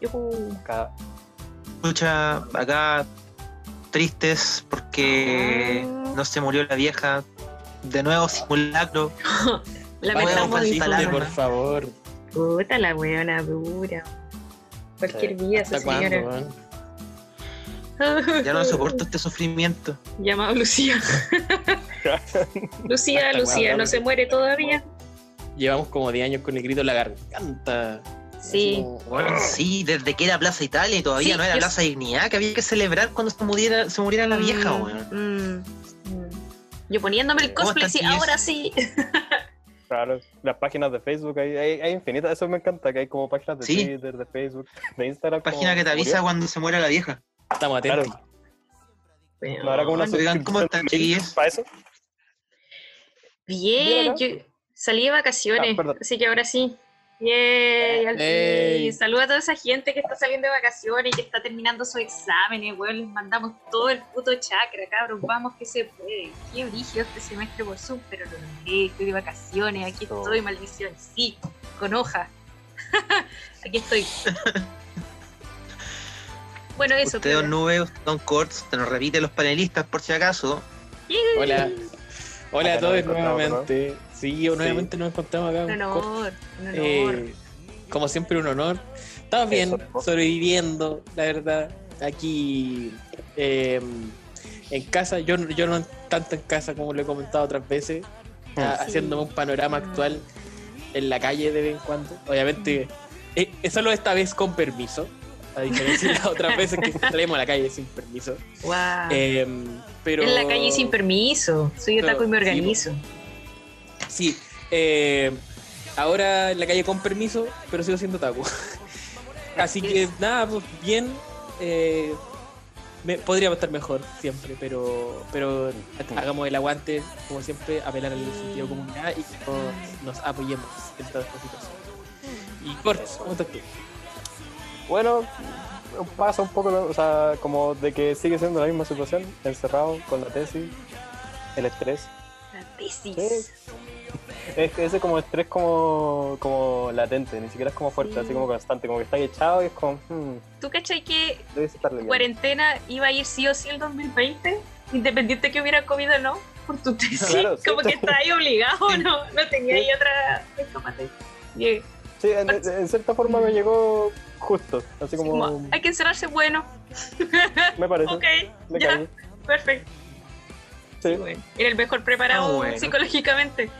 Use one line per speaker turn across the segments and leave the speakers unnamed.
Yujú.
Acá.
Escucha, acá tristes porque
Ah.
no se murió la vieja. De nuevo simulacro.
Lamentamos
la-
por favor.
Puta la weona dura. Cualquier vida esa
¿Hasta cuándo,
señora.
Ya no soporto este sufrimiento.
Llamado Lucía. Lucía, Lucía. ¿no se muere todavía?
Llevamos como 10 años con el grito en la garganta.
Sí.
Bueno, sí, desde que era Plaza Italia y todavía
Sí,
no era
yo-
Plaza Dignidad, que había que celebrar cuando se muriera, se muriera la vieja,
Mm,
weón.
mm, mm. Yo poniéndome el
¿Cómo
cosplay, sí, ahora sí.
Claro, las páginas de Facebook hay, hay, hay infinitas, eso me encanta, que hay como páginas de
Sí.
Twitter, de Facebook, de Instagram. como-
Página que te avisa
murió.
cuando se muera la vieja.
Estamos atentos.
Claro. No habrá como una
Oigan, ¿cómo están, chiquillos?
¿Para eso?
Bien,
Bien,
yo salí de vacaciones,
Ah,
así que ahora sí. Yay, al fin. A toda esa gente que está saliendo de vacaciones y que está terminando sus exámenes, weón. Les mandamos todo el puto chakra, cabros. Vamos que se puede. Qué brillo este semestre por Zoom, pero lo logré. Estoy de vacaciones, aquí
Oh.
estoy, maldición. Sí, con hoja. aquí estoy. bueno, eso.
Usted,
pero-
Don Nube, usted, Don Corts, te nos repite los panelistas por si acaso.
Yay.
Hola. Hola a todos nuevamente. Sí, nuevamente nos encontramos acá.
Un honor, un honor.
Eh, como siempre, un honor. Estamos bien,
Eso.
sobreviviendo, la verdad. Aquí eh, en casa, yo, yo no tanto en casa como lo he comentado otras veces, ah,
Sí.
haciéndome un panorama actual en la calle de vez en cuando. Obviamente, eh, eh, solo esta vez con permiso, a diferencia de las otras veces que salimos a la calle sin permiso.
Wow.
Eh, pero...
En la calle sin permiso. Soy otaku y me
sí,
organizo.
Sí, eh, ahora en la calle con permiso, pero sigo siendo taco. Así que nada, pues bien. eh, me- podría estar mejor siempre, pero pero hagamos el aguante, como siempre, apelar al sentido de comunidad y que todos nos apoyemos en todas estas situaciones. Y Cortes, ¿cómo estás tú?
Bueno, pasa un poco, o sea, como de que sigue siendo la misma situación, encerrado con la tesis, el estrés.
La tesis.
Sí. Es que ese como estrés como, como latente, ni siquiera es como fuerte,
Sí.
así como constante, como que está ahí echado y es como, hmm,
¿Tú cachai que cuarentena iba a ir sí o sí el 2020? Independiente que hubiera COVID o no, por tu tesis.
Claro, sí.
Como que está ahí obligado, ¿no? No tenía ahí otra.
Sí, en, en cierta forma me llegó justo, así como,
Como, hay que encerrarse bueno.
me parece,
Ok,
me
ya,
caí.
perfecto.
Sí,
Bueno, era el mejor preparado
Ah, bueno.
psicológicamente.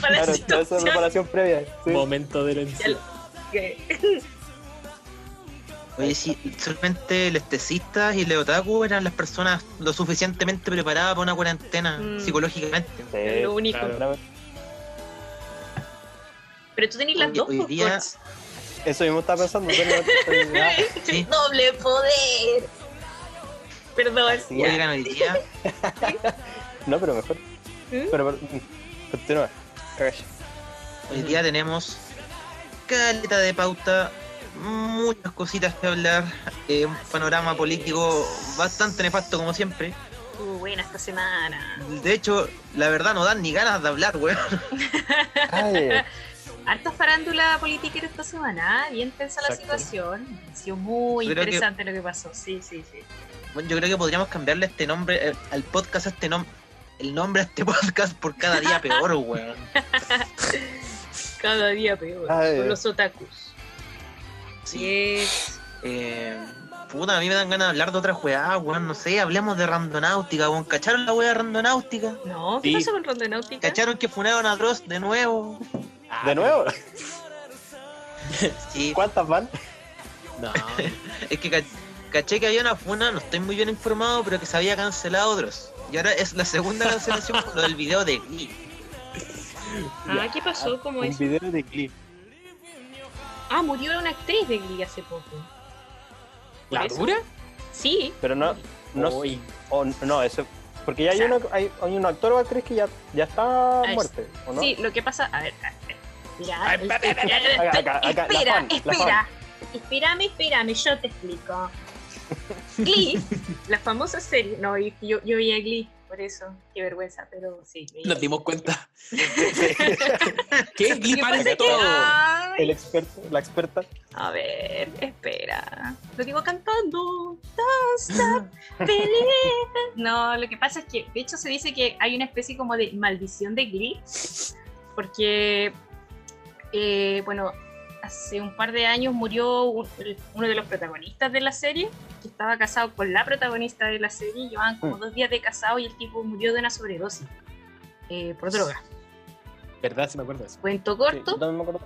Claro, toda esa preparación previa. Sí.
Momento de
que-
Oye, sí, solamente los tesistas y los otaku eran las personas lo suficientemente preparadas para una cuarentena
Mm.
psicológicamente.
Sí,
Es lo único.
claro.
Pero tú tenés las dos.
hoy
pues,
día-
Cots.
Eso mismo estaba pensando.
Sí.
Doble poder. Perdón.
Sí,
ya.
Oigan, hoy día
No, pero mejor.
¿Mm?
Pero, pero, mm, continúa.
Hoy día tenemos caleta de pauta, muchas cositas que hablar, eh, un panorama político bastante nefasto como siempre.
Uh, buena esta semana.
De hecho, la verdad no dan ni ganas de hablar, weón.
Harta farándula política esta semana, ¿eh? bien tensa la situación. Ha sido muy
Creo que-
interesante lo que pasó. Sí, sí, sí.
Bueno, yo creo que podríamos cambiarle este nombre eh, al podcast, este nombre, el nombre a este podcast por cada día peor, weón.
Cada día peor.
Ay.
Con los otakus.
Sí.
Yes.
Eh, puta, a mí me dan ganas de hablar de otra weá, weón, no sé, hablemos de randonáutica, weón. ¿Cacharon la weá de randonáutica?
No, ¿qué
Sí.
pasó con Rondonáutica?
¿Cacharon que funaron a Dross de nuevo?
¿De nuevo?
Sí,
¿Cuántas van?
No,
Es que ca- caché que había una funa, no estoy muy bien informado, pero que se había cancelado otros. Y ahora es la segunda cancelación por lo del video de Glee.
Ah, ¿qué pasó? ¿Cómo
Un
es?
video de Glee.
Ah, murió una actriz de Glee hace poco. ¿Por
¿La
eso?
dura?
Sí.
Pero no, no,
Uy,
o- no, eso. Porque ya hay,
O sea-
una, hay, hay un actor o actriz que ya, ya está
es-
muerte, ¿o no?
Sí, lo que pasa, a ver, mira, espera,
espera,
espérame, espérame, yo te explico. Glee, la famosa serie, no, yo, yo veía Glee, por eso, qué vergüenza, pero sí.
Nos dimos cuenta. ¿Qué? Glee
que-
todo.
ay,
El experto, la experta.
A ver, espera. Lo digo cantando. Don't stop believing. No, lo que pasa es que, de hecho, se dice que hay una especie como de maldición de Glee. Porque, eh, bueno, hace un par de años murió un- uno de los protagonistas de la serie, que estaba casado con la protagonista de la serie. Llevaban como dos días de casado y el tipo murió de una sobredosis eh, por droga.
¿Verdad? Sí me acuerdo de eso.
Cuento
Sí,
corto
yo también me acuerdo.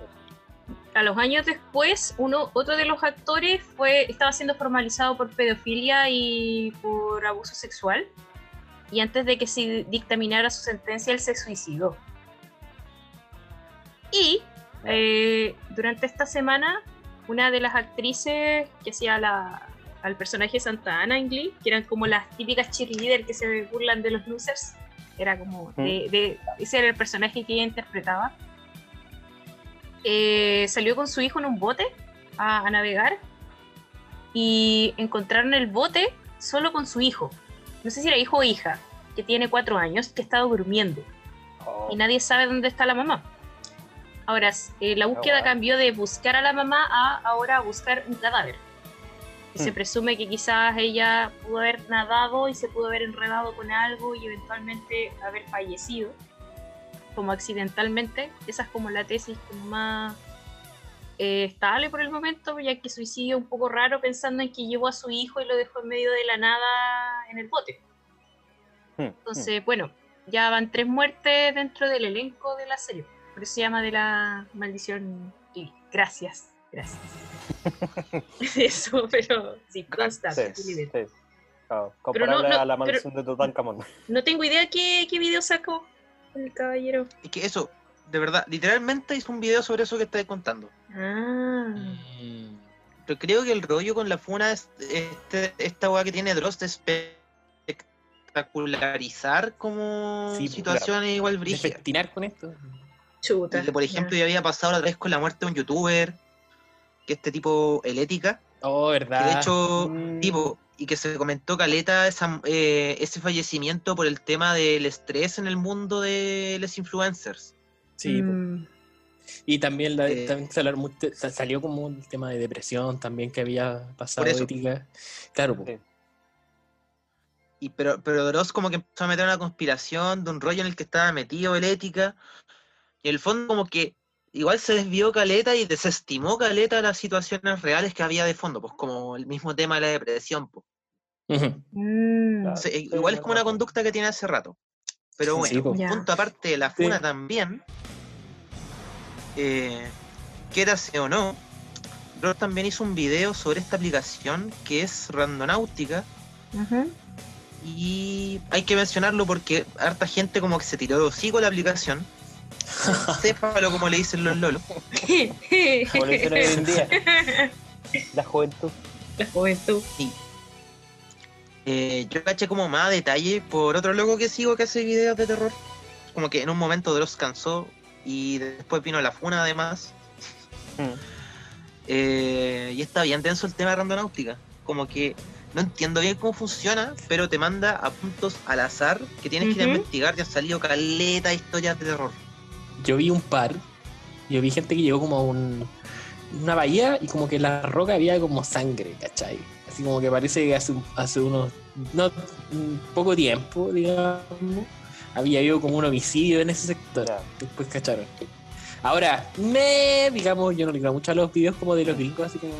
a los años después, uno, otro de los actores fue, estaba siendo formalizado por pedofilia y por abuso sexual. Y antes de que se dictaminara su sentencia, él se suicidó. Y eh, durante esta semana, una de las actrices que hacía la, al personaje Santa Ana en Glee, que eran como las típicas cheerleader que se burlan de los losers, era como de, de- ese era el personaje que ella interpretaba eh, salió con su hijo en un bote a, a navegar y encontraron el bote solo con su hijo. No sé si era hijo o hija, que tiene cuatro años, que estaba durmiendo
Oh,
y nadie sabe dónde está la mamá. Ahora, eh, la búsqueda
wow.
cambió de buscar a la mamá a ahora buscar un cadáver. Y se
Hmm.
presume que quizás ella pudo haber nadado y se pudo haber enredado con algo y eventualmente haber fallecido, como accidentalmente. Esa es como la tesis como más eh, estable por el momento, ya que suicidio un poco raro pensando en que llevó a su hijo y lo dejó en medio de la nada en el bote.
hmm,
Entonces, bueno, ya van tres muertes dentro del elenco de la serie. Por eso se llama de la maldición. Y gracias, gracias. eso, pero sí, don't stop,
sí, sí. Claro,
Pero no-
comparable
no,
a la
pero-
maldición de Tutankamón.
No tengo idea qué, qué video sacó el caballero.
Es que eso, de verdad, literalmente hizo un video sobre eso que estáis contando.
Ah,
Mm.
Pero creo que el rollo con la funa es este, esta weá que tiene Dross de espectacularizar como
Sí, pues,
situaciones igual
¿De
brígidas.
festinar con esto?
Chuta.
Y que, por ejemplo, ya había pasado la otra vez con la muerte de un youtuber, que este tipo, el Ética,
Oh,
que
¿verdad?
de hecho,
Mm.
tipo, y que se comentó caleta esa, eh, ese fallecimiento por el tema del estrés en el mundo de los influencers.
Sí.
Mm,
y también, la-
Eh.
también salió, como el tema de depresión también que había pasado ética. Claro.
Sí.
Y pero, pero Dross como que empezó a meter una conspiración de un rollo en el que estaba metido el ética. Y en el fondo como que igual se desvió Caleta y desestimó Caleta las situaciones reales que había de fondo, pues como el mismo tema de la depresión. Pues.
Mm,
sí,
igual es como una conducta que tiene hace rato. Pero
Sí,
bueno,
po.
Ya.
punto aparte de la
Sí.
funa también, eh, quierase o no, Dross también hizo un video sobre esta aplicación que es Randonáutica.
ujú.
Y hay que mencionarlo porque harta gente como que se tiró de hocico la aplicación. Sépalo como le dicen los lolos.
Como le dicen hoy en día, la juventud.
La juventud.
Eh, yo caché como más detalle por otro loco que sigo que hace videos de terror. Como que en un momento Dross cansó y después vino la funa además.
Mm.
Eh, y está bien denso el tema de randonáutica. Como que no entiendo bien cómo funciona, pero te manda a puntos al azar que tienes que ir a investigar y han salido caleta de historias de terror.
Yo vi un par. Yo vi gente que llegó como a un, una bahía y como que en la roca había como sangre, ¿cachai? Así como que parece que hace, hace unos. No, un poco tiempo, digamos. Había habido como un homicidio en ese sector. Después cacharon. Ahora, me, digamos, yo no le creo mucho a los videos como de los gringos, así como.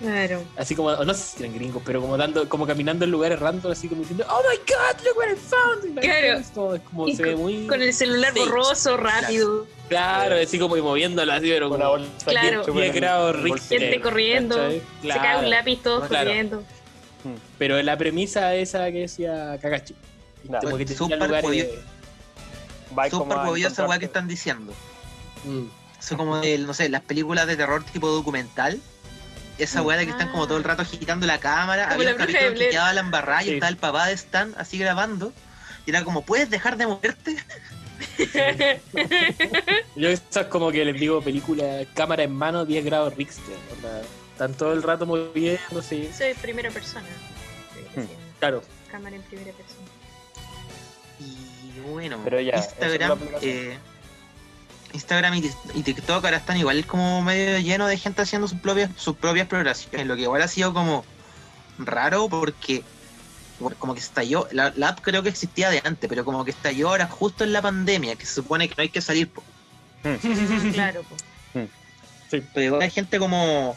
Claro.
Así como, no sé si eran gringos, pero como dando, como caminando en lugares random, así como diciendo, oh my god, look what I found. Y
Claro.
Es como, es como
Y
se ve muy.
Con el celular
Sí.
borroso, rápido.
Claro, así como y moviéndolo así, pero
Una
como
bolsa
Claro.
ketchup en
10
el-
grados
en el
Richter.
Gente corriendo. Se
Claro.
cae un lápiz todos
Claro.
corriendo.
Pero la premisa esa que decía Kakashi.
Claro.
Como que te
a
jodida esa weá que están diciendo.
Mm.
Eso como el, no sé, las películas de terror tipo documental. Esa weá de que están como todo el rato agitando la cámara.
Como
Había
la
un capítulo que quedaba la embarrada y
Sí.
estaba el papá de Stan así grabando. Y era como, ¿puedes dejar de moverte?
Yo eso es como que les digo película, cámara en mano, 10 grados Richter. Están todo el rato moviéndose.
Soy primera persona. Estoy
Hmm.
Claro.
Cámara en primera persona.
Y bueno,
Pero ya, es
Instagram, eh, Instagram y, y TikTok ahora están igual como medio lleno de gente haciendo sus propias, sus propias programaciones, lo que igual ha sido como raro porque como que estalló, la, la app creo que existía de antes, pero como que estalló ahora justo en la pandemia, que se supone que no hay que salir. po.
Claro, po.
Pero igual hay gente como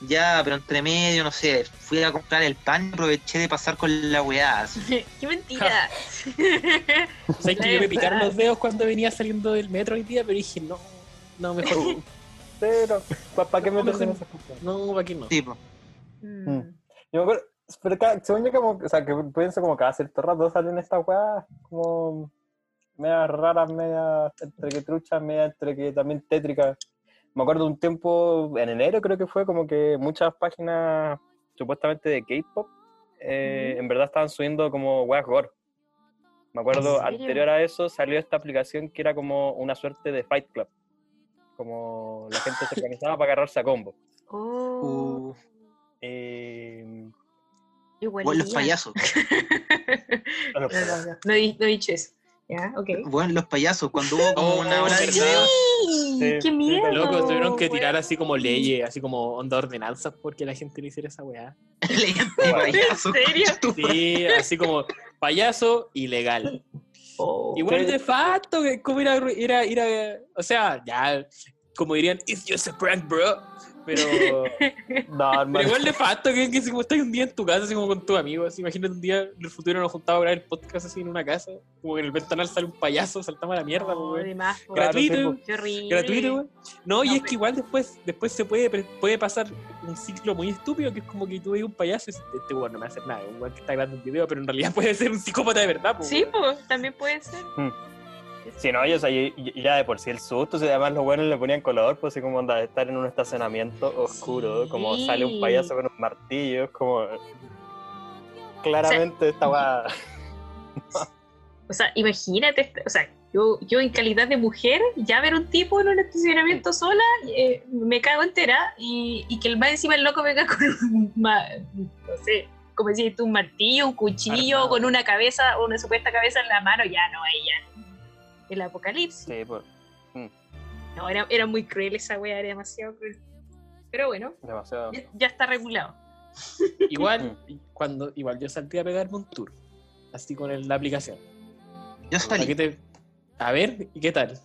ya, pero entre medio, no sé, fui a comprar el pan y aproveché de pasar con la weá.
¡Qué mentira!
¿Sabes que yo me picaron los dedos cuando venía saliendo del metro hoy día? Pero dije, no, no, mejor.
Pero, ¿para qué
No,
meterse en
mejor-
esas cosas?
No, aquí no.
Sí, po.
Mm.
Yo me acuerdo, pero cada, según yo, como, o sea, que pienso como cada cierto rato salen estas weas como medias raras, medias entre que truchas, medias entre que también tétricas. Me acuerdo un tiempo, en enero creo que fue, como que muchas páginas supuestamente de K-pop eh, en verdad estaban subiendo como weas gore. Me acuerdo, anterior a eso salió esta aplicación que era como una suerte de Fight Club. Como la gente se organizaba para agarrarse a combo.
Oh,
Uh,
Eh,
igual.
bueno, los payasos.
No, no, no, no, he, no he dicho eso. Ya.
Bueno, los payasos, cuando hubo como
Oh,
una hora de
¿verdad?
video.
¡Sí!
Sí,
¡Qué miedo!
Loco, tuvieron que tirar así como leyes, así como onda ordenanzas porque la gente no hiciera esa weá.
de payasos.
¿En serio?
Sí, así como payaso ilegal.
Oh.
Igual
Sí.
de facto, que como ir a, ir a, ir a- o sea, ya, como dirían, it's just a prank, bro. Pero,
no,
pero igual de facto que, que si como estás un día en tu casa, así como con tus amigos, así, imagínate un día en el futuro nos juntamos a grabar el podcast así en una casa, como que en el ventanal sale un payaso, saltamos a la mierda,
Oh,
pues,
más,
sí,
gratuito.
Qué
gratuito, weón. No, y es que igual después, después se puede, puede pasar un ciclo muy estúpido, que es como que tú ves un payaso y dices, este weón no me va a hacer nada, es un weón que está grabando un video, pero en realidad puede ser un psicópata de verdad, pues,
Sí, pues, también puede ser.
Mm. Sí, no, o sea, y ya de por sí el susto, si además los buenos le ponían color, pues así como onda, de estar en un estacionamiento oscuro,
Sí.
como sale un payaso con un martillo, es como... Claramente esta weá...
O sea, imagínate, este- o sea, yo, yo en calidad de mujer, ya ver un tipo en un estacionamiento sola, eh, me cago entera y, y que el más encima el loco venga con un, no sé, como decís tú, un martillo, un cuchillo,
Armado.
con una cabeza, una supuesta cabeza en la mano, ya no, ahí ya. El apocalipsis.
Sí, pues,
No, era, era muy cruel esa wea, era demasiado cruel. Pero bueno,
demasiado.
ya, ya está regulado.
Igual, cuando, igual yo salté a pegarme un tour, así con el- la aplicación.
Yo
¿Para qué
salí.
te- A ver, ¿y qué tal?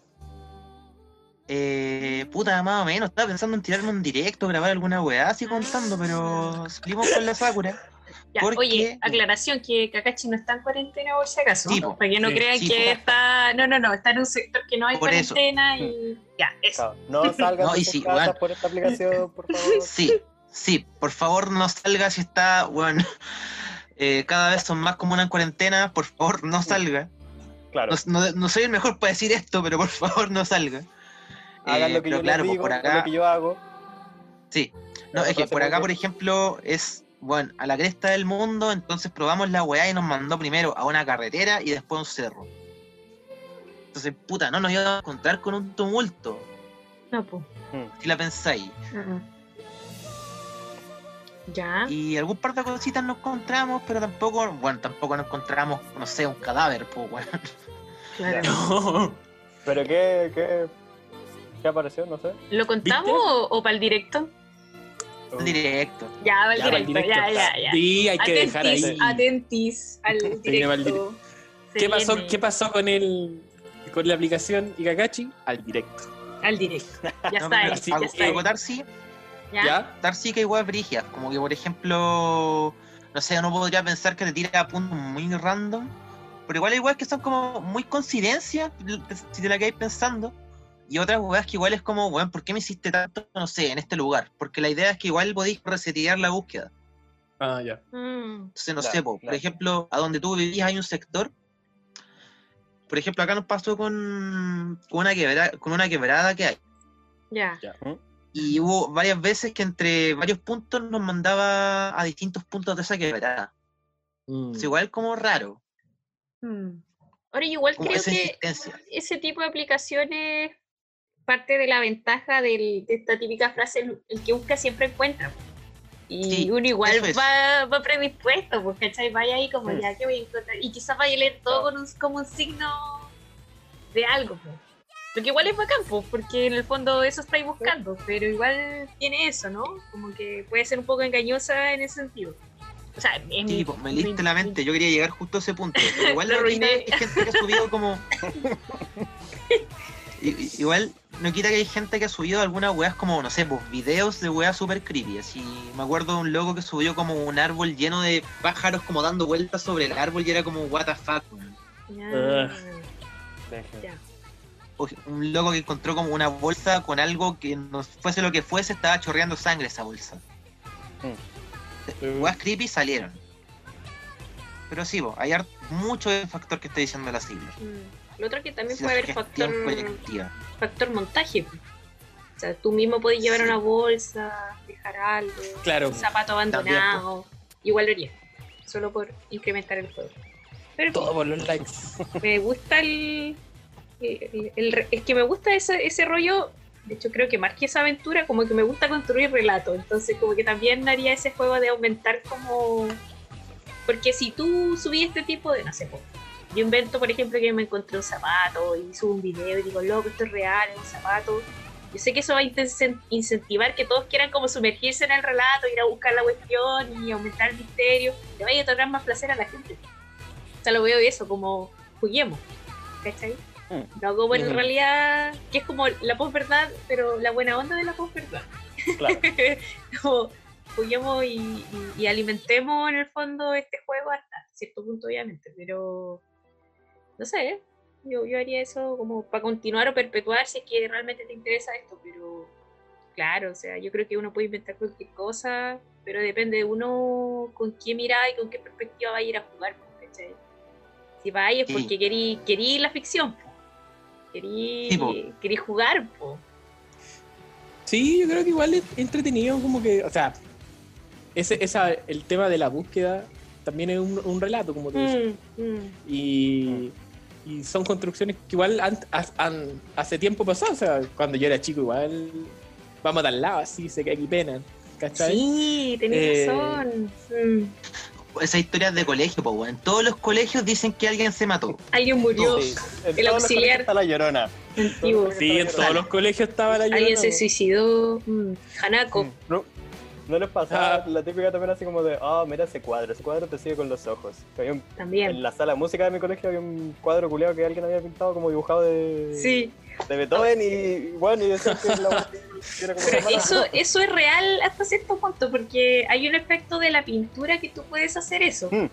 Eh, puta, más o menos. Estaba pensando en tirarme un directo, grabar alguna weá así contando, pero salimos con la Sakura.
Ya,
¿Por
oye, aclaración que Kakashi no está en cuarentena por si acaso.
Sí,
¿no? para que no
Sí,
crean
sí,
que está. No, no, no, está en un sector que no hay
Por eso.
cuarentena y. Ya, eso.
Claro, No salgan
No,
de sus
sí,
casas
weón.
por esta aplicación, por favor.
Sí, sí, por favor no salga si está, bueno, eh, cada vez son más comunes en cuarentena, por favor no salga.
Claro,
No, no- no soy el mejor para decir esto, pero por favor no salga.
hagan
Eh,
lo que
pero
yo
claro, pues,
digo,
por
no
acá,
lo que yo hago.
sí. No, es que por acá, por ejemplo, es, bueno, a la cresta del mundo, entonces probamos la weá y nos mandó primero a una carretera y después a un cerro. Entonces, puta, no nos íbamos a encontrar con un tumulto,
No, pues.
si la pensáis.
Ya.
Y algún par de cositas nos encontramos, pero tampoco, bueno, tampoco nos encontramos, no sé, un cadáver, pues, weón.
Claro.
No.
¿Pero qué, qué, qué apareció? No sé.
¿Lo contamos
¿Viste?
o, o para el directo?
Directo.
Ya, para el
Ya, el
directo, ya, ya, ya.
Sí, hay que dejar ahí.
atentis al
el
directo.
¿Qué pasó, ¿Qué pasó con el con la aplicación Ikakachi? Al directo.
Al directo. Ya
No,
está,
así,
ya está.
Darcy,
¿Ya?
¿Ya?
Darcy que igual brigia. Como que, por ejemplo, no sé, uno podría pensar que te tira puntos muy random, pero igual igual que son como muy coincidencias, si te la quedáis pensando. Y otras weas que igual es como, weón, ¿por qué me hiciste tanto, no sé, en este lugar? Porque la idea es que igual podéis resetear la búsqueda.
Ah, ya.
Mm,
Entonces, no
Claro,
sé, po, por ejemplo, a donde tú vivís hay un sector. Por ejemplo, acá nos pasó con, con, una, quebrada, con una quebrada que hay.
ya.
Y hubo varias veces que entre varios puntos nos mandaba a distintos puntos de esa quebrada.
Mm.
Es igual como raro,
Mm. Ahora, yo igual
como
creo que ese tipo de aplicaciones, parte de la ventaja del- de esta típica frase, el, que busca siempre encuentra. Y
Sí,
uno igual
es.
va, va predispuesto, pues, ¿cachai? Vaya ahí como,
Mm.
ya, ¿qué voy a encontrar? Y quizás vaya a leer todo con un, como un signo de algo, pues. Lo que igual es bacán, pues, porque en el fondo eso estáis buscando, pero igual tiene eso, ¿no? Como que puede ser un poco engañosa en ese sentido. O sea, en
Sí,
mi-
pues, me
mi-
leíste la mente, yo quería llegar justo a ese punto. pero Igual quita
arruiné.
que hay gente que ha subido como. Igual no quita que hay gente que ha subido algunas weas como, no sé, pues videos de weas super creepy. Así, me acuerdo de un loco que subió como un árbol lleno de pájaros como dando vueltas sobre el árbol y era como, what the fuck.
Ya.
O Un loco que encontró como una bolsa con algo que no fuese lo que fuese, estaba chorreando sangre esa bolsa.
Mm.
Weas creepy salieron. Pero sí, bo, hay mucho del factor que estoy diciendo la sigla.
Mm. Lo otro que también puede haber factor,
colectiva.
factor montaje. O sea, tú mismo podés llevar
Sí.
una bolsa, dejar algo,
Claro.
un zapato abandonado. Igual lo haría. Solo por incrementar el juego. Pero
Todo por los likes.
me gusta el, el- es que me gusta ese, ese rollo de hecho creo que más que esa aventura como que me gusta construir relato entonces como que también haría ese juego de aumentar como porque si tú subís este tipo de no sé yo invento por ejemplo que me encontré un zapato y subo un video y digo loco esto es real es un zapato yo sé que eso va a incentivar que todos quieran como sumergirse en el relato ir a buscar la cuestión y aumentar el misterio le vaya a otorgar más placer a la gente o sea, lo veo eso, como juguemos, ¿cachai?
Mm.
No como en realidad, que es como la posverdad, pero la buena onda de la posverdad.
Claro.
como juguemos y, y- y alimentemos en el fondo este juego hasta cierto punto, obviamente, pero no sé, yo, yo haría eso como para continuar o perpetuar si es que realmente te interesa esto, pero claro, o sea, yo creo que uno puede inventar cualquier cosa, pero depende de uno con qué mirada y con qué perspectiva va a ir a jugar, ¿cachai? Si vais es
Sí.
porque querí, querí la ficción, querí,
Sí,
querí jugar, po.
Sí, yo creo que igual es entretenido, como que, o sea, ese, esa, el tema de la búsqueda también es un, un relato, como tú dices.
Mm, mm.
Y, y son construcciones que igual han- hace tiempo pasado, o sea, cuando yo era chico igual vamos a tal lado, así, sé que aquí penan, ¿cachai?
Sí, tenés
Eh,
razón. Mm.
Esas historias de colegio, pues, weón. En todos los colegios dicen que alguien se mató.
Alguien murió,
Sí, en
El
todos los
auxiliar.
colegios Está la llorona.
antiguo.
Sí, en todos los colegios estaba la
Alguien
Llorona,
se
po.
suicidó. mm, Hanako.
Mm. No, ¿No les pasaba
Ah.
la típica también así como de, ah, mira ese cuadro, ese cuadro te sigue con los ojos? Había un-
También.
en la sala de música de mi colegio había un cuadro culeado que alguien había pintado como dibujado de,
Sí,
de Beethoven y bueno, y decía que la era como
pero
hermana.
eso, eso es real hasta cierto punto, porque hay un efecto de la pintura que tú puedes hacer eso.
Mm,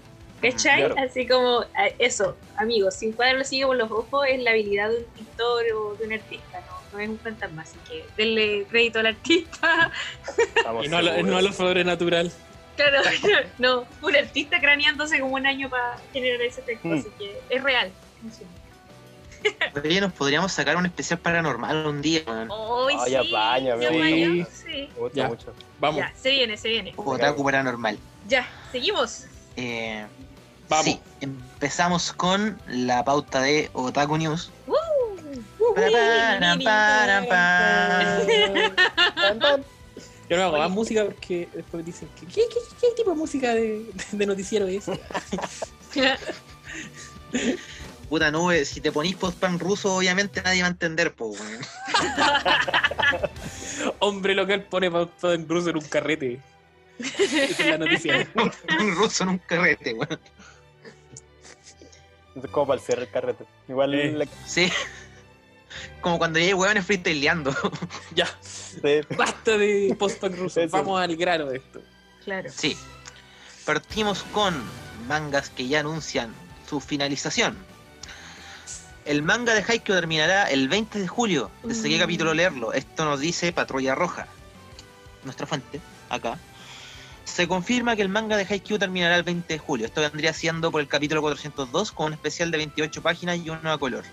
¿Cachai?
claro.
Así como, eh, eso, amigos, si un cuadro lo sigue con los ojos es la habilidad de un pintor o de un artista, no, no es un fantasma, así que denle crédito al artista.
Estamos
Y no a, lo, no a lo sobrenatural.
Claro, no, un artista craneándose como un año para generar ese efecto,
Mm.
así que es real. funciona.
Oye, nos podríamos sacar un especial paranormal un día.
¡Ay,
Ah, ya
sí!
mucho.
sí.
Me gusta
Ya.
mucho.
Vamos,
Ya, se viene, se viene.
Otaku paranormal.
Ya, seguimos.
Eh,
Vamos.
Sí, empezamos con la pauta de Otaku News.
Uh,
yo no hago más música porque después dicen, que, ¿qué, qué, qué tipo de música de, de noticiero es?
Puta nube, si te ponís post-pan ruso, obviamente nadie va a entender, po, weón.
Hombre local pone en ruso en un carrete. Esa es la noticia.
Un ruso en un carrete, weón.
Es como para el cierre el carrete. Igual
Eh.
la-
Sí. Como cuando ya hay hueones freestyleando.
ya,
sí.
basta de post-punk ruso.
Eso.
Vamos al grano de esto.
claro.
Sí. Partimos con mangas que ya anuncian su finalización. El manga de Haikyuu terminará el 20 de julio. ¿Desde qué
Mm.
capítulo leerlo? Esto nos dice Patrulla Roja. Nuestra fuente, acá. Se confirma que el manga de Haikyuu terminará el 20 de julio. Esto vendría siendo por el capítulo 402 con un especial de 28 páginas y uno a color.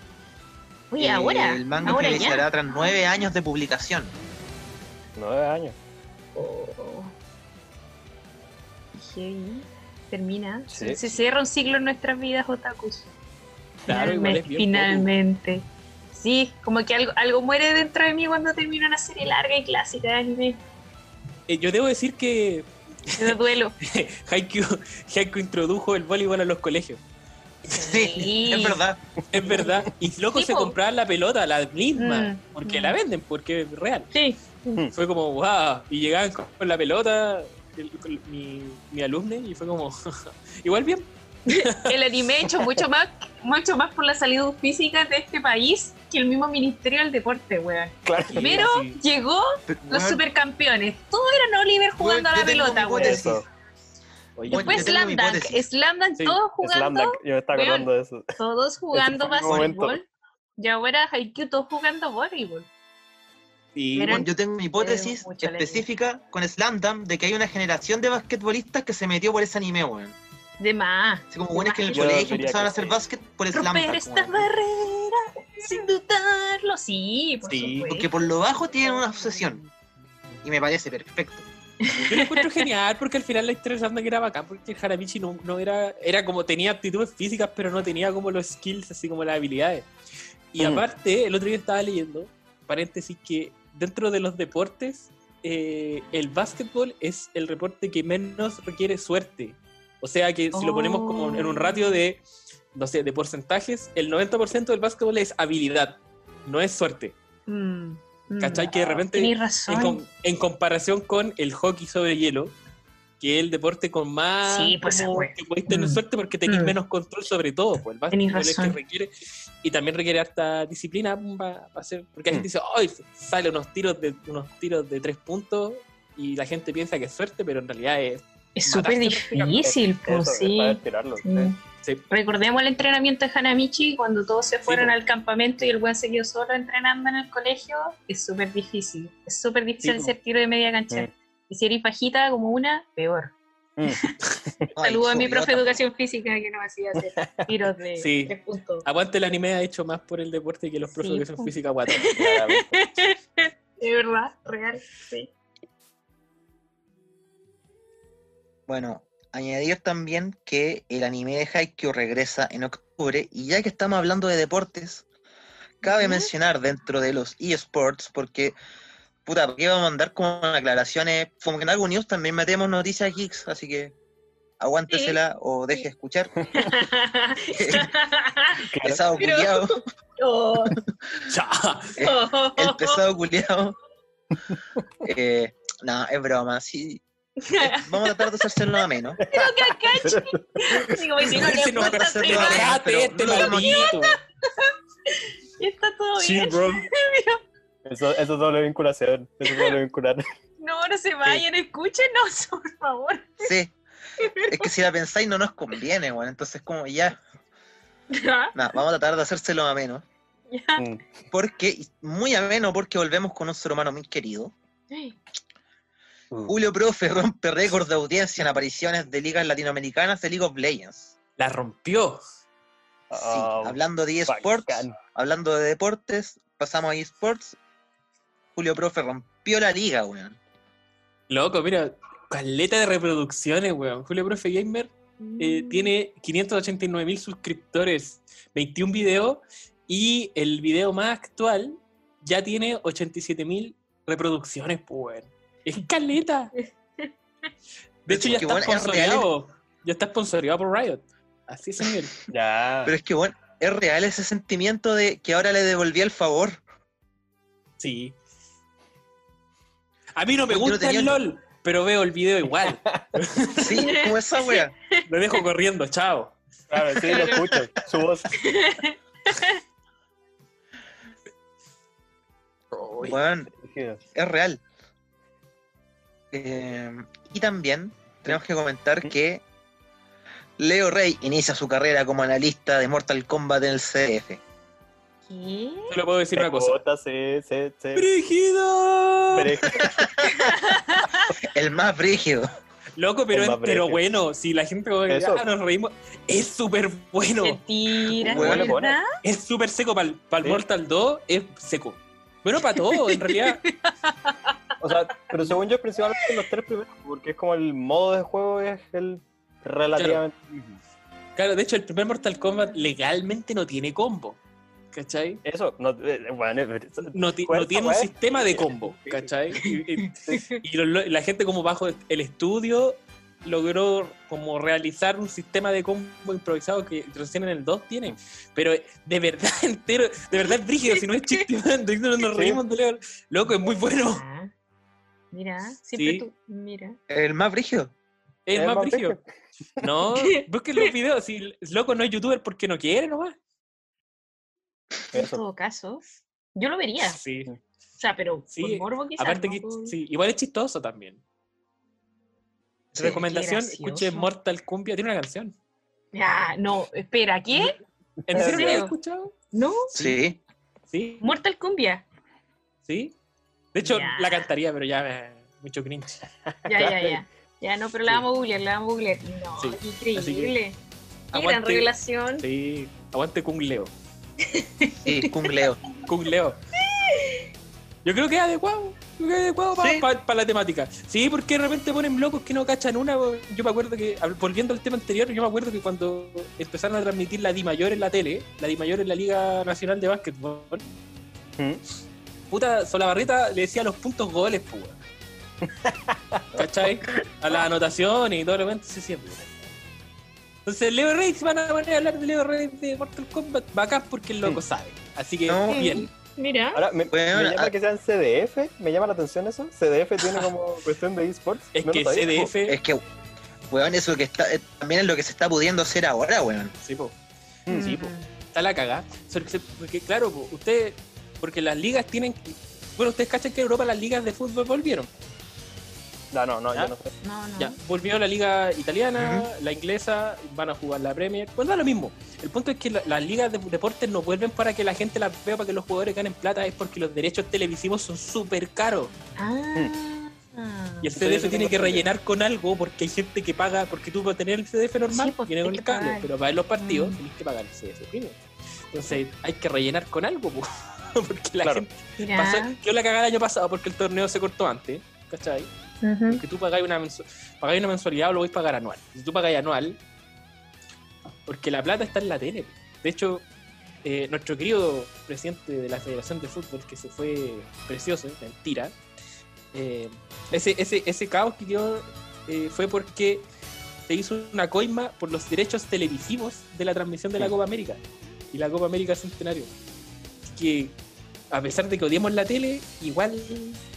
Oye,
Eh,
ahora.
El manga
ahora
finalizará
ya.
tras nueve años de publicación.
Nueve años.
Oh. Heavy. Termina.
Sí.
Se cierra un ciclo en nuestras vidas, otakus.
Claro, igual es
Finalmente.
bien
finalmente. Sí, como que algo, algo muere dentro de mí cuando termina una serie larga y clásica de anime.
Eh, yo debo decir que
De duelo.
Haikyuu, Haikyuu introdujo el voleibol a los colegios.
Sí, es verdad.
Es verdad. Y loco
Sí,
se
po.
compraban la pelota, la misma,
Mm,
porque
mm.
la venden, porque es real.
Sí.
Fue como, wow. Y llegaban con, la pelota el- con mi, mi alumno y fue como, igual bien.
El anime hecho mucho más, mucho más por la salud física de este país que el mismo Ministerio del Deporte, weón.
Claro.
Sí,
Primero
sí.
llegó
Pero,
los supercampeones. Todos eran Oliver jugando a la pelota, weón.
Eso. Oye,
Bueno,
Después Slam Dunk. Slam Dunk,
Sí,
todos
Slam
jugando,
yo me estaba acordando de eso.
todos jugando básquetbol. Y ahora Haikyuu todos jugando voleibol.
Y
Bueno, yo tengo mi hipótesis
mucho alegría.
específica con Slam Dunk de que hay una generación de basquetbolistas que se metió por ese anime, weón.
De más.
Así como buenos que en el colegio
diría
empezaban a hacer
sí.
básquet por Slam
Romper
Dunk.
esta
weón.
barrera sin dudarlo. Sí, por
Sí,
supuesto.
Porque por lo bajo tienen una obsesión. Y me parece perfecto.
Yo lo encuentro genial porque al final la historia de Sandra era bacán porque el Haramichi no, no era, era como tenía aptitudes físicas pero no tenía como los skills, así como las habilidades. Y
Mm.
aparte, el otro día estaba leyendo, paréntesis, que dentro de los deportes, eh, el básquetbol es el deporte que menos requiere suerte. O sea que si lo ponemos como en un ratio de, no sé, de porcentajes, el 90% del básquetbol es habilidad, no es suerte.
Mm, mm.
¿Cachai? Que de repente
Tenéis
en,
razón.
com- en comparación con el hockey sobre hielo, que es el deporte con más
Sí, pues,
que podéis tener
Mm.
suerte porque tenéis
Mm.
menos control sobre todo. Pues el básquetbol es que
razón.
requiere y también requiere harta disciplina para hacer porque la
Mm.
gente dice, "Ay, sale unos tiros de unos tiros de tres puntos" y la gente piensa que es suerte, pero en realidad es
Es súper difícil, pues
es
sí.
tirarlo.
Sí.
sí.
Sí,
Recordemos el entrenamiento de Hanamichi cuando todos se fueron al campamento y el buen se quedó solo entrenando en el colegio. Es súper difícil. Es súper difícil hacer tiro de media cancha.
Mm.
Y si eres bajita como una, peor.
Mm.
Ay,
Saludo a mi profe de educación física que nos hacía hacer tiros de
Sí.
tres puntos.
aguante el anime ha hecho más por el deporte que los profes
Sí,
de educación física guata.
Claramente.
De verdad, real, sí.
Bueno, añadir también que el anime de Haikyuu regresa en octubre y ya que estamos hablando de deportes, cabe mencionar dentro de los eSports porque, puta, ¿por qué vamos a mandar como aclaraciones? Como que en algún news también metemos noticias geeks, así que aguántesela o deje de escuchar.
Claro.
Pesado culiao,
Oh, oh,
el pesado culiao. Eh, no, es broma, sí. Vamos a tratar de hacérselo a menos.
Pero que acá, Digo, si no le
Si no,
pero
este maldito.
Está todo
Sí,
bien.
bro.
Eso, eso es doble vinculación. Eso es doble vincular.
No, no se vayan, escúchenos, por favor.
Sí. Es que si la pensáis no nos conviene, bueno, entonces como ya,
Ya,
nada, vamos a tratar de hacérselo ameno.
ya.
Mm.
Porque, muy ameno porque volvemos con un ser humano muy querido.
Mm.
Julio Profe rompe récord de audiencia en apariciones de ligas latinoamericanas de League of Legends.
La rompió.
Sí,
Ah,
hablando de eSports,
bacán.
hablando de deportes, pasamos a eSports. Julio Profe rompió la liga, weón.
Loco, mira, caleta de reproducciones, weón. Julio Profe Gamer eh, tiene 589 mil suscriptores, 21 videos y el video más actual ya tiene 87 mil reproducciones, pues, weón. Es caleta. De hecho, ya está
bueno, es.
Ya está sponsoreado por Riot. Así es, nivel.
Ya.
Pero es que, bueno, es real ese sentimiento de que ahora le devolví el favor.
Sí. A mí no me
Yo no
gusta
tenía-
el LOL, pero veo el video igual.
Sí, como esa wea.
Lo dejo corriendo, chao.
Claro, sí, lo escucho. Su voz.
Weón, es real. Eh, y también tenemos que comentar que Leo Rey inicia su carrera como analista de Mortal Kombat en el CDF.
¿Qué?
Solo puedo decir una cosa.
Puta, sí, sí, sí.
¡Brígido!
El más brígido.
Loco, pero,
El
pero bueno, si la gente como que,
Eso.
"Ah, nos reímos, es súper bueno.
Mentira,
Bueno.
Es súper seco para el
Sí.
Mortal 2, es seco. Bueno, para todo, en realidad.
O sea, pero según yo, principalmente los tres primeros, porque es como el modo de juego es el relativamente mismo.
Claro, de hecho, el primer Mortal Kombat legalmente no tiene combo. ¿cachai?
Eso, no, eh, bueno,
No, ti- no tiene un sistema de combo, ¿cachai? Y, y- y lo- lo- la gente como bajo el estudio logró como realizar un sistema de combo improvisado que recién en el 2 tienen. Pero de verdad entero, de verdad es brígido, si no es chiste, man, nos reímos de Leo. Loco, es muy bueno.
Mira, siempre
Sí.
tú, mira.
El más brígido.
Es más
más
brígido. No, busquen los videos. Si loco no es youtuber porque no quiere nomás.
En
Eso.
todo caso, yo lo vería.
Sí.
O sea, pero
Sí,
por morbo quizás.
Aparte
no
que
por-
sí, igual es chistoso también.
Sí.
Recomendación, escuche Mortal Cumbia, tiene una canción.
Ah, no, espera, ¿qué?
¿En
¿En
serio no la has escuchado?
¿No?
Sí.
Sí,
Mortal Cumbia.
sí. De hecho,
Ya.
la cantaría, pero ya me mucho cringe.
Ya, ya, ya. Ya, no, pero la
Sí.
vamos a googlear, la vamos a googlear. No,
Sí,
increíble. Qué gran
aguante-
revelación.
Sí, aguante Kung Leo.
Sí, Kung Leo.
Kung Leo. Yo creo que es adecuado. Creo que es adecuado para
Sí.
la temática. Sí, porque de repente ponen locos que no cachan una. Yo me acuerdo que, volviendo al tema anterior, yo me acuerdo que cuando empezaron a transmitir la Di Mayor en la tele, la Di Mayor en la Liga Nacional de Básquetbol,
¿Mm?
Puta, Solabarrieta le decía los puntos goles, pues. ¿Cachai? A la anotación y todo lo demás se siente. Entonces, Leo Rey, si van a poner a hablar de Leo Rey de Mortal Kombat, bacán porque el loco sabe. Así que,
No.
bien.
Mira.
Ahora, me,
Bueno,
me llama
ah-
que sean CDF, me llama la atención eso. CDF tiene como cuestión de esports.
Es
no
que
sabía.
CDF.
Es que, weón, eso que está, eh, también es lo que se está pudiendo hacer ahora, weón.
Sí, po.
Mm.
Sí, po. Está la cagá. Porque, claro, po, usted. Porque las ligas tienen. Bueno, ustedes cachan que en Europa las ligas de fútbol volvieron.
No, no, no,
¿Ya?
yo no sé.
No, no.
Ya, volvió la liga italiana, la inglesa, van a jugar la Premier. Pues da lo mismo. El punto es que la- las ligas de deportes no vuelven para que la gente las vea, para que los jugadores ganen plata, es porque los derechos televisivos son súper caros.
Ah.
Y el CDF tiene que rellenar con algo porque hay gente que paga, porque tú para tener el CDF normal
Sí, pues,
viene con el cable,
pagar.
pero para ver los partidos
Mm.
tienes que pagar el CDF. Entonces hay que rellenar con algo, po, porque la
Claro.
gente pasó, yo la cagada el año pasado porque el torneo se cortó antes, ¿cachai? Porque tú pagáis una, mensu- pagáis una mensualidad o lo vais a pagar anual. Si tú pagáis anual, porque la plata está en la tele. De hecho, eh, nuestro querido presidente de la Federación de Fútbol, que se fue precioso, mentira, eh, ese, ese, ese caos que quedó eh, fue porque se hizo una coima por los derechos televisivos de la transmisión de la. Copa América y la Copa América Centenario. Que, a pesar de que odiemos la tele, igual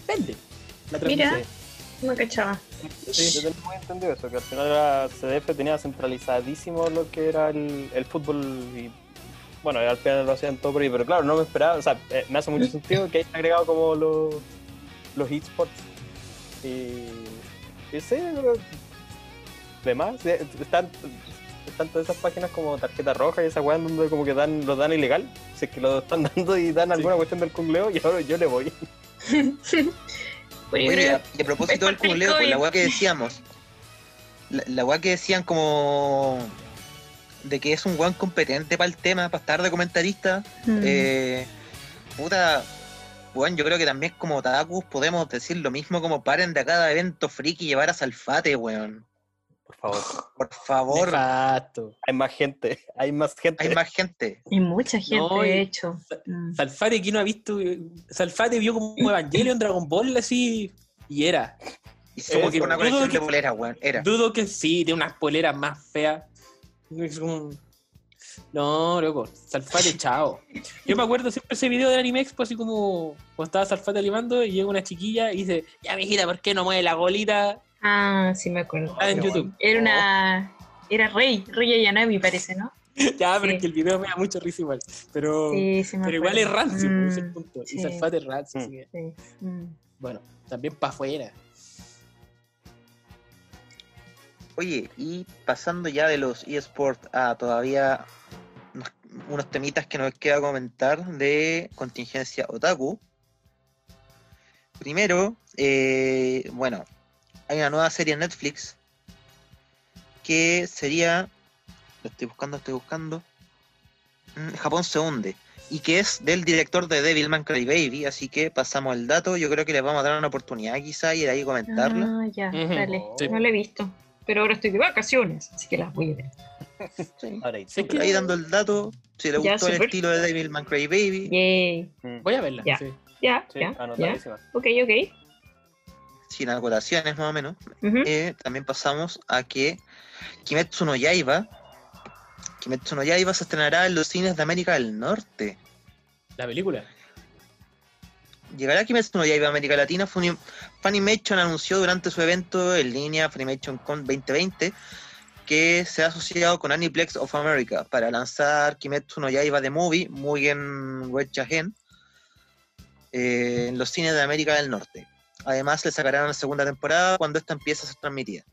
vende la
Mira.
transmisión.
No cachaba.
Sí.
Yo tenía muy entendido eso, que al final la CDF tenía centralizadísimo lo que era el, el fútbol y bueno, al final lo hacían todo por ahí, pero claro, no me esperaba, o sea, eh, me hace mucho sentido que hayan agregado como los, los esports y, y sí, demás, están, están todas esas páginas como tarjeta roja y esa weá en donde como que dan, lo dan ilegal, si es que lo están dando y dan alguna cuestión del congleo y ahora yo le voy.
Oye, a- y a propósito del culeo, pues la weá que decíamos. La, la weá que decían como de que es un weón competente para el tema, para estar de comentarista.
Mm.
Eh, puta, weón, yo creo que también como Takus podemos decir lo mismo como paren de a cada evento friki y llevar a Salfate, weón.
Por favor,
Por favor,
hay más gente, hay más gente.
hay más gente.
Y mucha gente,
No,
de hecho. Mm.
Salfate, ¿quién no ha visto? Salfate vio como Evangelion, Dragon Ball, así. Y era.
Y somos
que
una
dudo
colección
que-
de boleras, weón. Era.
Dudo que sí, tiene unas poleras más feas. Es como- No, loco, Salfate, chao. Yo me acuerdo siempre ese video del Anime Expo, así como cuando estaba Salfate animando y llega una chiquilla y dice, ya mijita, ¿por qué no mueve la golita?
Ah, sí me acuerdo.
Está en YouTube.
Era una. Era Rey, Rey Ayanami parece, ¿no?
ya, pero
Sí.
es que el video me da mucho risa igual. Pero,
Sí, sí me
pero igual es
acuerdo.
rancio,
Mm,
pues, ese es el punto.
sí.
Y Salfate es rancio,
Mm.
así que,
Sí. Mm.
bueno, también para afuera.
Oye, y pasando ya de los eSports a todavía unos, unos temitas que nos queda comentar de contingencia otaku. Primero, eh, bueno, hay una nueva serie en Netflix que sería, lo estoy buscando, estoy buscando, Mm, Japón se hunde y que es del director de Devilman Crybaby, así que pasamos el dato, yo creo que les vamos a dar una oportunidad quizá y de ahí comentarla.
Ah, ya, dale.
Sí.
No lo he visto. pero ahora estoy de vacaciones, así que las voy a ver.
Sí.
Ahora ahí.
Sí, que-
Ahí dando el dato, si le gustó el estilo de Devil May Cry Baby,
Yay.
Voy a verla.
Ya.
sí.
Ya,
Sí,
ya, ya. Ok, ok.
Sin acotaciones más o menos, eh, también pasamos a que Kimetsu no Yaiba, Kimetsu no Yaiba se estrenará en los cines de América del Norte.
La película.
Llegará Kimetsu no Yaiba a América Latina. Funi- Funimation anunció durante su evento en línea Funimation Con 2020 que se ha asociado con Aniplex of America para lanzar Kimetsu no Yaiba The Movie, Mugen Wechagen, eh, en los cines de América del Norte. Además, le sacarán una segunda temporada cuando esta empiece a ser transmitida.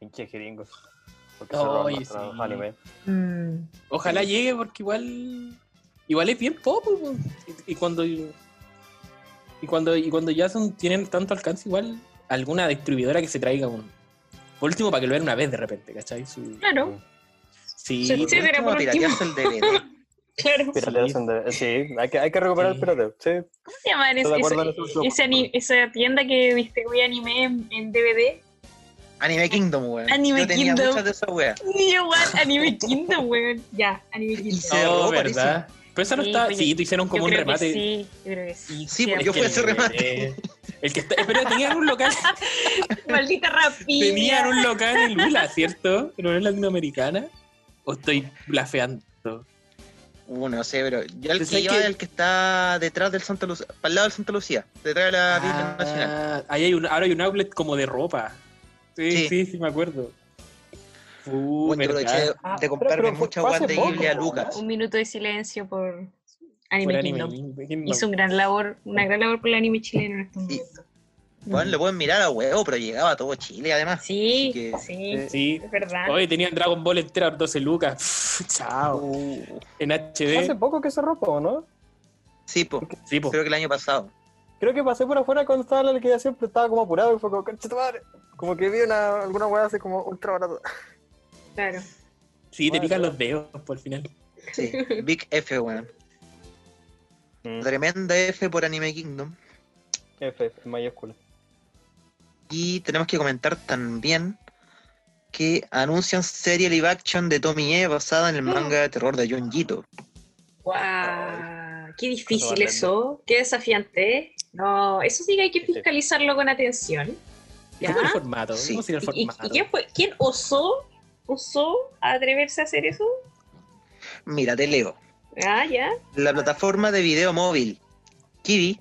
Pinches gringos. Porque nuestros
sí.
animes.
Mm,
Ojalá llegue porque igual. Igual es bien pop. po. Y, y cuando. Y cuando, y cuando ya son, tienen tanto alcance, igual alguna distribuidora que se traiga un. Por último, para que lo vean una vez de repente, ¿cachai? Su-
Claro,
sí,
Sí, sí,
último, el DVD.
claro.
De- Sí, hay que, hay que recuperar
Sí.
el pirateo. Sí.
¿Cómo se llama
en
ese- esa tienda que distribuye anime en, en DVD?
Anime Kingdom, weón.
Anime
Yo tenía
Kingdom.
muchas de esas weas.
Igual, Anime Kingdom, weón. Ya, Anime Kingdom.
No, ¿verdad? Pero esa no
Sí,
está.
pues,
Sí, tú hicieron como
Yo
un
creo que
remate.
sí, yo creo que sí.
Sí, porque yo fui a ese remate.
Eh, El que está, pero tenían un local,
Maldita rapilla.
tenían un local en Lula, ¿cierto? Pero no es latinoamericana. ¿O estoy blafeando?
Uh, no sé, pero yo el que
que-
es el que está detrás del Santa Lucía, para el lado del Santa Lucía, detrás de la Biblia Nacional.
Ah, ahí hay un, ahora hay un outlet como de ropa. Sí,
Sí.
sí, sí, me acuerdo. Uh,
Bueno, aproveché de,
Ah,
de
pero-
comprarme
pero fue-
muchas
hace
de
poco,
Ghibli a
¿no?
Lucas.
Un minuto de silencio por
Por
Anime
anime
Kingdom.
Kingdom.
Hizo un gran labor, una gran labor por el anime chileno en estos momentos.
Bueno, lo pueden mirar a huevo, pero llegaba a todo Chile además.
Sí,
que-
sí,
Sí.
es verdad.
Hoy tenían Dragon Ball entera por 12 lucas. Pff, chao.
Uh,
En
Hace
HD.
poco que se rompo, ¿no?
sí, pues,
Sí, po.
creo que el año pasado.
Creo que pasé por afuera cuando estaba la liquidación, pero estaba como apurado y fue como, "Concha tu madre". Como que vi una, alguna weá así como ultra barata.
Claro.
Sí, te pican los dedos por el final.
Sí, Big F, weón.
Mm.
Tremenda F por Anime Kingdom.
F, en mayúscula.
Y tenemos que comentar también que anuncian serie live action de Tommy E basada en el manga de terror de Junjito.
¡Guau! Qué difícil eso, qué desafiante. No, eso sí que hay que fiscalizarlo con atención.
¿Y ¿Cómo
¿Ya?
el formato?
Sí.
¿Cómo sería el
¿Y, y-
formato?
y quién, fue, quién osó, osó atreverse a hacer eso?
Mira, te leo.
Ah, ya.
La plataforma de video móvil Kiwi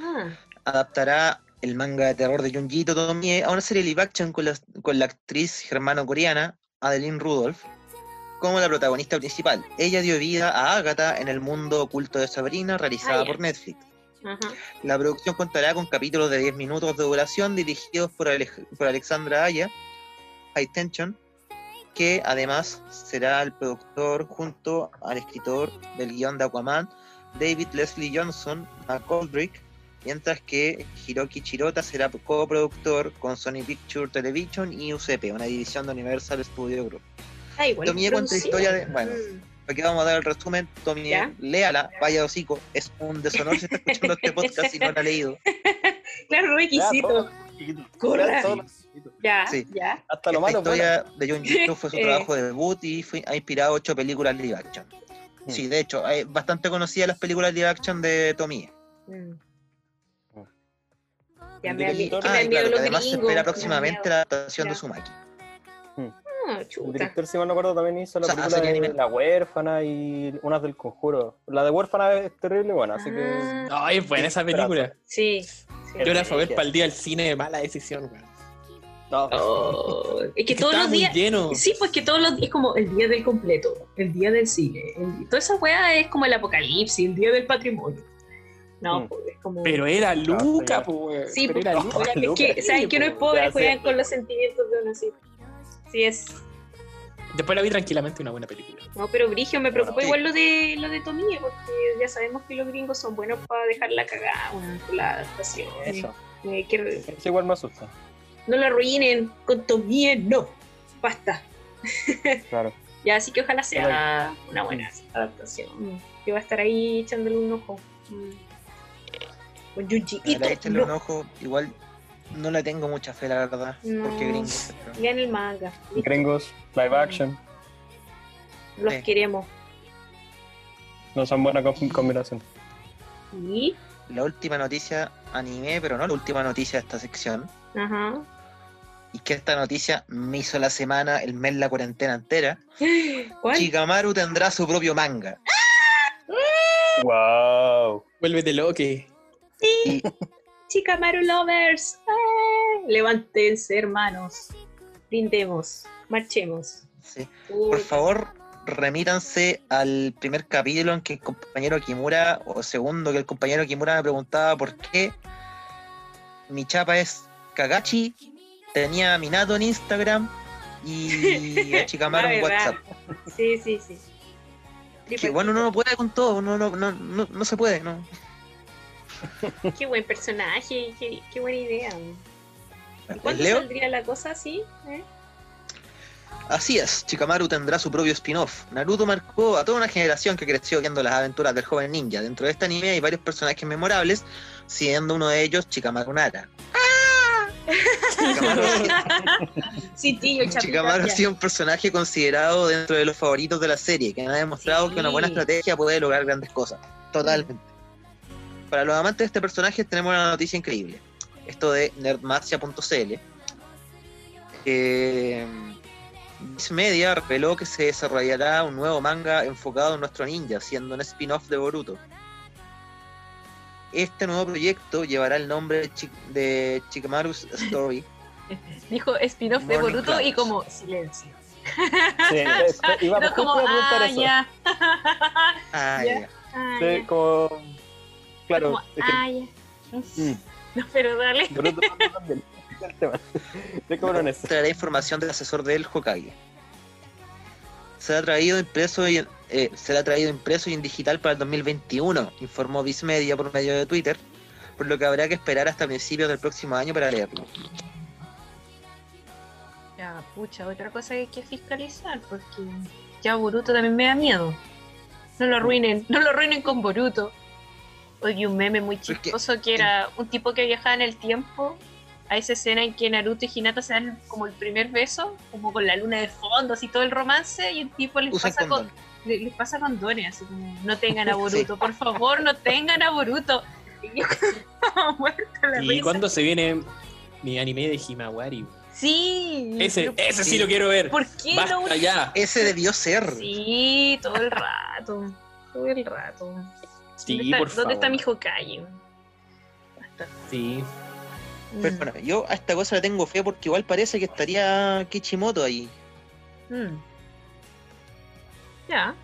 Ah,
adaptará el manga de terror de Junjito Tomie a una serie live action con la, con la actriz germano-coreana Adeline Rudolph como la protagonista principal. Ella dio vida a Agatha en el mundo oculto de Sabrina, realizada por Netflix. La producción contará con capítulos de 10 minutos de duración dirigidos por, por Alexandra Aya, High Tension, que además será el productor junto al escritor del guion de Aquaman, David Leslie Johnson, McGoldrick, mientras que Hiroki Chirota será coproductor con Sony Picture Television y UCP, una división de Universal Studio Group.
Ah, igual.
Tommy cuenta historia de- bueno.
Mm.
Aquí vamos a dar el resumen.
¿Ya?
léala, vaya hocico. Es un deshonor si está escuchando este podcast y no lo ha leído.
Claro, requisito. Corra.
ya.
Ya,
Sí.
ya.
Hasta lo
Esta
malo,
historia de John Jito fue su
Eh.
trabajo de debut y fue- ha inspirado ocho películas live action. Sí, de hecho, es bastante conocida las películas live action de.
Mm.
Mm.
Ya me,
director-
Ah, claro,
los
además se espera próximamente la adaptación
Ya.
de Sumaki.
Ah,
El director, si mal no acuerdo, también hizo la
O sea,
película de
anime.
La Huérfana y unas del Conjuro. La de Huérfana es terrible buena, así que...
Ah,
Ay, es buena esa película.
sí. sí.
Yo la fui a ver
Estrategia.
para el día del cine, mala decisión, weón.
No,
Oh, es que
Es que
todos los días.
lleno.
Sí, pues que todos los días es como el día del completo, el día del cine. el- toda esa weá es como el apocalipsis, el día del patrimonio. No,
Mm.
pues es como.
Pero era Luca,
ya.
pues,
sí,
Pero
pues,
era
oigan,
Luca.
es que, ¿saben que no es
pues,
pobre? Juegan con los sentimientos de uno así. Sí es.
Después la vi tranquilamente, una buena película.
No, pero Brigio me preocupó
Sí.
igual lo de lo de Tomie, porque ya sabemos que los gringos son buenos para dejar la cagada con la adaptación.
eso.
Eh,
Eso igual me asusta.
no la arruinen con Tomie, no. Basta.
Claro.
Ya, así que ojalá sea una buena adaptación. Que va a estar ahí echándole un ojo. Con Junji Ito.
échenle
no.
un ojo. Igual no le tengo mucha fe, la verdad.
No.
Porque gringos. pero-
Lean el manga. listo.
Gringos, live action,
Los
Sí.
queremos.
no son buena com- combinación.
Y.
La última noticia anime, pero no la última noticia de esta sección.
Ajá.
Y que esta noticia me hizo la semana, el mes, la cuarentena entera.
¿Cuál?
Shikamaru tendrá su propio manga.
Wow.
Vuélvete loque.
Y
Chica Maru Lovers. ¡Ah! Levántense, hermanos. Brindemos. Marchemos.
sí, por favor, remítanse al primer capítulo en que el compañero Kimura, o segundo que el compañero Kimura me preguntaba por qué mi chapa es Kagachi, tenía a Minato en Instagram y a Shikamaru en. WhatsApp.
Sí, sí, sí.
Que bueno, uno no puede con todo, no, no, no, no, no se puede, no.
Qué buen personaje, qué, qué buena idea. ¿Y
¿Les
cuándo
leo?
saldría la cosa así? ¿Eh?
Así es, Shikamaru tendrá su propio spin-off. Naruto marcó a toda una generación que creció viendo las aventuras del joven ninja. Dentro de este anime hay varios personajes memorables, siendo uno de ellos Shikamaru Nara. Shikamaru,
Sí, tío, chapita,
Shikamaru ha sido un personaje considerado dentro de los favoritos de la serie, que ha demostrado
Sí.
que una buena estrategia puede lograr grandes cosas. Totalmente. Para los amantes de este personaje tenemos una noticia increíble. Esto de nerdmacia.cl. Eh, Viz Media reveló que se desarrollará un nuevo manga enfocado en nuestro ninja, siendo un spin-off de Boruto. Este nuevo proyecto llevará el nombre de, Chi- de Shikamaru's Story.
Dijo spin-off de Boruto y como silencio.
Sí, es- iba
No
justo
como,
a preguntar
ah,
eso.
ya.
Ah,
ya. Ah,
Sí,
ya.
como. Claro,
Como,
es que
ah, ya.
Mm.
No, pero dale.
Boruto también. El tema. De eso.
traerá información del asesor del Hokage. Será traído impreso y eh, será traído impreso y en digital para el 2021, informó Viz Media por medio de Twitter, por lo que habrá que esperar hasta principios del próximo año para leerlo.
Ya, pucha, otra cosa que hay que fiscalizar, porque ya Boruto también me da miedo. No lo arruinen, no lo arruinen con Boruto. Hoy vi un meme muy chistoso que era un tipo que viajaba en el tiempo a esa escena en que Naruto y Hinata se dan como el primer beso, como con la luna de fondo, así todo el romance, y el tipo les pasa con le- les pasa condones, así como no tengan a Boruto, por favor, no tengan a Boruto. Y yo como muerta la
¿Y
risa.
cuándo se viene mi anime de Himawari?
Sí,
Ese, ese sí
sí.
lo quiero ver.
¿por qué
Basta
no
ya.
Ese debió ser.
Sí, todo el rato. Todo el rato.
Sí,
¿Dónde está,
por
¿dónde
favor.
está mi Hokage? Basta.
Sí.
Pero
Mm,
bueno, yo a esta cosa le tengo fe porque igual parece que estaría Kichimoto ahí.
mm. Ya.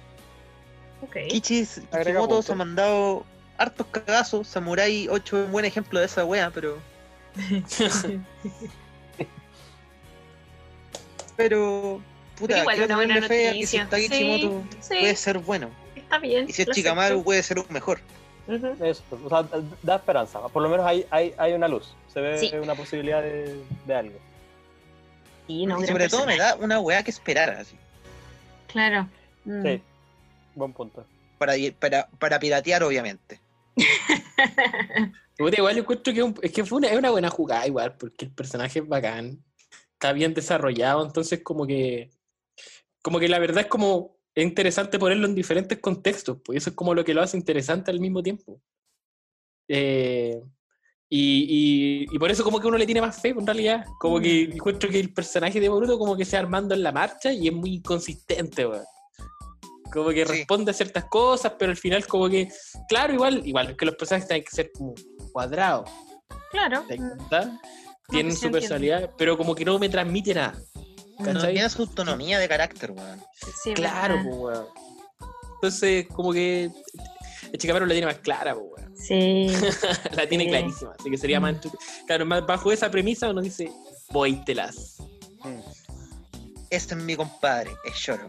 Ok.
Kichi,
Agrega
Kichimoto se ha mandado hartos cagazos. Samurai 8 es un buen ejemplo de esa wea, pero. Pero. Puta,
Pero igual una buena
tenerle fe a que si
noticia.
está
Sí,
Kichimoto
sí.
puede ser bueno.
Está bien.
Y si es
lo
Chikamaru puede ser un mejor.
Eso, o sea, da esperanza. Por lo menos hay, hay, hay una luz. Se ve
Sí.
una posibilidad de, de algo.
Sí, no,
y sobre todo me da una weá que esperar así.
Claro. Mm.
Sí, buen punto.
Para, para, para piratear, obviamente.
Igual yo encuentro que, un- es que fue una, es una buena jugada igual, porque el personaje es bacán, está bien desarrollado, entonces como que, como que la verdad es como, es interesante ponerlo en diferentes contextos, pues eso es como lo que lo hace interesante al mismo tiempo. Eh, y, y- y por eso como que uno le tiene más fe, en realidad, como que encuentro que el personaje de Boruto como que se armando en la marcha y es muy inconsistente, weón. Como que
Sí.
responde a ciertas cosas, pero al final como que, claro, igual, igual que los personajes tienen que ser como cuadrados,
Claro.
¿te das
Mm.
Tienen
sí
su personalidad, pero como que no me transmite nada.
No
¿Cachai?
tiene su autonomía de carácter, weón.
Sí,
Claro, pues, weón. Entonces, como que el Chicamaro la tiene más clara, pues, weón.
Sí.
La tiene
Sí.
clarísima. Así que sería más. entrete- Claro, más bajo esa premisa uno dice, voítelas.
Mm.
Este es mi compadre, es Shoro.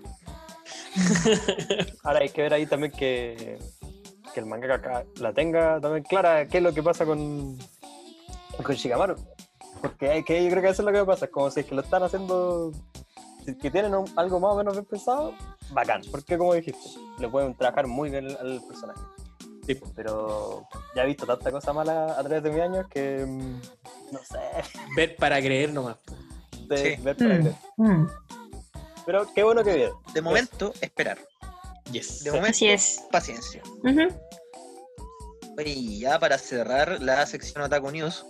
Ahora hay que ver ahí también que, que el manga acá la tenga también clara qué es lo que pasa con, con Shikamaru. Porque hay que, yo creo que eso es lo que pasa. Es como si es que lo están haciendo, si es que tienen un- algo más o menos bien pensado, bacán. Porque como dijiste, le pueden trabajar muy bien al, personaje.
Sí.
Pero ya he visto tanta cosa mala a través de mis años que mm, No sé.
Ver para creer nomás.
de
Sí.
ver para
Mm,
creer.
mm.
Pero qué bueno que viene.
De momento, esperar.
Yes.
De momento,
Así es.
paciencia. Oye, y ya para cerrar la sección Otaku News.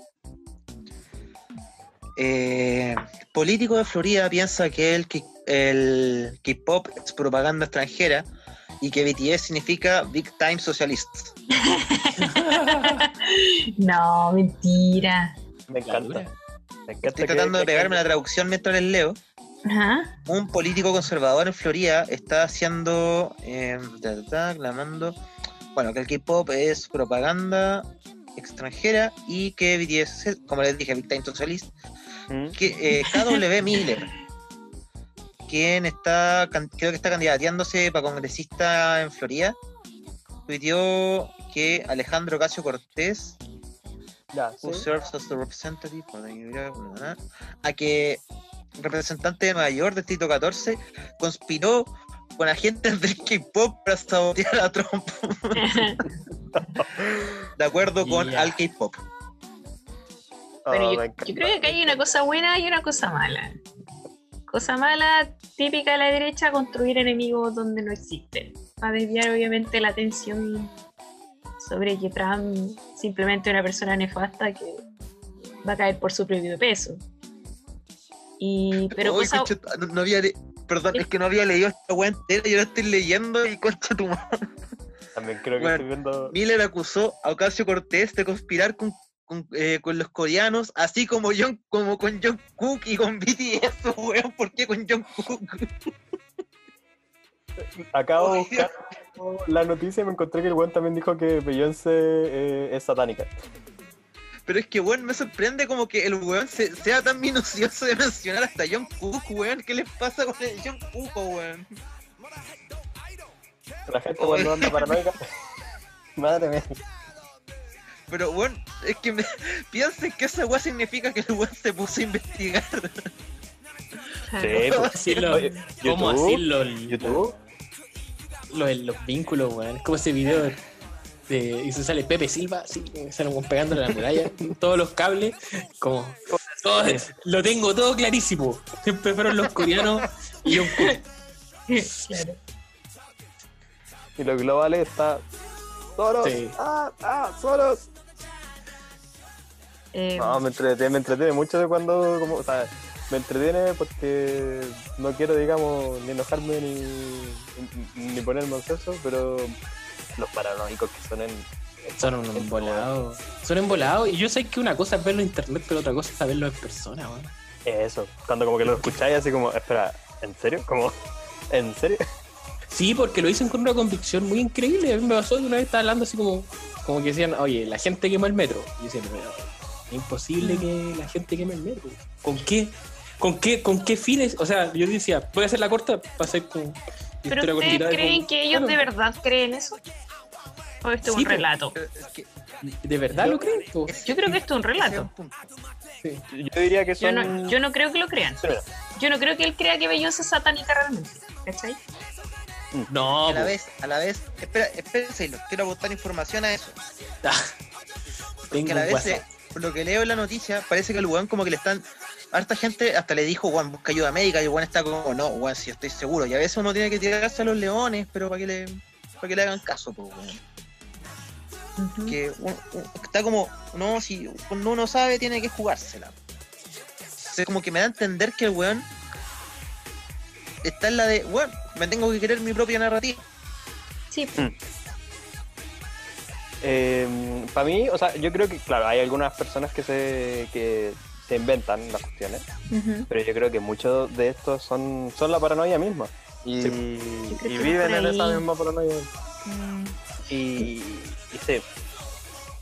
Eh, político de Florida piensa que el, K-pop es propaganda extranjera y que BTS significa Big Time Socialists.
No, mentira.
Me encanta.
dura.
Me encanta
Estoy
que-
tratando de
que-
pegarme la traducción mientras les leo.
Ajá.
Un político conservador en Florida está haciendo, eh, ta, ta, ta, clamando, bueno, que el K-pop es propaganda extranjera y que BTS, es, como les dije, Big Time Socialist,
¿Mm?
que eh, KW Miller, quien está, creo que está candidateándose para congresista en Florida, tuiteó que Alejandro Casio Cortés,
Ya,
who serves as the representative, a que representante de Nueva York, distrito 14, conspiró con agentes del K-pop para sabotear a Trump, de acuerdo con
Ya.
al K-pop.
Bueno,
Oh,
yo, yo creo que acá hay una cosa buena y una cosa mala. Cosa mala, típica de la derecha, construir enemigos donde no existen. Para desviar obviamente la atención sobre que Trump simplemente es una persona nefasta que va a caer por su propio peso. Y, pero
Uy,
cosa,
concha, no, no había le- Perdón, es que no había leído esta weá entera, yo la estoy leyendo y concha tu madre.
También creo que
Bueno,
estoy viendo.
Miller acusó a Ocasio Cortés de conspirar con, con, eh, con los coreanos, así como, John, como con John Cook y con BTS, weón. ¿Por qué con John Cook?
Acabo de buscar la noticia y me encontré que el weón también dijo que Beyoncé eh, es satánica.
Pero es que, weón, me sorprende como que el weón se- sea tan minucioso de mencionar hasta John Cook, weón. ¿Qué les pasa con el John Cook, weón?
La gente cuando anda paranoica. Madre mía.
Pero, weón, es que me... piensen que esa weá significa que el weón se puso a investigar.
Sí, pues,
Así lo-
Oye,
¿Cómo
YouTube,
así los,
YouTube.
los, los vínculos, weón? Es como ese video de, y se sale Pepe Silva, así, que sale como pegándole a la muralla, todos los cables, como todo- lo tengo todo clarísimo. Siempre fueron los coreanos y un
claro.
Y los globales está. Soros.
Sí.
Ah, ah, soros.
Eh,
No, me entretiene, me entretiene mucho de cuando, como, o sea, me entretiene porque no quiero, digamos, ni enojarme ni, ni, ni ponerme ansioso, pero los paranoicos que son en...
Son unos embolados. Son embolados. Y yo sé que una cosa es verlo en internet, pero otra cosa es verlo en persona, weón.
Eso, cuando como que lo escucháis así como, espera, ¿en serio? Como, ¿en serio?
Sí, porque lo dicen con una convicción muy increíble. A mí me pasó que una vez estaba hablando así como, como que decían, oye, la gente quema el metro. Y yo decía, es imposible que la gente queme el metro. ¿Con qué? ¿Con qué, con qué fines? O sea, yo decía, voy a hacer la corta para hacer con
¿Pero ustedes
cortita
creen
con-
que ellos
Claro.
de verdad creen eso? ¿O esto es
Sí,
un
pues.
relato?
Que
¿De verdad lo creen?
Yo creo que esto es un relato.
Sí.
Yo diría que
Yo
son...
no, yo no creo que lo crean. Yo no creo que él crea que Beyoncé es satánica realmente. ¿Cachai?
No,
A la vez, a la vez, espera, espérense, los quiero aportar información a eso.
Ah,
Que
Tengo
a la vez, eh, por lo que leo en la noticia, parece que el weón como que le están. Harta gente hasta le dijo, Juan, busca ayuda médica, y el weón está como, no, Juan, sí estoy seguro. Y a veces uno tiene que tirarse a los leones, pero para que le, para que le hagan caso, pues, weón. Que un- un- está como, no, si cuando uno sabe, tiene que jugársela. O sea, como que me da a entender que el weón está en la de, weón, me tengo que querer mi propia narrativa.
Sí,
para mí, o sea, yo creo que, claro, hay algunas personas que se, que se inventan las cuestiones, pero yo creo que muchos de estos son, son la paranoia misma. Y, viven en esa misma paranoia.
Mm,
Y, y sí,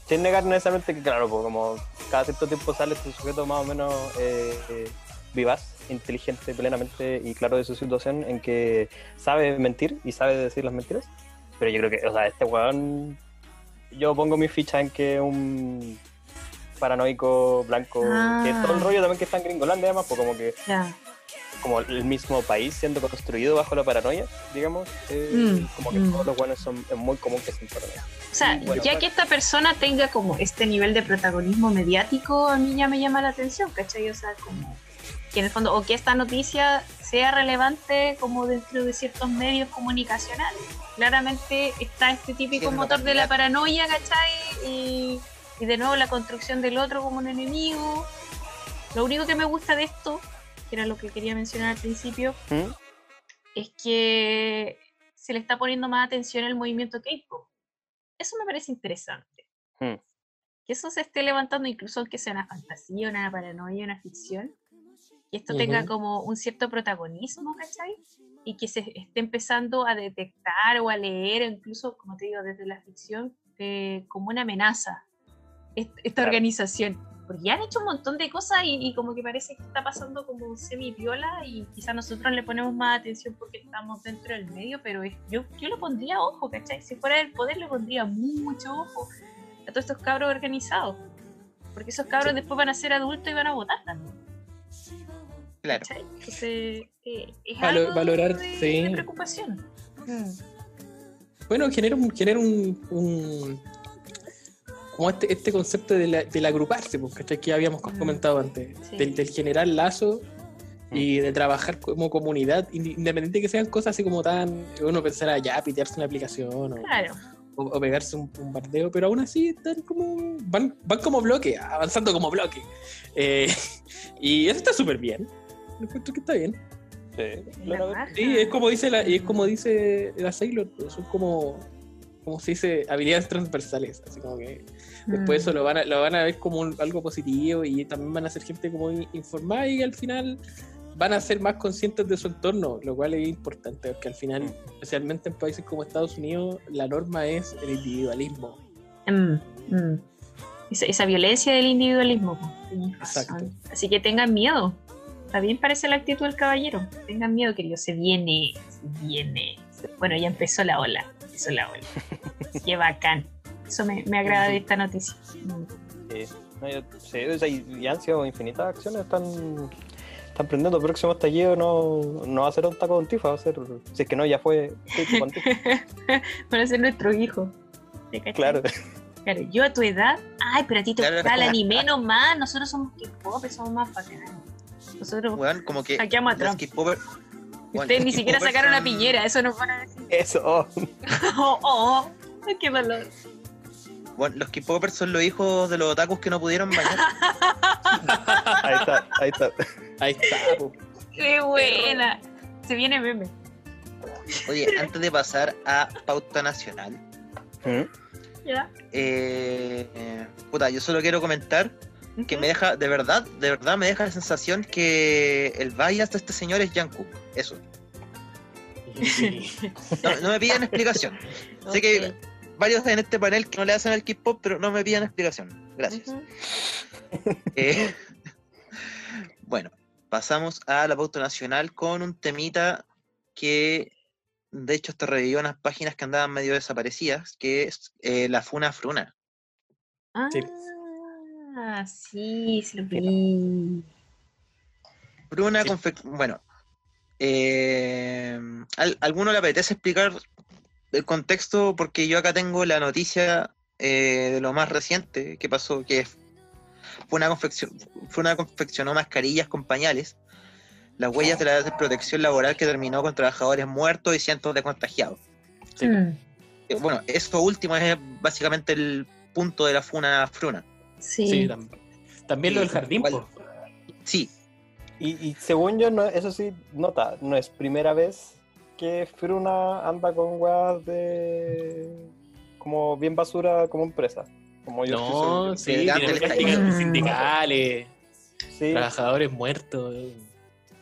sin negar necesariamente que, claro, pues como cada cierto tiempo sale este sujeto más o menos eh, eh, vivaz, inteligente plenamente y claro de su situación en que sabe mentir y sabe decir las mentiras. Pero yo creo que, o sea, este weón, yo pongo mi ficha en que un paranoico blanco,
Ah.
que todo el rollo también que está en Gringolandia además, pues como que
ya.
como el mismo país siendo construido bajo la paranoia, digamos, eh,
Mm,
como que
mm.
todos los buenos son es muy común que sean paranoia.
O sea,
Bueno,
ya
bueno.
que esta persona tenga como este nivel de protagonismo mediático, a mí ya me llama la atención, ¿cachai? O sea, como que en el fondo, o que esta noticia sea relevante como dentro de ciertos medios comunicacionales. Claramente está este típico motor de la paranoia, ¿cachai? Y, y de nuevo la construcción del otro como un enemigo. Lo único que me gusta de esto, que era lo que quería mencionar al principio,
¿Mm?
es que se le está poniendo más atención al movimiento K-pop. Eso me parece interesante.
Hmm.
Que eso se esté levantando, incluso aunque sea una fantasía, una paranoia, una ficción, que esto tenga
Ujú.
como un cierto protagonismo, ¿cachai? Y que se esté empezando a detectar o a leer, incluso, como te digo, desde la ficción, eh, como una amenaza, est- esta
Claro.
organización. Porque ya han hecho un montón de cosas y, y como que parece que está pasando como semi-viola y quizás nosotros le ponemos más atención porque estamos dentro del medio, pero es- yo, yo le pondría ojo, ¿cachai? Si fuera del poder le pondría mucho ojo a todos estos cabros organizados. Porque esos cabros después van a ser adultos y van a votar también.
Claro.
¿cachai? Entonces, eh, es
Valo-
algo
valorar,
de,
sí.
de preocupación. Mm.
Bueno, genera un, genera un, un- como este, este concepto de la- del agruparse, pues, ¿cachai? Que habíamos
Mm.
comentado antes,
Sí.
del, del generar lazo y de trabajar como comunidad, independiente de que sean cosas así como tan, uno pensara ya pitearse una aplicación o,
Claro.
o- o pegarse un un bombardeo, pero aún así están como, van, van como bloque, avanzando como bloque. Eh, y eso está súper bien, encuentro que está bien.
Sí.
Sí, es como dice la, y es como dice la Sailor, pues, son como, como se dice, habilidades transversales, así como que después
Mm.
eso lo van a, lo van a ver como un- algo positivo y también van a ser gente como in- informada y al final van a ser más conscientes de su entorno, lo cual es importante, porque al final, especialmente en países como Estados Unidos, la norma es el individualismo.
Mm, mm. Esa, esa violencia del individualismo.
Exacto.
Así que tengan miedo. También parece la actitud del caballero. Tengan miedo, queridos. Se viene, se viene. Bueno, ya empezó la ola. Empezó la ola. Qué bacán. Eso me, me agrada de esta noticia.
Sí, no, yo- sí, o sea, y, han sido infinitas acciones, están, están prendiendo. El próximo estallido no, no va a ser un taco de tifa, va a ser, si es que no, ya fue con tifa.
Van a ser nuestro hijo.
Claro,
Claro, yo a tu edad, ay, pero a ti te
Claro.
gusta el anime nomás, nosotros somos K-pop, somos más bacanes. Nosotros
Weón, como que
hackeamos a
los
Trump.
K-popper- weón,
Ustedes ni siquiera sacaron la piñera, eso nos van a decir.
eso. oh.
Oh, oh, qué dolor.
Bueno, los K-popers son los hijos de los otakus que no pudieron bañar.
Ahí está, ahí está.
Ahí está.
Qué buena. Se viene meme.
Oye, antes de pasar a pauta nacional,
¿Mm?
¿Ya?
eh, eh, puta, yo solo quiero comentar que me deja, de verdad, de verdad me deja la sensación que el bias de este señor es Jungkook. Eso. No, no me pidan explicación. Sé que varios en este panel que no le hacen al K-pop, pero no me pidan explicación. Gracias. Eh, bueno, pasamos a la pauta nacional con un temita que de hecho hasta revivió unas páginas que andaban medio desaparecidas, que es eh, la Funa Fruna.
Sí.
Ah, sí, sí lo vi.
Fruna
Sí.
confe- bueno, eh, ¿al- ¿alguno le apetece explicar el contexto? Porque yo acá tengo la noticia eh, de lo más reciente que pasó, que Funa, confeccio- Fruna confeccionó mascarillas con pañales las huellas de la protección laboral que terminó con trabajadores muertos y cientos de contagiados.
Sí.
Mm,
Eh, Bueno, eso último es básicamente el punto de la funa fruna.
Sí.
Sí, tam- también lo del jardín.
Sí,
Y, y según yo, no, eso sí, nota, no es primera vez que Fruna anda con weas de. como bien basura como empresa. Como yo
No, sí, tiene sindicales,
Sí,
trabajadores muertos.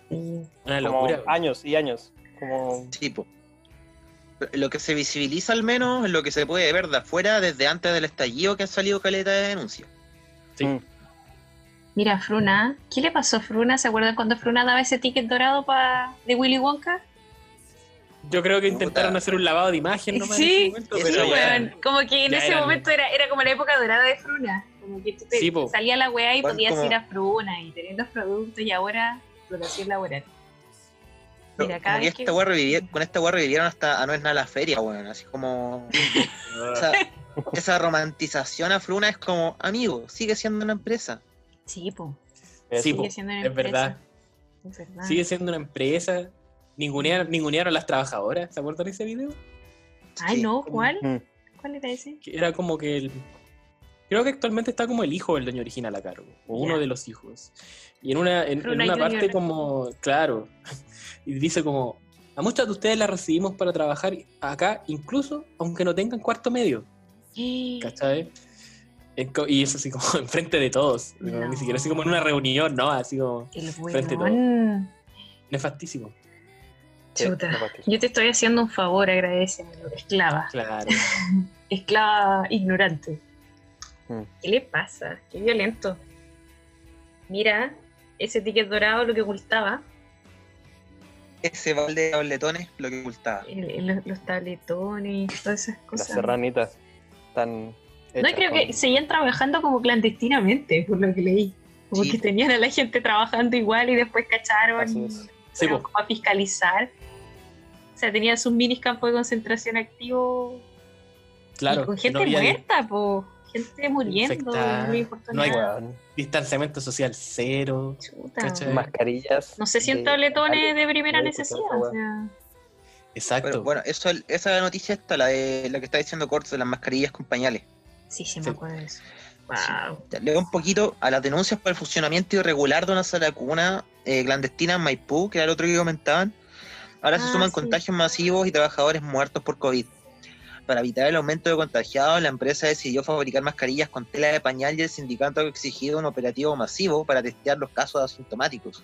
Una
como
locura.
años y años. Como.
sí, po. Lo que se visibiliza al menos es lo que se puede ver de afuera desde antes del estallido que han salido caleta de denuncias.
Sí.
Mm.
Mira, Fruna, ¿qué le pasó a Fruna? ¿Se acuerdan cuando Fruna daba ese ticket dorado pa- de Willy Wonka?
Yo creo que intentaron
Puta.
hacer un lavado de imagen nomás
Sí,
en ese momento, pero
Sí, como que en ese
eran-
momento era, era como la época dorada de Fruna. Como que tú te-
Sí,
salía la weá y podías
como-
ir a Fruna y tener los productos y ahora explotación laboral. Mira, cada
que
vez que-
esta revivi- con esta weá revivieron hasta a no es nada la feria, weón. Así como. esa, esa romantización a Fruna es como, amigo, sigue siendo una empresa.
Sí, po.
Sí,
Sigue
po,
siendo una
es
empresa.
verdad.
Es verdad.
Sigue siendo una empresa. Ningunearon, ningunearon a las trabajadoras. ¿Se acuerdan de ese video?
Ay,
Sí.
no, ¿cuál?
Mm.
¿Cuál era ese?
Que era como que el. Creo que actualmente está como el hijo del dueño original a cargo, o uno de los hijos. Y en una, en, una parte como, claro, y dice como, a muchas de ustedes las recibimos para trabajar acá, incluso aunque no tengan cuarto medio, ¿cachai? Es Y eso así como enfrente de todos, ni siquiera así como en una reunión, no, así como
El
Frente a todo.
weón.
nefastísimo.
Chuta. Yo te estoy haciendo un favor, agradecemelo. Esclava.
Claro.
Esclava ignorante.
Mm.
¿Qué le pasa? Qué violento. Mira, ese ticket dorado lo que ocultaba,
Ese balde de tabletones lo que ocultaba.
el- el- los tabletones, todas esas
Las
cosas.
serranitas están.
No, creo que seguían trabajando como clandestinamente, por lo que leí. Como
Sí.
que tenían a la gente trabajando igual y después cacharon.
Sí, po.
como a fiscalizar. O sea, tenían sus minis campos de concentración activos
claro.
y con gente
no
muerta, po. Gente muriendo, no le importó
No hay-
nada.
Weón,
distanciamiento social cero.
Mascarillas.
No sé si en
de-
primera
de-
necesidad. O sea,
Exacto.
Pero bueno, eso, esa noticia está, la, de, la que está diciendo Cortes de las mascarillas con pañales.
sí, sí, me
Sí.
acuerdo de eso. Wow.
Leo un poquito a las denuncias por el funcionamiento irregular de una sala cuna eh, clandestina en Maipú, que era el otro que comentaban. Ahora se
Ah,
suman
sí.
contagios masivos y trabajadores muertos por COVID. Para evitar el aumento de contagiados, la empresa decidió fabricar mascarillas con tela de pañal y el sindicato ha exigido un operativo masivo para testear los casos asintomáticos.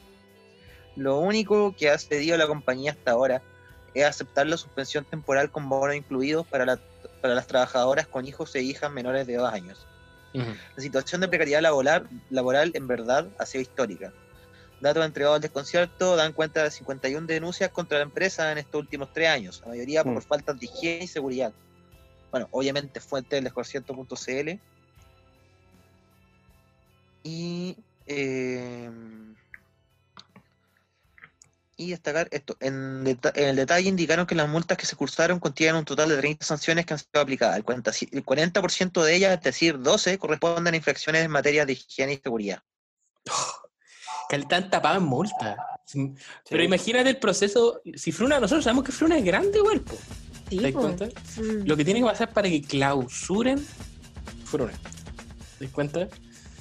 Lo único que ha cedido la compañía hasta ahora es aceptar la suspensión temporal con bono incluidos para, la- para las trabajadoras con hijos e hijas menores de dos años. La situación de precariedad laboral, laboral en verdad ha sido histórica. Datos entregados al desconcierto dan cuenta de 51 denuncias contra la empresa en estos últimos tres años, la mayoría por
Mm.
faltas de higiene y seguridad. Bueno, obviamente fuente del desconcierto.cl. Y, eh, y destacar esto. En, deta- en el detalle indicaron que las multas que se cursaron contienen un total de 30 sanciones que han sido aplicadas. El 40%, el 40% de ellas, es decir, 12, corresponden a infracciones en materia de higiene y seguridad.
Que están tapados en multa. Sí, Pero
Sí.
imagínate el proceso. Si Fruna, nosotros sabemos que Fruna es grande igual, po.
Sí,
¿Te das cuenta?
Mm.
Lo que tiene que pasar para que clausuren Fruna. ¿Te das cuenta?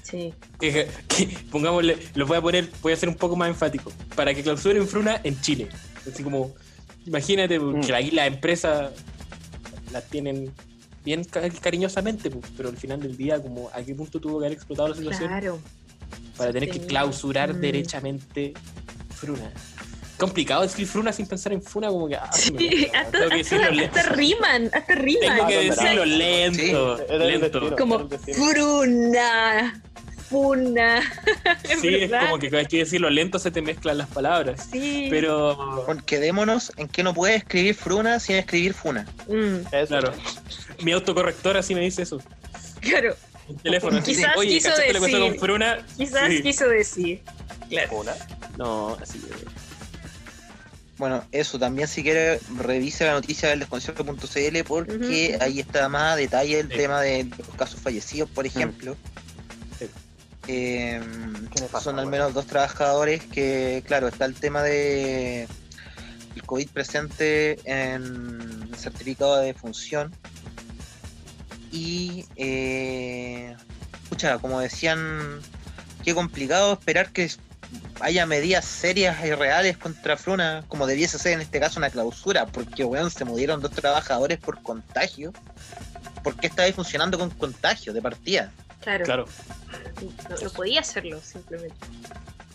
Sí.
Que, que- pongámosle, lo voy a poner, voy a ser un poco más enfático. Para que clausuren Fruna en Chile. Así como, imagínate
Mm.
que ahí las empresas las tienen bien ca- cariñosamente, po, pero al final del día, como a qué punto tuvo que haber explotado la situación
Claro.
para tener que clausurar
Mm.
derechamente Fruna. Complicado decir Fruna sin pensar en Funa, como que. ah,
Sí,
me
hasta,
que
hasta, hasta riman, hasta riman.
Tengo que
Ah,
decirlo lento.
Sí.
Lento.
destino,
Como. Fruna, Funa.
Sí, es como que hay que decirlo lento, se te mezclan las palabras.
Sí.
Pero,
quedémonos en que no puedes escribir fruna sin escribir funa.
Mm,
claro, mi autocorrector así me dice eso.
claro,
El teléfono así,
Quizás
oye,
quiso
¿cachaste lo que pasó
decir-
con Fruna?
quizás
Sí.
quiso decir. Claro.
Una.
No, así que.
Bueno, eso también si quiere revise la noticia del desconcierto.cl porque
Ujú.
ahí está más a detalle el
Sí.
tema de los casos fallecidos, por ejemplo.
Sí.
Eh,
¿Qué le pasa,
son al menos dos trabajadores que, claro, está el tema de el COVID presente en el certificado de función. Y, eh, escucha, como decían, qué complicado esperar que haya medidas serias y reales contra Fruna, como debiese ser en este caso una clausura, porque, weón, se murieron dos trabajadores por contagio. ¿Por qué estaba funcionando con contagio de partida?
Claro.
Claro.
No, no podía hacerlo, simplemente.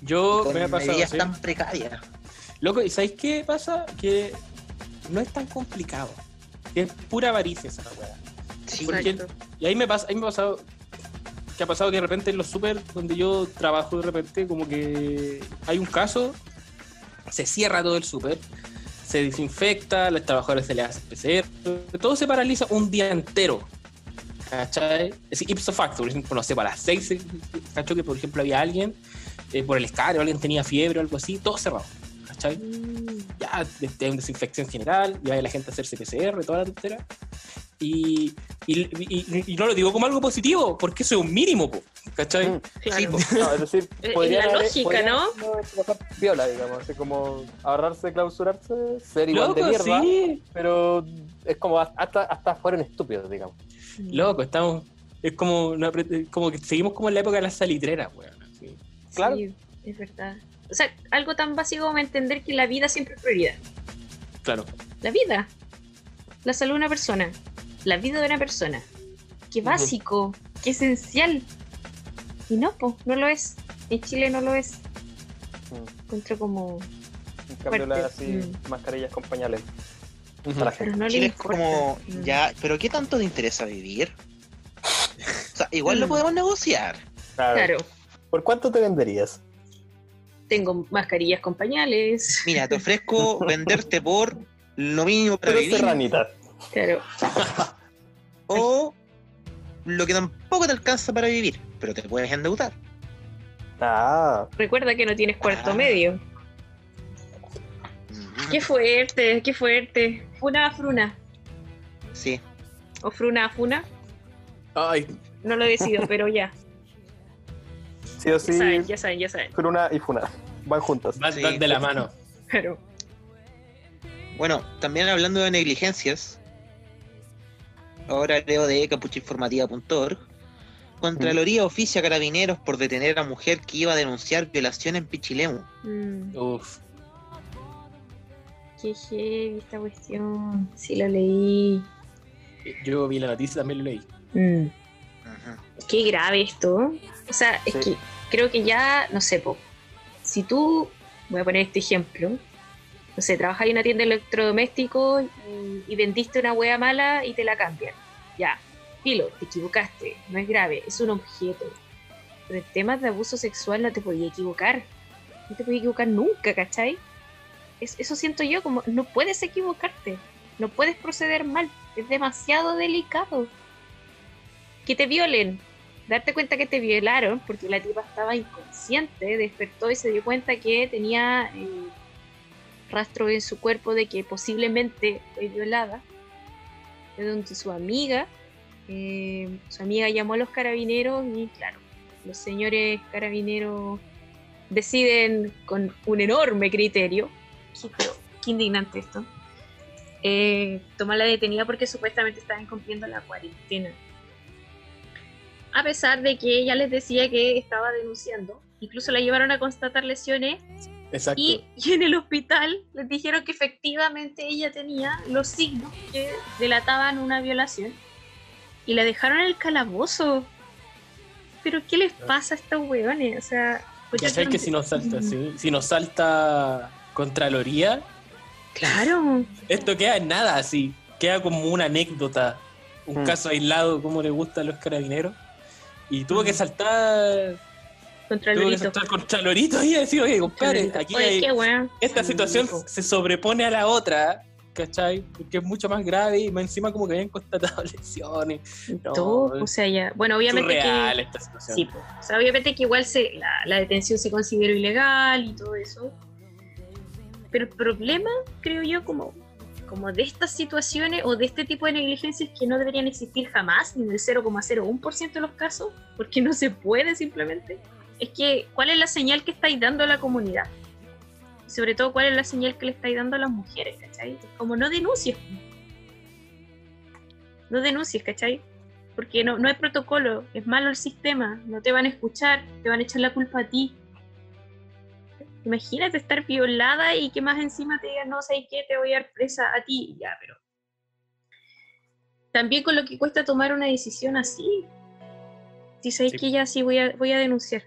Yo
con
me ha pasado.
medidas
¿sí?
tan precarias.
Loco, ¿y sabéis qué pasa? Que no es tan complicado. Es pura avaricia esa weá.
Sí,
¿Por qué?
Exacto.
Y ahí me pasa, ahí me ha pasado que ha pasado que de repente en los super donde yo trabajo de repente como que hay un caso, se cierra todo el super, se desinfecta, a los trabajadores se les hace PCR, todo se paraliza un día entero. ¿Cachai? Es ipso facto, por ejemplo, no sé, para las seis, se- cacho que por ejemplo había alguien eh, por el escáner, alguien tenía fiebre o algo así, todo cerrado. ¿Cachai?
Mm,
ya, una desinfección general, y vaya la gente a hacerse PCR, toda la tontera. Y, y, y- y no lo digo como algo positivo, porque eso es un mínimo, po, ¿cachai?
Mm.
Claro.
Sí, po.
No, es decir,
Es
podrían
la lógica, ¿no?
Viola, digamos, así como ahorrarse, clausurarse, ser igual
Loco,
de mierda,
sí.
pero es como hasta, hasta fueron estúpidos, digamos.
Loco, estamos. Es como, una pre- como que seguimos como en la época de las salitreras, weón. así.
Claro.
Sí, es verdad. O sea, algo tan básico como entender que la vida siempre es prioridad.
Claro.
La vida. La salud de una persona. La vida de una persona. Qué básico, qué esencial. Y no, pues, no lo es. En Chile no lo es.
Mm.
Encuentro como.
En cambio, las así,
Mm.
mascarillas con pañales. La gente.
Pero no le
Chile es como,
Mm.
ya, pero ¿qué tanto te interesa vivir? O sea, igual lo podemos negociar.
Claro.
¿Por cuánto te venderías?
Tengo mascarillas con pañales.
Mira, te ofrezco venderte por lo mínimo para
Pero
vivir
serranita.
Claro.
o lo que tampoco te alcanza para vivir, pero te puedes endeudar.
Ah,
Recuerda que no tienes cuarto
Ah.
medio.
Ujú.
Qué fuerte, qué fuerte. Funa a fruna.
Sí.
O fruna a funa.
Ay,
No lo decido, pero ya.
sí o
Ya
sí,
saben, ya saben, ya saben.
Fruna y Funa. Van juntas.
van,
Sí.
van de la mano.
Claro.
Bueno, también hablando de negligencias, ahora leo de capuchinformativa.org. Contraloría oficia a carabineros por detener a mujer que iba a denunciar violación en Pichilemu.
Mm,
Uf.
qué heavy esta cuestión. Sí, lo leí.
Yo vi la noticia también lo leí.
Mm,
Ujú.
qué grave esto. O sea, es
Sí.
que creo que ya, no sé, po, si tú, voy a poner este ejemplo, no sé, trabajas en una tienda de electrodomésticos y, vendiste una wea mala y te la cambian. Ya, filo, te equivocaste, no es grave, es un objeto. Pero en temas de abuso sexual no te podías equivocar. No te podías equivocar nunca, ¿cachai? Es- eso siento yo como, no puedes equivocarte, no puedes proceder mal, es demasiado delicado. Que te violen, darte cuenta que te violaron, porque la tipa estaba inconsciente, despertó y se dio cuenta que tenía eh, rastro en su cuerpo de que posiblemente fue violada, de donde su amiga, eh, su amiga llamó a los carabineros y claro, los señores carabineros deciden con un enorme criterio, qué indignante esto, eh, tomar la detenida porque supuestamente estaba incumpliendo la cuarentena a pesar de que ella les decía que estaba denunciando. Incluso la llevaron a constatar lesiones
Exacto.
y, y en el hospital les dijeron que efectivamente ella tenía los signos que delataban una violación y la dejaron en el calabozo. Pero ¿qué les pasa a estos hueones? O sea, pues
Ya sabes que si nos salta, sí, si nos salta Contraloría,
Claro,
esto queda en nada, así. Queda como una anécdota, un
Mm.
caso aislado, como le gusta a los carabineros. Y tuvo que
Mm.
saltar,
contra el
tuvo que
Lorito.
saltar Contralorito y decir, oye, compadre, aquí
Oye,
hay-
qué weón.
esta
Sí,
situación se sobrepone a la otra, ¿cachai? Porque es mucho más grave y más encima como que habían constatado lesiones. No,
Todo, o sea, ya. Bueno, obviamente que.
Esta situación.
Sí, o sea, obviamente que igual se, la, la detención se consideró ilegal y todo eso. Pero el problema, creo yo, como, como de estas situaciones o de este tipo de negligencias que no deberían existir jamás, ni en el 0,01% de los casos, porque no se puede simplemente, es que cuál es la señal que estáis dando a la comunidad. Y sobre todo, cuál es la señal que le estáis dando a las mujeres, ¿cachai? Como no denuncies. No denuncies, ¿cachai? porque no, no hay protocolo, es malo el sistema, no te van a escuchar, te van a echar la culpa a ti. Imagínate estar violada y que más encima te digan, no sé qué, te voy a dar presa a ti, ya, pero... También con lo que cuesta tomar una decisión así. Si sabéis
Sí.
que ya sí voy a, voy a denunciar,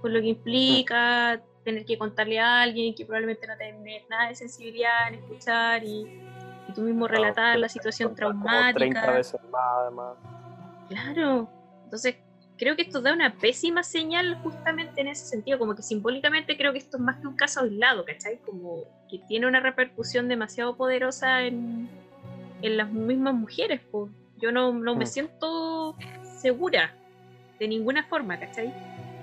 por lo que implica tener que contarle a alguien que probablemente no tenga nada de sensibilidad en escuchar y, y tú mismo relatar la situación
Como 30
traumática.
veces más, además.
Claro. Entonces, creo que esto da una pésima señal justamente en ese sentido, como que simbólicamente creo que esto es más que un caso aislado, ¿cachai? Como que tiene una repercusión demasiado poderosa en, en las mismas mujeres. po. Yo no, no me
Mm.
siento segura de ninguna forma, ¿cachai?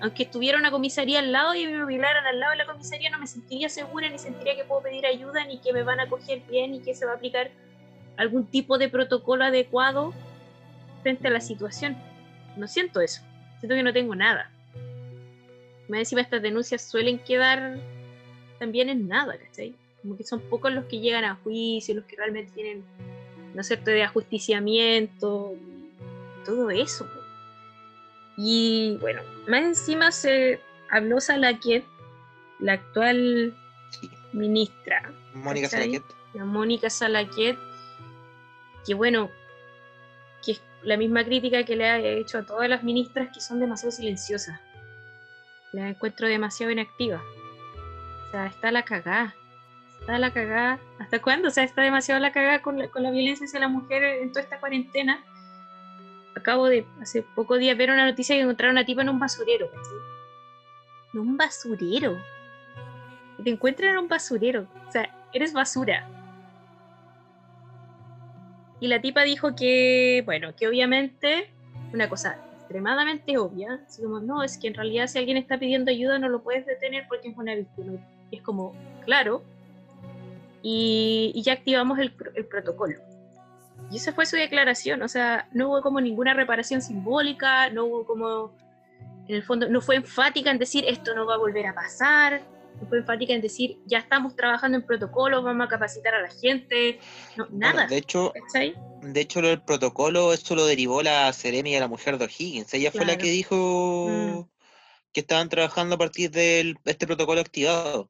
Aunque estuviera una comisaría al lado y me violaran al lado de la comisaría, no me sentiría segura ni sentiría que puedo pedir ayuda ni que me van a coger bien y que se va a aplicar algún tipo de protocolo adecuado frente a la situación. No siento eso. Siento que no tengo nada. Más encima estas denuncias suelen quedar también en nada, ¿cachai? Como que son pocos los que llegan a juicio, los que realmente tienen, ¿no cierto?, de ajusticiamiento, todo eso. Y bueno, más encima se habló Salaquet, la actual ministra,
Mónica. Salaquet.
la Mónica Salaquet, que bueno, que es la misma crítica que le ha hecho a todas las ministras que son demasiado silenciosas. La encuentro demasiado inactiva. O sea, está la cagada. Está la cagada. ¿Hasta cuándo? O sea, está demasiado la cagada con la, con la violencia hacia la mujer en toda esta cuarentena. Acabo de, hace pocos días, ver una noticia que encontraron a una tipa en un basurero. En un basurero. Te encuentran en un basurero. O sea, eres basura. Y la tipa dijo que, bueno, que obviamente, una cosa extremadamente obvia, así como, no, es que en realidad si alguien está pidiendo ayuda no lo puedes detener porque es una víctima. Y es como, claro. Y, ya activamos el protocolo. Y esa fue su declaración, o sea, no hubo como ninguna reparación simbólica, no hubo como, en el fondo, no fue enfática en decir esto no va a volver a pasar, no fue enfática en decir ya estamos trabajando en protocolos, vamos a capacitar a la gente, no, nada.
Bueno, de hecho,
¿cachai?
de hecho, lo del protocolo, eso lo derivó la Seremi a la mujer de O'Higgins. Ella fue la que dijo
Mm.
que estaban trabajando a partir de este protocolo activado.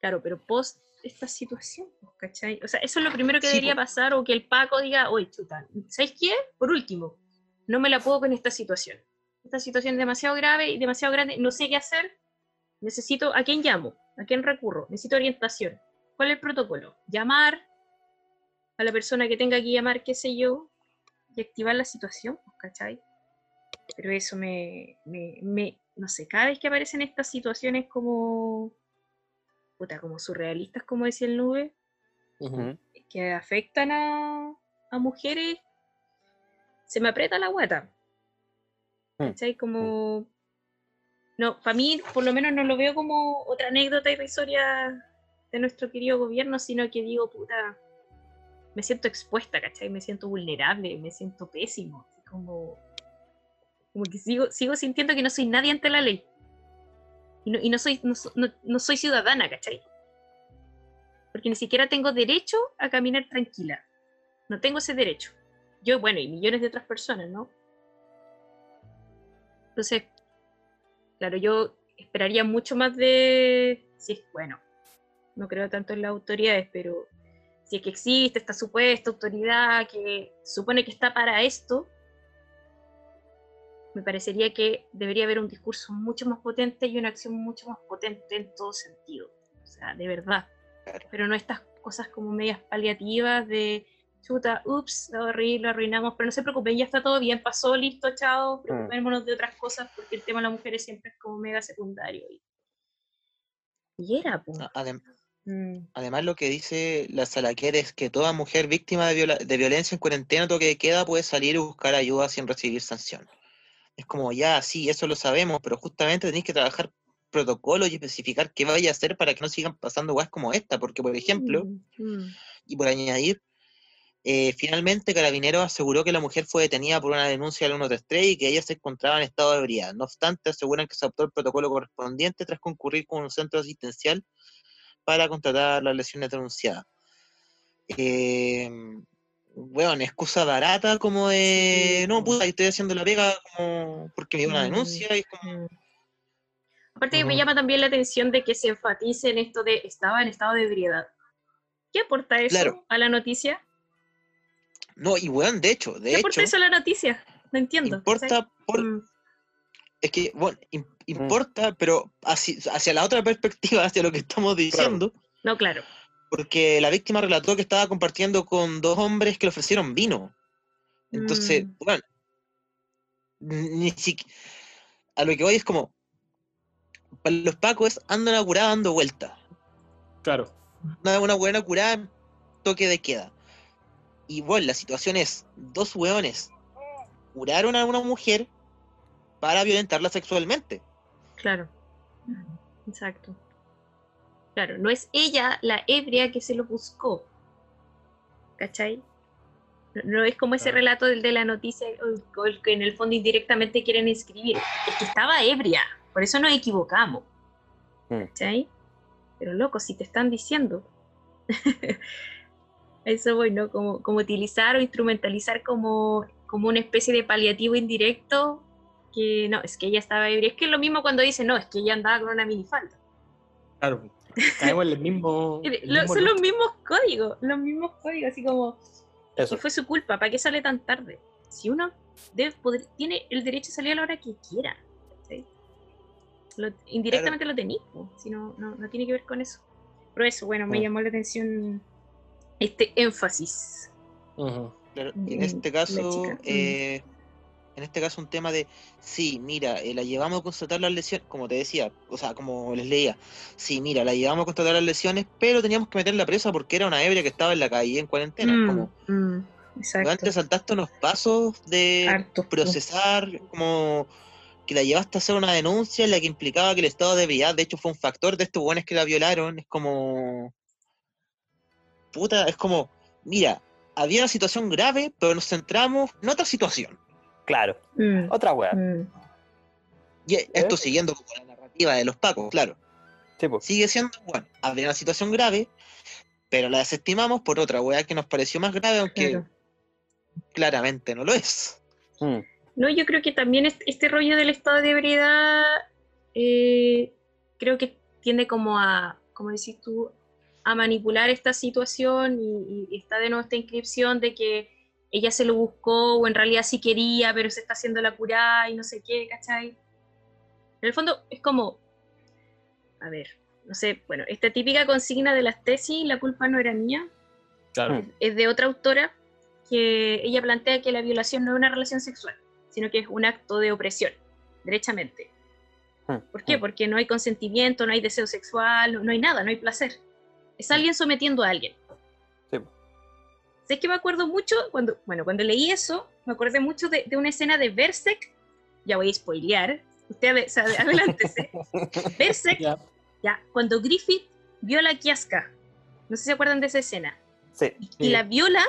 Claro, pero post esta situación, ¿cachai? O sea, eso es lo primero que
Sí,
debería
po.
pasar o que el Paco diga, oye, chuta, ¿sabes qué? Por último, no me la puedo con esta situación. Esta situación es demasiado grave y demasiado grande, no sé qué hacer. Necesito, ¿a quién llamo? ¿A quién recurro? Necesito orientación. ¿Cuál es el protocolo? Llamar a la persona que tenga que llamar, qué sé yo, y activar la situación, pues, ¿cachai? Pero eso me, me, me- no sé, cada vez que aparecen estas situaciones como, puta, como surrealistas, como decía el nube, Que afectan a, a mujeres, se me aprieta la guata.
Mm.
¿Cachai? Como. No, para mí, por lo menos no lo veo como otra anécdota irrisoria de nuestro querido gobierno, sino que digo, puta, me siento expuesta, ¿cachai? Me siento vulnerable, me siento pésimo. como, como que sigo, sigo sintiendo que no soy nadie ante la ley. Y no, y no soy, no, so- no- no soy ciudadana, ¿cachai? Porque ni siquiera tengo derecho a caminar tranquila. No tengo ese derecho. Yo, bueno, y millones de otras personas, ¿no? Entonces, claro, yo esperaría mucho más de. Bueno, no creo tanto en las autoridades, pero si es que existe esta supuesta autoridad que supone que está para esto, me parecería que debería haber un discurso mucho más potente y una acción mucho más potente en todo sentido. O sea, de verdad.
Claro.
Pero no estas cosas como medias paliativas de chuta, ups, lo arruinamos, lo arruinamos, pero no se preocupen, ya está todo bien, pasó, listo, chao, preocupémonos de otras cosas porque el tema de las mujeres siempre es como mega secundario. Y, y era, pues.
Adem-
Mm,
Además, lo que dice la Salaquer es que toda mujer víctima de, viola- de violencia en cuarentena, toque de queda, puede salir y buscar ayuda sin recibir sanción. Es como, ya, sí, eso lo sabemos, pero justamente tenéis que trabajar protocolos y especificar qué vaya a hacer para que no sigan pasando cosas como esta, porque, por ejemplo,
mm, mm.
y por añadir, eh, finalmente Carabineros aseguró que la mujer fue detenida por una denuncia del 133 y que ella se encontraba en estado de ebriedad. No obstante, aseguran que se adoptó el protocolo correspondiente tras concurrir con un centro asistencial para contratar las lesiones denunciadas. Eh, bueno, excusa barata como de, no, puta, estoy haciendo la pega como porque me dio una
Mm.
denuncia y es como,
Mm. Aparte que me llama también la atención de que se enfatice en esto de estaba en estado de ebriedad. ¿Qué aporta eso
Claro.
a la noticia?
no, y bueno, de hecho, de
¿Qué aporta eso a la noticia? No entiendo.
importa por,
Mm,
es que, bueno, im- importa, pero hacia, hacia la otra perspectiva, hacia lo que estamos diciendo,
No, claro.
porque la víctima relató que estaba compartiendo con dos hombres que le ofrecieron vino. Entonces,
Mm.
bueno, ni siquiera, a lo que voy es como, para los pacos andan a curada dando vueltas.
Claro.
Una, una buena curada en toque de queda. Y bueno, la situación es, dos hueones curaron a una mujer para violentarla sexualmente.
Claro. Exacto. Claro, no es ella la ebria que se lo buscó. ¿Cachai? No, es como ese relato del de la noticia o- o el que en el fondo indirectamente quieren escribir. Es que estaba ebria, por eso nos equivocamos.
Mm.
¿Cachai? Pero loco, si te están diciendo. Eso voy, ¿no? Como, como utilizar o instrumentalizar como, como una especie de paliativo indirecto que no, es que ella estaba ebria. Es que es lo mismo cuando dice, no, es que ella andaba con una minifalda.
Claro. Caemos en el mismo. el mismo
son los mismos códigos, los mismos códigos, así como,
Eso.
que fue su culpa, ¿para qué sale tan tarde? Si uno debe poder, tiene el derecho a salir a la hora que quiera. Lo- indirectamente lo tenéis, po, si no, no, no tiene que ver con eso. Pero eso, bueno, me
Mm.
llamó la atención este énfasis.
Claro, en este caso,
mm.
eh, en este caso un tema de, sí, mira, eh, la llevamos a constatar las lesiones, como te decía, o sea, como les leía, sí, mira, la llevamos a constatar las lesiones, pero teníamos que meterla presa porque era una ebria que estaba en la calle en cuarentena.
Mm,
Como,
mm, exacto.
antes saltaste unos pasos de procesar, como que la llevaste a hacer una denuncia en la que implicaba que el estado de ebriedad, de hecho, fue un factor de estos buenos que la violaron. Es como. Puta, es como. Mira, había una situación grave, pero nos centramos en otra situación.
Claro.
Mm,
Otra wea.
mm,
Y esto
¿Eh?
siguiendo como la narrativa de los pacos, claro.
Sí, pues.
Sigue siendo, bueno, había una situación grave, pero la desestimamos por otra weá que nos pareció más grave, aunque
claro.
claramente no lo es.
Mm.
No, yo creo que también este, este rollo del estado de ebriedad eh, creo que tiende como a, como decís tú, a manipular esta situación y, y está de nuevo esta inscripción de que ella se lo buscó o en realidad sí quería, pero se está haciendo la curada y no sé qué, ¿cachai? En el fondo es como, a ver, no sé, bueno, esta típica consigna de las tesis, la culpa no era mía,
Claro.
Es de otra autora que ella plantea que la violación no es una relación sexual, sino que es un acto de opresión, derechamente.
Mm,
¿Por qué?
mm.
Porque no hay consentimiento, no hay deseo sexual, no- hay nada, no hay placer. Es alguien sometiendo a alguien.
Sí.
Sé que me acuerdo mucho, cuando, bueno, cuando leí eso, me acordé mucho de, de una escena de Berserk, ya voy a spoilear, usted ade- se ade- adelántese. Berserk,
Ya.
ya, cuando Griffith viola a Kiaska, no sé si se acuerdan de esa escena,
Sí.
y
Sí.
la viola,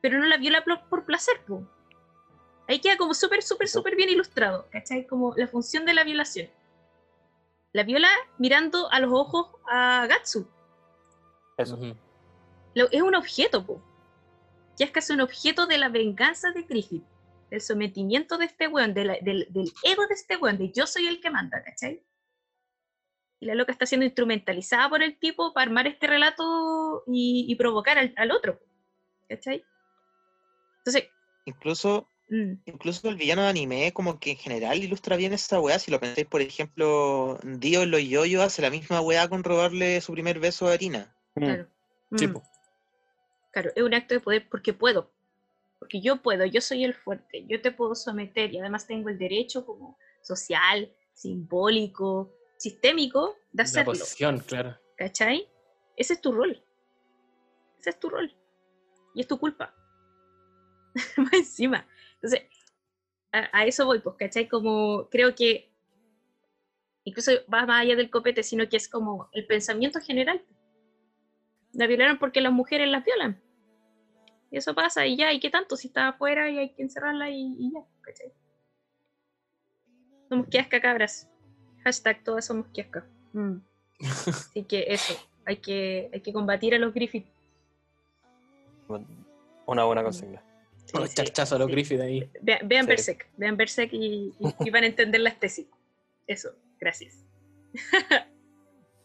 pero no la viola por, por placer, po. Ahí queda como súper, súper, súper bien ilustrado, ¿cachai? Como la función de la violación. La viola mirando a los ojos a Gatsu.
Eso.
Lo- es un objeto, po. Ya es casi un objeto de la venganza de Griffith, del sometimiento de este weón, de la- del, del ego de este weón, de yo soy el que manda, ¿cachai? Y la loca está siendo instrumentalizada por el tipo para armar este relato y, y provocar al, al otro, ¿cachai? Entonces,
Incluso
mm,
Incluso el villano de anime, como que en general ilustra bien esa weá. Si lo pensáis, por ejemplo, Dio en los yoyos hace la misma weá con robarle su primer beso a Harina.
Mm.
claro. Mm, claro, es un acto de poder porque puedo. Porque yo puedo, yo soy el fuerte, yo te puedo someter y además tengo el derecho como social, simbólico, sistémico de
La
hacerlo.
posición, claro.
¿Cachai? Ese es tu rol. Ese es tu rol. Y es tu culpa. Más encima. Entonces, a, a eso voy, pues, ¿cachai? Como creo que incluso va más allá del copete, sino que es como el pensamiento general. La violaron porque las mujeres las violan. Y eso pasa, y ya, ¿y qué tanto? Si está afuera y hay que encerrarla y, y ya, ¿cachai? Somos kiasca, cabras. Hashtag todas somos kiasca. Mm. Así que eso, hay que, hay que combatir a los Griffith.
Una buena consigna.
Sí,
Un
sí,
chachazo a los
sí.
Griffith ahí.
Ve- vean
Sí.
Berserk, vean Berserk y, y- y van a entender las tesis. Eso, gracias.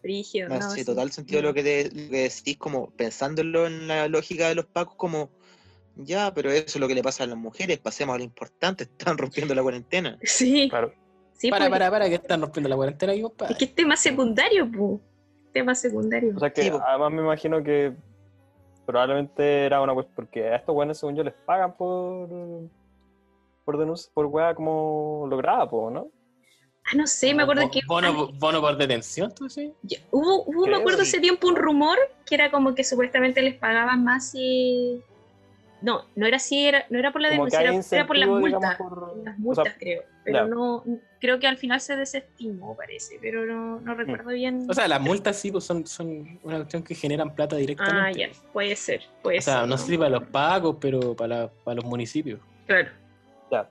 Brígido,
No,
no,
sí,
sí.
total sentido lo que, te- lo que decís, como pensándolo en la lógica de los pacos, como ya, pero eso es lo que le pasa a las mujeres, pasemos a lo importante, están rompiendo la cuarentena.
Sí,
Claro.
sí,
Para, para, para, que están rompiendo la cuarentena aquí, compadre.
es que es tema secundario, pu. Tema secundario.
O sea que además me imagino que probablemente era una cuestión, porque a estos buenos, según yo, les pagan por por denuncia, por weá como lograda, po, ¿no?
ah, no sé, me acuerdo que
Bono, bono por detención, ¿tú sí?
Ya, hubo, hubo me acuerdo ese tiempo un rumor que era como que supuestamente les pagaban más si, No, no era así, era, no era por la denuncia, era, era por las multas.
digamos, por-
Las
o
multas,
sea,
creo. Pero no, creo que al final se desestimó, parece, pero no,
Mm.
no recuerdo bien.
O sea, las multas sí pues, son, son una cuestión que generan plata
ah,
directamente.
ya, puede ser, puede
O sea,
ser.
no sé si para los pagos, pero para, la- para los municipios.
Claro.
Ya.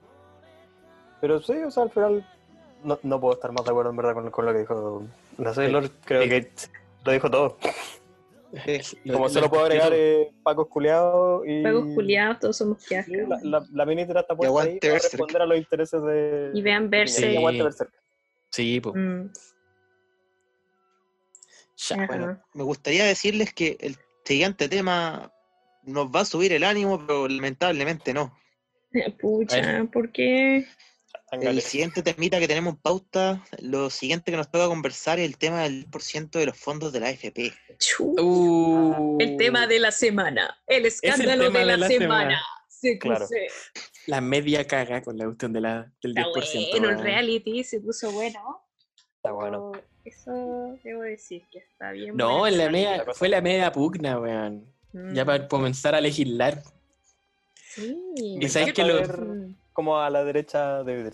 Pero sí, o sea, al final no, no puedo estar más de acuerdo en verdad con, con lo que dijo la Sailor. Creo
Sí.
que lo dijo todo.
Lo-
Como
lo
solo puedo agregar eh, Pacos culiados y.
Pagos culiados, todos somos que
Sí, la, la, la minitra está puesta ahí para responder a los intereses de.
Y vean
Y
verse.
aguante Berserk.
Sí, pues.
Mm,
Ya.
Bueno, me gustaría decirles que el siguiente tema nos va a subir el ánimo, pero lamentablemente no.
Pucha, ¿por qué?
El siguiente temita que tenemos en pauta, lo siguiente que nos toca conversar es el tema del 10% de los fondos de la AFP.
Uh,
el tema de la semana. El escándalo de la,
de la
semana. Se
Claro.
La media caga con la cuestión de la, del 10%.
Está bueno, el reality se puso bueno.
Está bueno.
Eso debo decir que está bien.
No, en la media, fue la media pugna, weón.
Mm,
Ya para comenzar a legislar.
Sí.
Y sabes que lo-
Mm.
Como a la derecha de.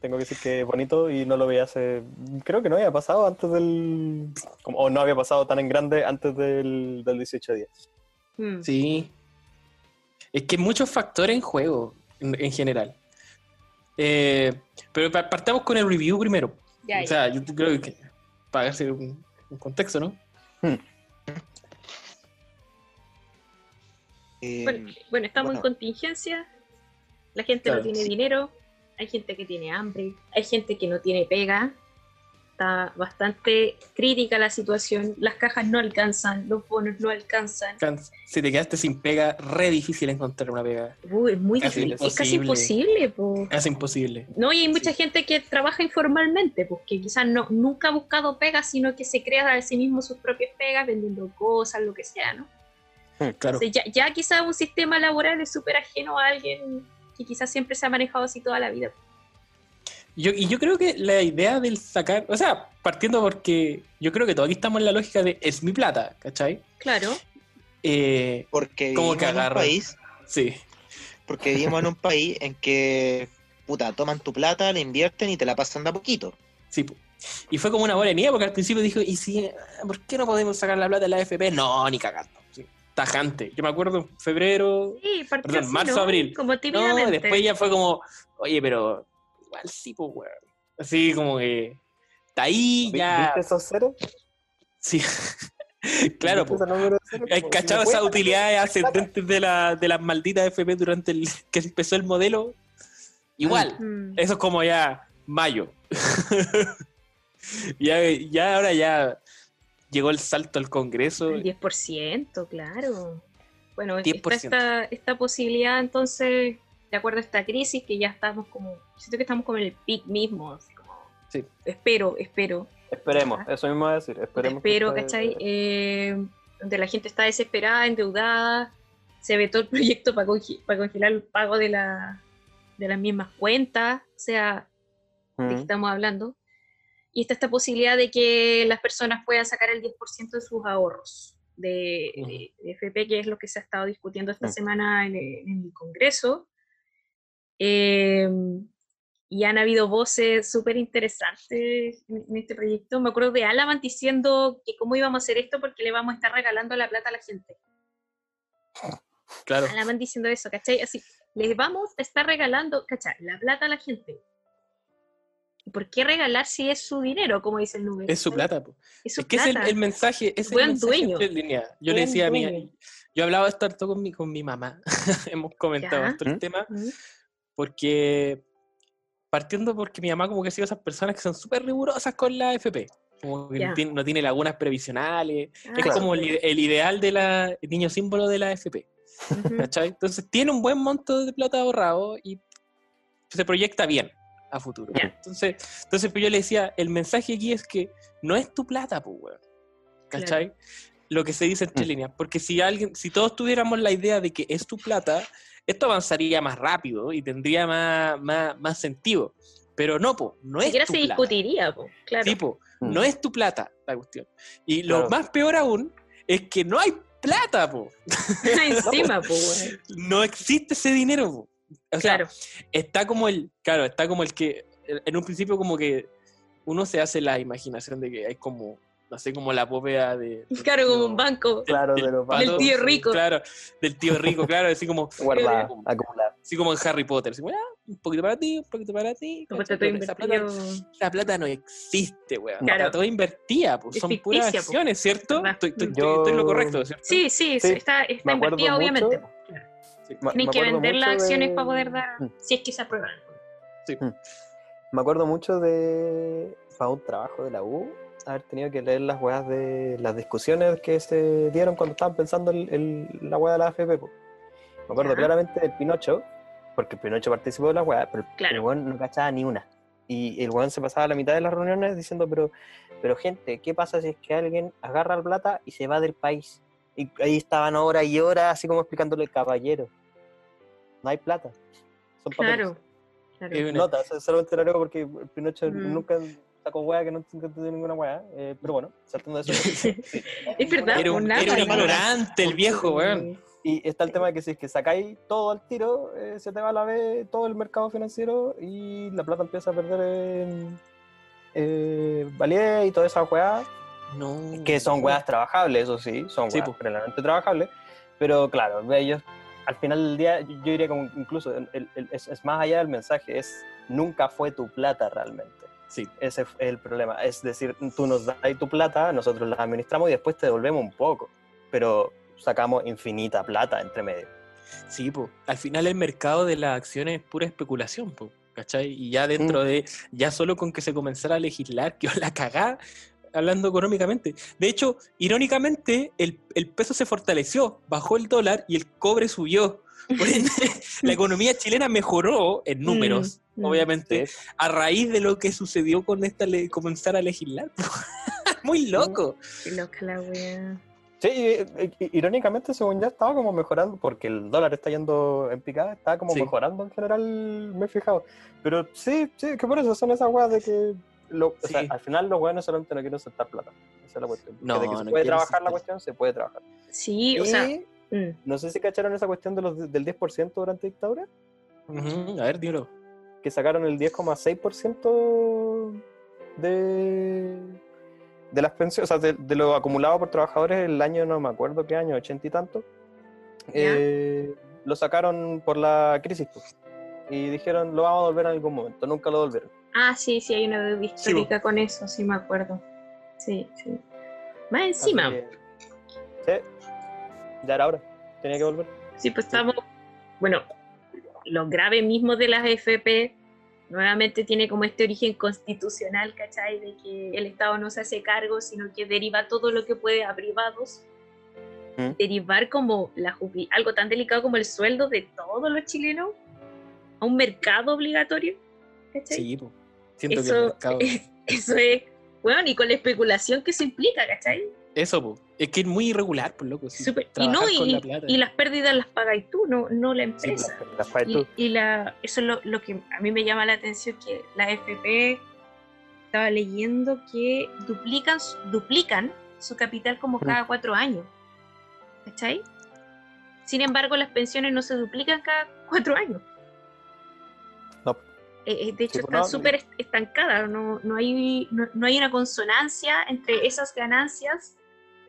Tengo que decir que es bonito y no lo veía hace. Creo que no había pasado antes del. como- o no había pasado tan en grande antes del, del 18 días.
Mm.
Sí. Es que hay muchos factores en juego, en, en general. Eh, pero pa- partamos con el review primero.
Ya,
o sea, yo creo que para hacer un, un contexto, ¿no?
Eh,
Bueno, bueno, estamos en contingencia. La gente
Claro,
no tiene
sí.
dinero. Hay gente que tiene hambre. Hay gente que no tiene pega. Está bastante crítica la situación. Las cajas no alcanzan. Los bonos no alcanzan.
Can- Si te quedaste sin pega, re difícil encontrar una pega.
Uy, es muy
Casi
difícil. Es casi
imposible.
po.
Casi imposible.
No, y hay mucha
Sí.
gente que trabaja informalmente, pues que quizás no, nunca ha buscado pegas, sino que se crea a sí mismo sus propias pegas, vendiendo cosas, lo que sea, ¿no?
Claro.
Entonces, ya, ya quizás un sistema laboral es súper ajeno a alguien que quizás siempre se ha manejado así toda la vida.
Yo, y yo creo que la idea del sacar, o sea, partiendo porque yo creo que todos aquí estamos en la lógica de es mi plata, ¿cachai?
Claro.
Eh,
porque
¿Cómo
vivimos
que
en un
agarran?
país,
sí,
porque vivimos en un país en que puta, toman tu plata, la invierten y te la pasan de a poquito.
sí. Y fue como una bola de nieve porque al principio dijo, ¿y si, por qué no podemos sacar la plata de la AFP? No, ni cagando. Tajante. Yo me acuerdo en febrero,
Sí, partió
Perdón,
así,
marzo,
¿no?
abril.
Como
no,
tímidamente.
después ya fue como, oye, pero igual sí, pues, weón. Así como que, está ahí,
¿Vi-
ya,
¿Viste esos ceros?
sí. claro,
¿Viste
pues. ¿Has
Como,
cachado esas utilidades ascendentes de, la, de las malditas FP durante el que empezó el modelo? Igual,
Mm.
eso es como ya mayo. ya, ya ahora ya llegó el salto al Congreso.
El 10%, claro. Bueno,
10%.
está esta, esta posibilidad entonces, de acuerdo a esta crisis, que ya estamos como, siento que estamos como en el pic mismo, así como,
Sí.
espero, espero,
Esperemos, eso mismo voy a decir. Esperemos que
espero,
esto-
¿cachai? Eh, donde la gente está desesperada, endeudada, se ve todo el proyecto para, para congelar el pago de, la, de las mismas cuentas, o sea, de qué estamos hablando. Y está esta posibilidad de que las personas puedan sacar el 10% de sus ahorros de, FP, que es lo que se ha estado discutiendo esta semana en el, en el Congreso. Eh, y han habido voces súper interesantes en, en este proyecto. Me acuerdo de Alaman diciendo que cómo íbamos a hacer esto porque le vamos a estar regalando la plata a la gente.
Claro.
Alaman diciendo eso, ¿cachai? Así, les vamos a estar regalando, ¿cachai? La plata a la gente. ¿Y por qué regalar si es su dinero, como dice el número?
Es su plata. po.
Es su
Es que es el,
plata.
el mensaje, es el
Buen
mensaje
dueño.
líneas. Yo le
Buen
decía a mi,
dueño.
yo hablaba esto harto con mi, con mi mamá. Hemos comentado esto el
¿Mm?
tema.
Mm,
porque partiendo porque mi mamá como que ha sido esas personas que son súper rigurosas con la FP. Como que no tiene, no tiene lagunas previsionales.
ah,
es
Claro.
como el, el ideal de la el niño símbolo de la FP.
ujú.
¿cachai? Entonces tiene un buen monto de plata ahorrado y se proyecta bien a futuro. Entonces, entonces pues yo le decía, el mensaje aquí es que no es tu plata, pues, weón. ¿Cachai? Lo que se dice entre
Mm.
líneas. Porque si alguien, si todos tuviéramos la idea de que es tu plata, esto avanzaría más rápido y tendría más, más, más sentido. Pero no, po, no es
siquiera
tu
se
plata.
discutiría, po, claro.
Sí, po,
Mm.
no es tu plata la cuestión. Y lo
Claro.
más peor aún es que no hay plata, po.
Encima, weón.
No existe ese dinero, po. O sea,
Claro.
está como el, claro, está como el que, en un principio como que uno se hace la imaginación de que hay como, no sé, como la bóveda de... del
Claro, como un banco.
Claro, de los
Del tío rico.
Claro, del tío rico, claro, así como,
Guardada, acumulada.
así como en Harry Potter, así como, ah, un poquito para ti, un poquito para ti.
Como está todo
esa plata, esa plata no existe, weón.
Claro.
Está todo invertida, pues,
Es
son
ficticia,
puras
po.
acciones, ¿cierto? Estoy, estoy,
Yo-
estoy en lo correcto, ¿cierto?
Sí, sí,
Sí,
está, está invertida,
mucho-
obviamente. Claro. Tienen
me
que vender las acciones
de-
para poder dar,
Mm.
si es que se aprueban.
Me acuerdo mucho de, para un trabajo de la U, haber tenido que leer las weas de las discusiones que se dieron cuando estaban pensando el, el- la wea de la AFP. po. Me acuerdo claramente del Pinocho, porque el Pinocho participó de la wea, pero el-
Claro.
el weón no cachaba ni una. Y el weón se pasaba la mitad de las reuniones diciendo, pero, pero gente, ¿qué pasa si es que alguien agarra la plata y se va del país? Y ahí estaban horas y horas, así como explicándole, caballero, no hay plata. Son papeles.
Claro. claro.
Una-
Nota, so- solamente lo porque el Pinocho
Mm.
nunca sacó hueá que no tuvo ninguna hueá. eh, pero bueno, saltando de eso.
Es verdad,
Era un, era un
nada.
ignorante el viejo, weón.
Y está el tema de que si es que sacáis todo al tiro, eh, se te va a la vez todo el mercado financiero y la plata empieza a perder eh, eh, validez y toda esa hueá,
No.
que son hueás trabajables, eso sí, son
Sí,
hueás
po.
plenamente trabajables, pero claro, ellos al final del día, yo diría como incluso el- el- el- es, es más allá del mensaje, es nunca fue tu plata realmente.
Sí.
Ese es el problema. Es decir, tú nos das tu plata, nosotros la administramos y después te devolvemos un poco, pero sacamos infinita plata entre medio.
Sí, po. Al final el mercado de las acciones es pura especulación. ¿Cachai? Y ya dentro
Mm.
de, ya solo con que se comenzara a legislar, que la cagá, hablando económicamente. De hecho, irónicamente, el, el peso se fortaleció, bajó el dólar y el cobre subió. Por ende, la economía chilena mejoró en números,
Mm, mm.
obviamente, a raíz de lo que sucedió con esta le- comenzar a legislar. Muy loco.
Qué loca la wea.
Sí, y- y- irónicamente, según ya estaba como mejorando, porque el dólar está yendo en picada, estaba como
Sí.
mejorando en general, me he fijado. Pero sí, sí, que por eso son esas weas de que lo, o sea,
Sí.
al final los weones solamente no quieren soltar plata. Esa es la cuestión.
No,
de que se
no
puede trabajar la cuestión, se puede trabajar.
Sí, o sea,
Y
mm,
no sé si cacharon esa cuestión de los, del 10% durante dictadura,
A ver, dímelo.
que sacaron el 10,6% de, de las pensiones, o sea, de, de lo acumulado por trabajadores el año, no me acuerdo qué año, 80 y tanto, eh, lo sacaron por la crisis. pues. Y dijeron, lo vamos a devolver en algún momento, nunca lo devolvieron.
Ah, sí, sí, hay una deuda histórica con eso, sí me acuerdo. Sí, sí. Más encima,
que, sí, ya era hora, tenía que volver.
sí, pues estamos, bueno, lo grave mismo de las FP nuevamente tiene como este origen constitucional, ¿cachai? De que el Estado no se hace cargo, sino que deriva todo lo que puede a privados.
¿Mm?
Derivar como la algo tan delicado como el sueldo de todos los chilenos a un mercado obligatorio, ¿cachai?
Sí, po. Siento que el
eso,
mercado...
eso es, bueno, y con la especulación que se implica, ¿cachai?
Eso, po. es que es muy irregular, por loco. sí.
Y
Trabajar
no,
con
y,
la plata.
y las pérdidas las pagáis tú, no, no la
Sí,
empresa.
las- las pagas
Y,
tú.
y la, eso es lo, lo que a mí me llama la atención, que la FP estaba leyendo que duplican, su- duplican su capital como cada cuatro años. ¿Cachai? Sin embargo, las pensiones no se duplican cada cuatro años. Eh, eh, de hecho,
Sí, pues,
están
no,
súper est- estancadas, no, no, hay, no, no hay una consonancia entre esas ganancias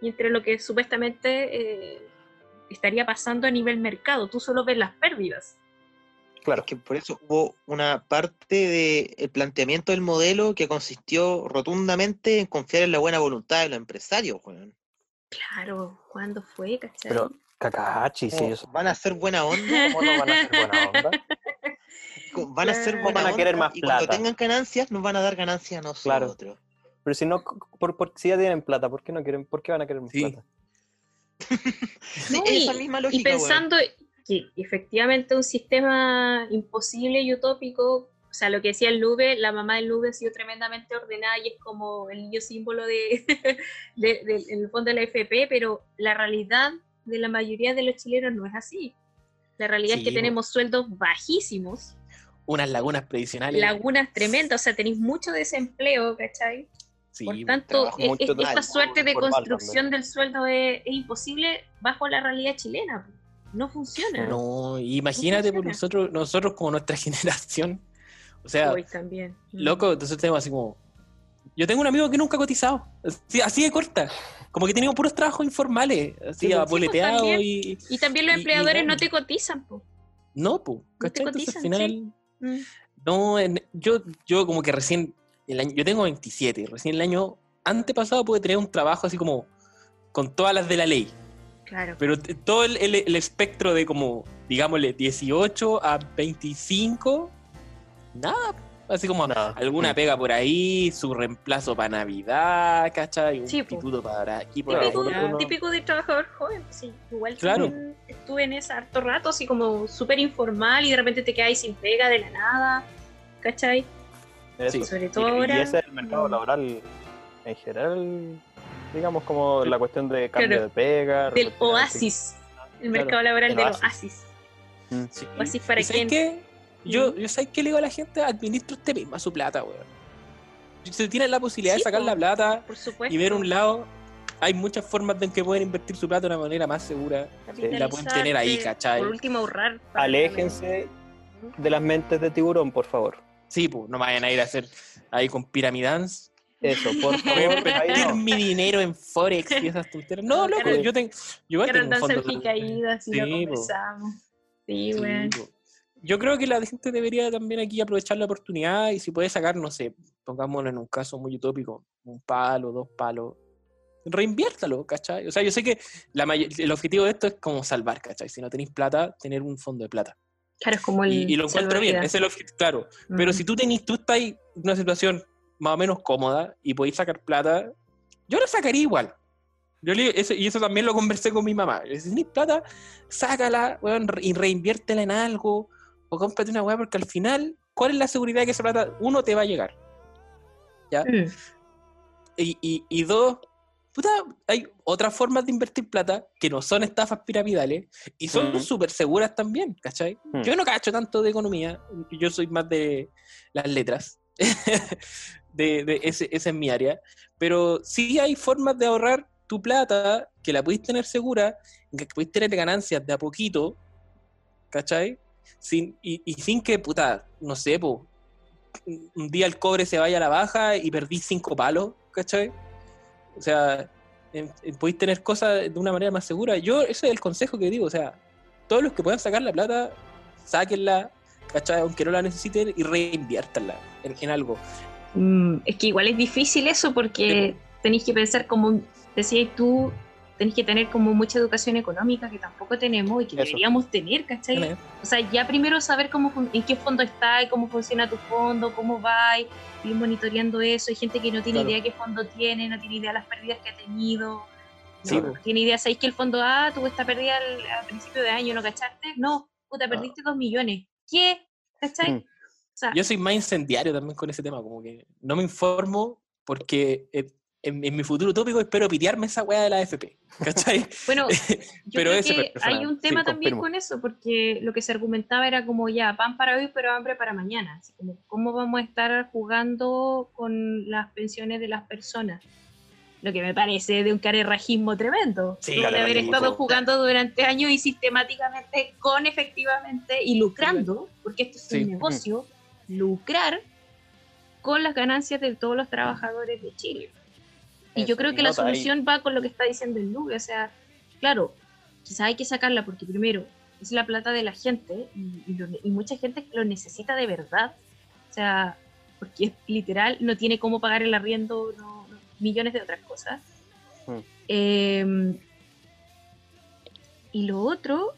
y entre lo que supuestamente eh, estaría pasando a nivel mercado. Tú solo ves las pérdidas.
Claro.
Es que por eso hubo una parte del planteamiento del modelo que consistió rotundamente en confiar en la buena voluntad de los empresarios. weón.
Claro, ¿cuándo fue? ¿Cachai?
Pero, cacachi, sí,
Como,
eso.
Van a hacer buena onda,
¿Cómo no van a ser buena onda?
Van a hacer
Claro.
buena
Van a querer
onda,
más
y cuando
plata.
tengan ganancias nos van a dar ganancias a
Claro.
nosotros.
Pero si no, por, por- si ya tienen plata, ¿por qué no quieren, por qué van a querer más
Sí.
plata?
Sí,
No,
esa
y-
misma
y
lógica. weón.
pensando que efectivamente un sistema imposible y utópico, o sea, lo que decía el Nube, la mamá del Nube ha sido tremendamente ordenada y es como el niño símbolo de, de- de- en el fondo de la FP, pero la realidad de la mayoría de los chilenos no es así. La realidad
Sí,
es que tenemos sueldos bajísimos,
Unas lagunas previsionales.
lagunas tremendas, o sea, tenéis mucho desempleo, ¿cachai?
Sí,
Por
po.
tanto, e-
mucho
e- esta suerte de construcción del sueldo es, es imposible bajo la realidad chilena. No funciona.
No, imagínate por
funciona.
nosotros, nosotros como nuestra generación. O sea,
Hoy también. Mm.
loco, entonces tenemos así como. Yo tengo un amigo que nunca ha cotizado. Así, así de corta. Como que tenía puros trabajos informales. Así,
Sí, pues,
apoleteado
también.
y.
Y también los
y-
empleadores no te cotizan, po.
No, pues.
te
¿Cachai? Entonces al
cotizan,
final.
Mm.
No, en- yo, yo como que recién. El año, yo tengo 27. y Recién el año antepasado pude tener un trabajo así como. Con todas las de la ley.
Claro.
Pero todo el, el- el espectro de como, digámosle, 18 a 25, nada. Así como
Nada.
alguna pega por ahí, su reemplazo para Navidad, ¿cachai? Un
Sí,
instituto para aquí por
Típico,
uno-
típico de trabajador joven, pues sí. Igual
Claro.
también estuve en ese harto rato, así como súper informal y de repente te quedas sin pega de la nada, ¿cachai?
Sí.
Sobre
Y-
todo
y,
ahora.
ese es el mercado
mm.
laboral en general, digamos como la cuestión de cambio
Claro.
de pega.
Del oasis. El
Claro,
mercado laboral
el
del
oasis.
oasis.
Mm.
Sí.
Oasis para
¿Y sabes
quién?
Yo, yo ¿sabes qué le digo a la gente? Administra usted misma su plata, weón. Si se tiene la posibilidad
Sí,
de sacar
po.
la plata
Por supuesto.
y ver un lado, hay muchas formas de en que pueden invertir su plata de una manera más segura. y la pueden tener ahí,
Capitalizarte,
¿cachai?
Por último, ahorrar.
Aléjense de las mentes de tiburón, por favor.
Sí, pues, no vayan a ir a hacer ahí con piramidans.
Eso, por favor.
invertir
no.
mi dinero en Forex y esas tonteras. No,
No,
loco, yo tengo. Yo tengo un fondo.
en caídas y lo
Sí,
conversamos. Sí,
po. Yo creo que la gente debería también aquí aprovechar la oportunidad y si puede sacar, no sé, pongámoslo en un caso muy utópico, un palo, dos palos, reinviértalo, ¿cachai? O sea, yo sé que la el objetivo de esto es como salvar, ¿cachai? Si no tenéis plata, tener un fondo de plata.
Claro, es como el.
Y, y lo encuentro bien, es el objetivo, claro. Pero
Mm.
si tú tenés, tú estás en una situación más o menos cómoda y podéis sacar plata, yo la sacaría igual. Yo le- eso- y eso también lo conversé con mi mamá. Si tenés plata, sácala weón, y reinviértela en algo o cómprate una weá porque al final, ¿cuál es la seguridad de que esa plata, uno, te va a llegar? ¿Ya?
Mm.
Y, y, y dos, puta, hay otras formas de invertir plata que no son estafas piramidales y son
Ujú.
súper seguras también, ¿cachai?
Mm.
Yo no cacho tanto de economía, yo soy más de las letras, de, de ese, esa es mi área, pero sí hay formas de ahorrar tu plata que la podéis tener segura, que podéis tener ganancias de a poquito, ¿cachai? Sin, y, y sin que, puta, no sé, po, un día el cobre se vaya a la baja y perdí cinco palos, ¿cachai? O sea, en- en- podéis tener cosas de una manera más segura. Yo, ese es el consejo que digo, o sea, todos los que puedan sacar la plata, sáquenla, ¿cachai? Aunque no la necesiten y reinviértanla en, en algo.
Mm, es que igual es difícil eso porque tenéis que pensar como decías tú, tenéis que tener como mucha educación económica que tampoco tenemos y que
Eso.
deberíamos tener, ¿cachai? O sea, ya primero saber cómo en qué fondo está y cómo funciona tu fondo, cómo va, y ir monitoreando eso. Hay gente que no tiene
Claro.
idea qué fondo tiene, no tiene idea las pérdidas que ha tenido. No, tiene idea, ¿sabéis que el fondo A tuvo esta pérdida al, principio de año, no cachaste? No, puta, perdiste dos millones. ¿Qué? ¿Cachai?
Mm.
O sea,
Yo soy más incendiario también con ese tema, como que no me informo porque eh, en, en mi futuro utópico espero pitearme esa weá de la AFP, ¿cachai?
Bueno, yo
Pero
creo
ese
que
personal,
hay un
sí,
tema también
confirmo.
con eso, porque lo que se argumentaba era como ya, pan para hoy, pero hambre para mañana. Así como, ¿cómo vamos a estar jugando con las pensiones de las personas? Lo que me parece de un carerrajismo tremendo.
Sí,
de haber estado jugando durante años y sistemáticamente, con efectivamente, y lucrando, porque esto es
Sí.
un negocio, lucrar con las ganancias de todos los trabajadores de Chile. Y yo creo que la
ahí.
solución va con lo que está diciendo el Lugue. O sea, claro, quizás hay que sacarla porque primero es la plata de la gente y, y lo- y mucha gente lo necesita de verdad. O sea, porque es literal no tiene cómo pagar el arriendo, no- no- millones de otras cosas.
Mm.
Eh, y lo otro,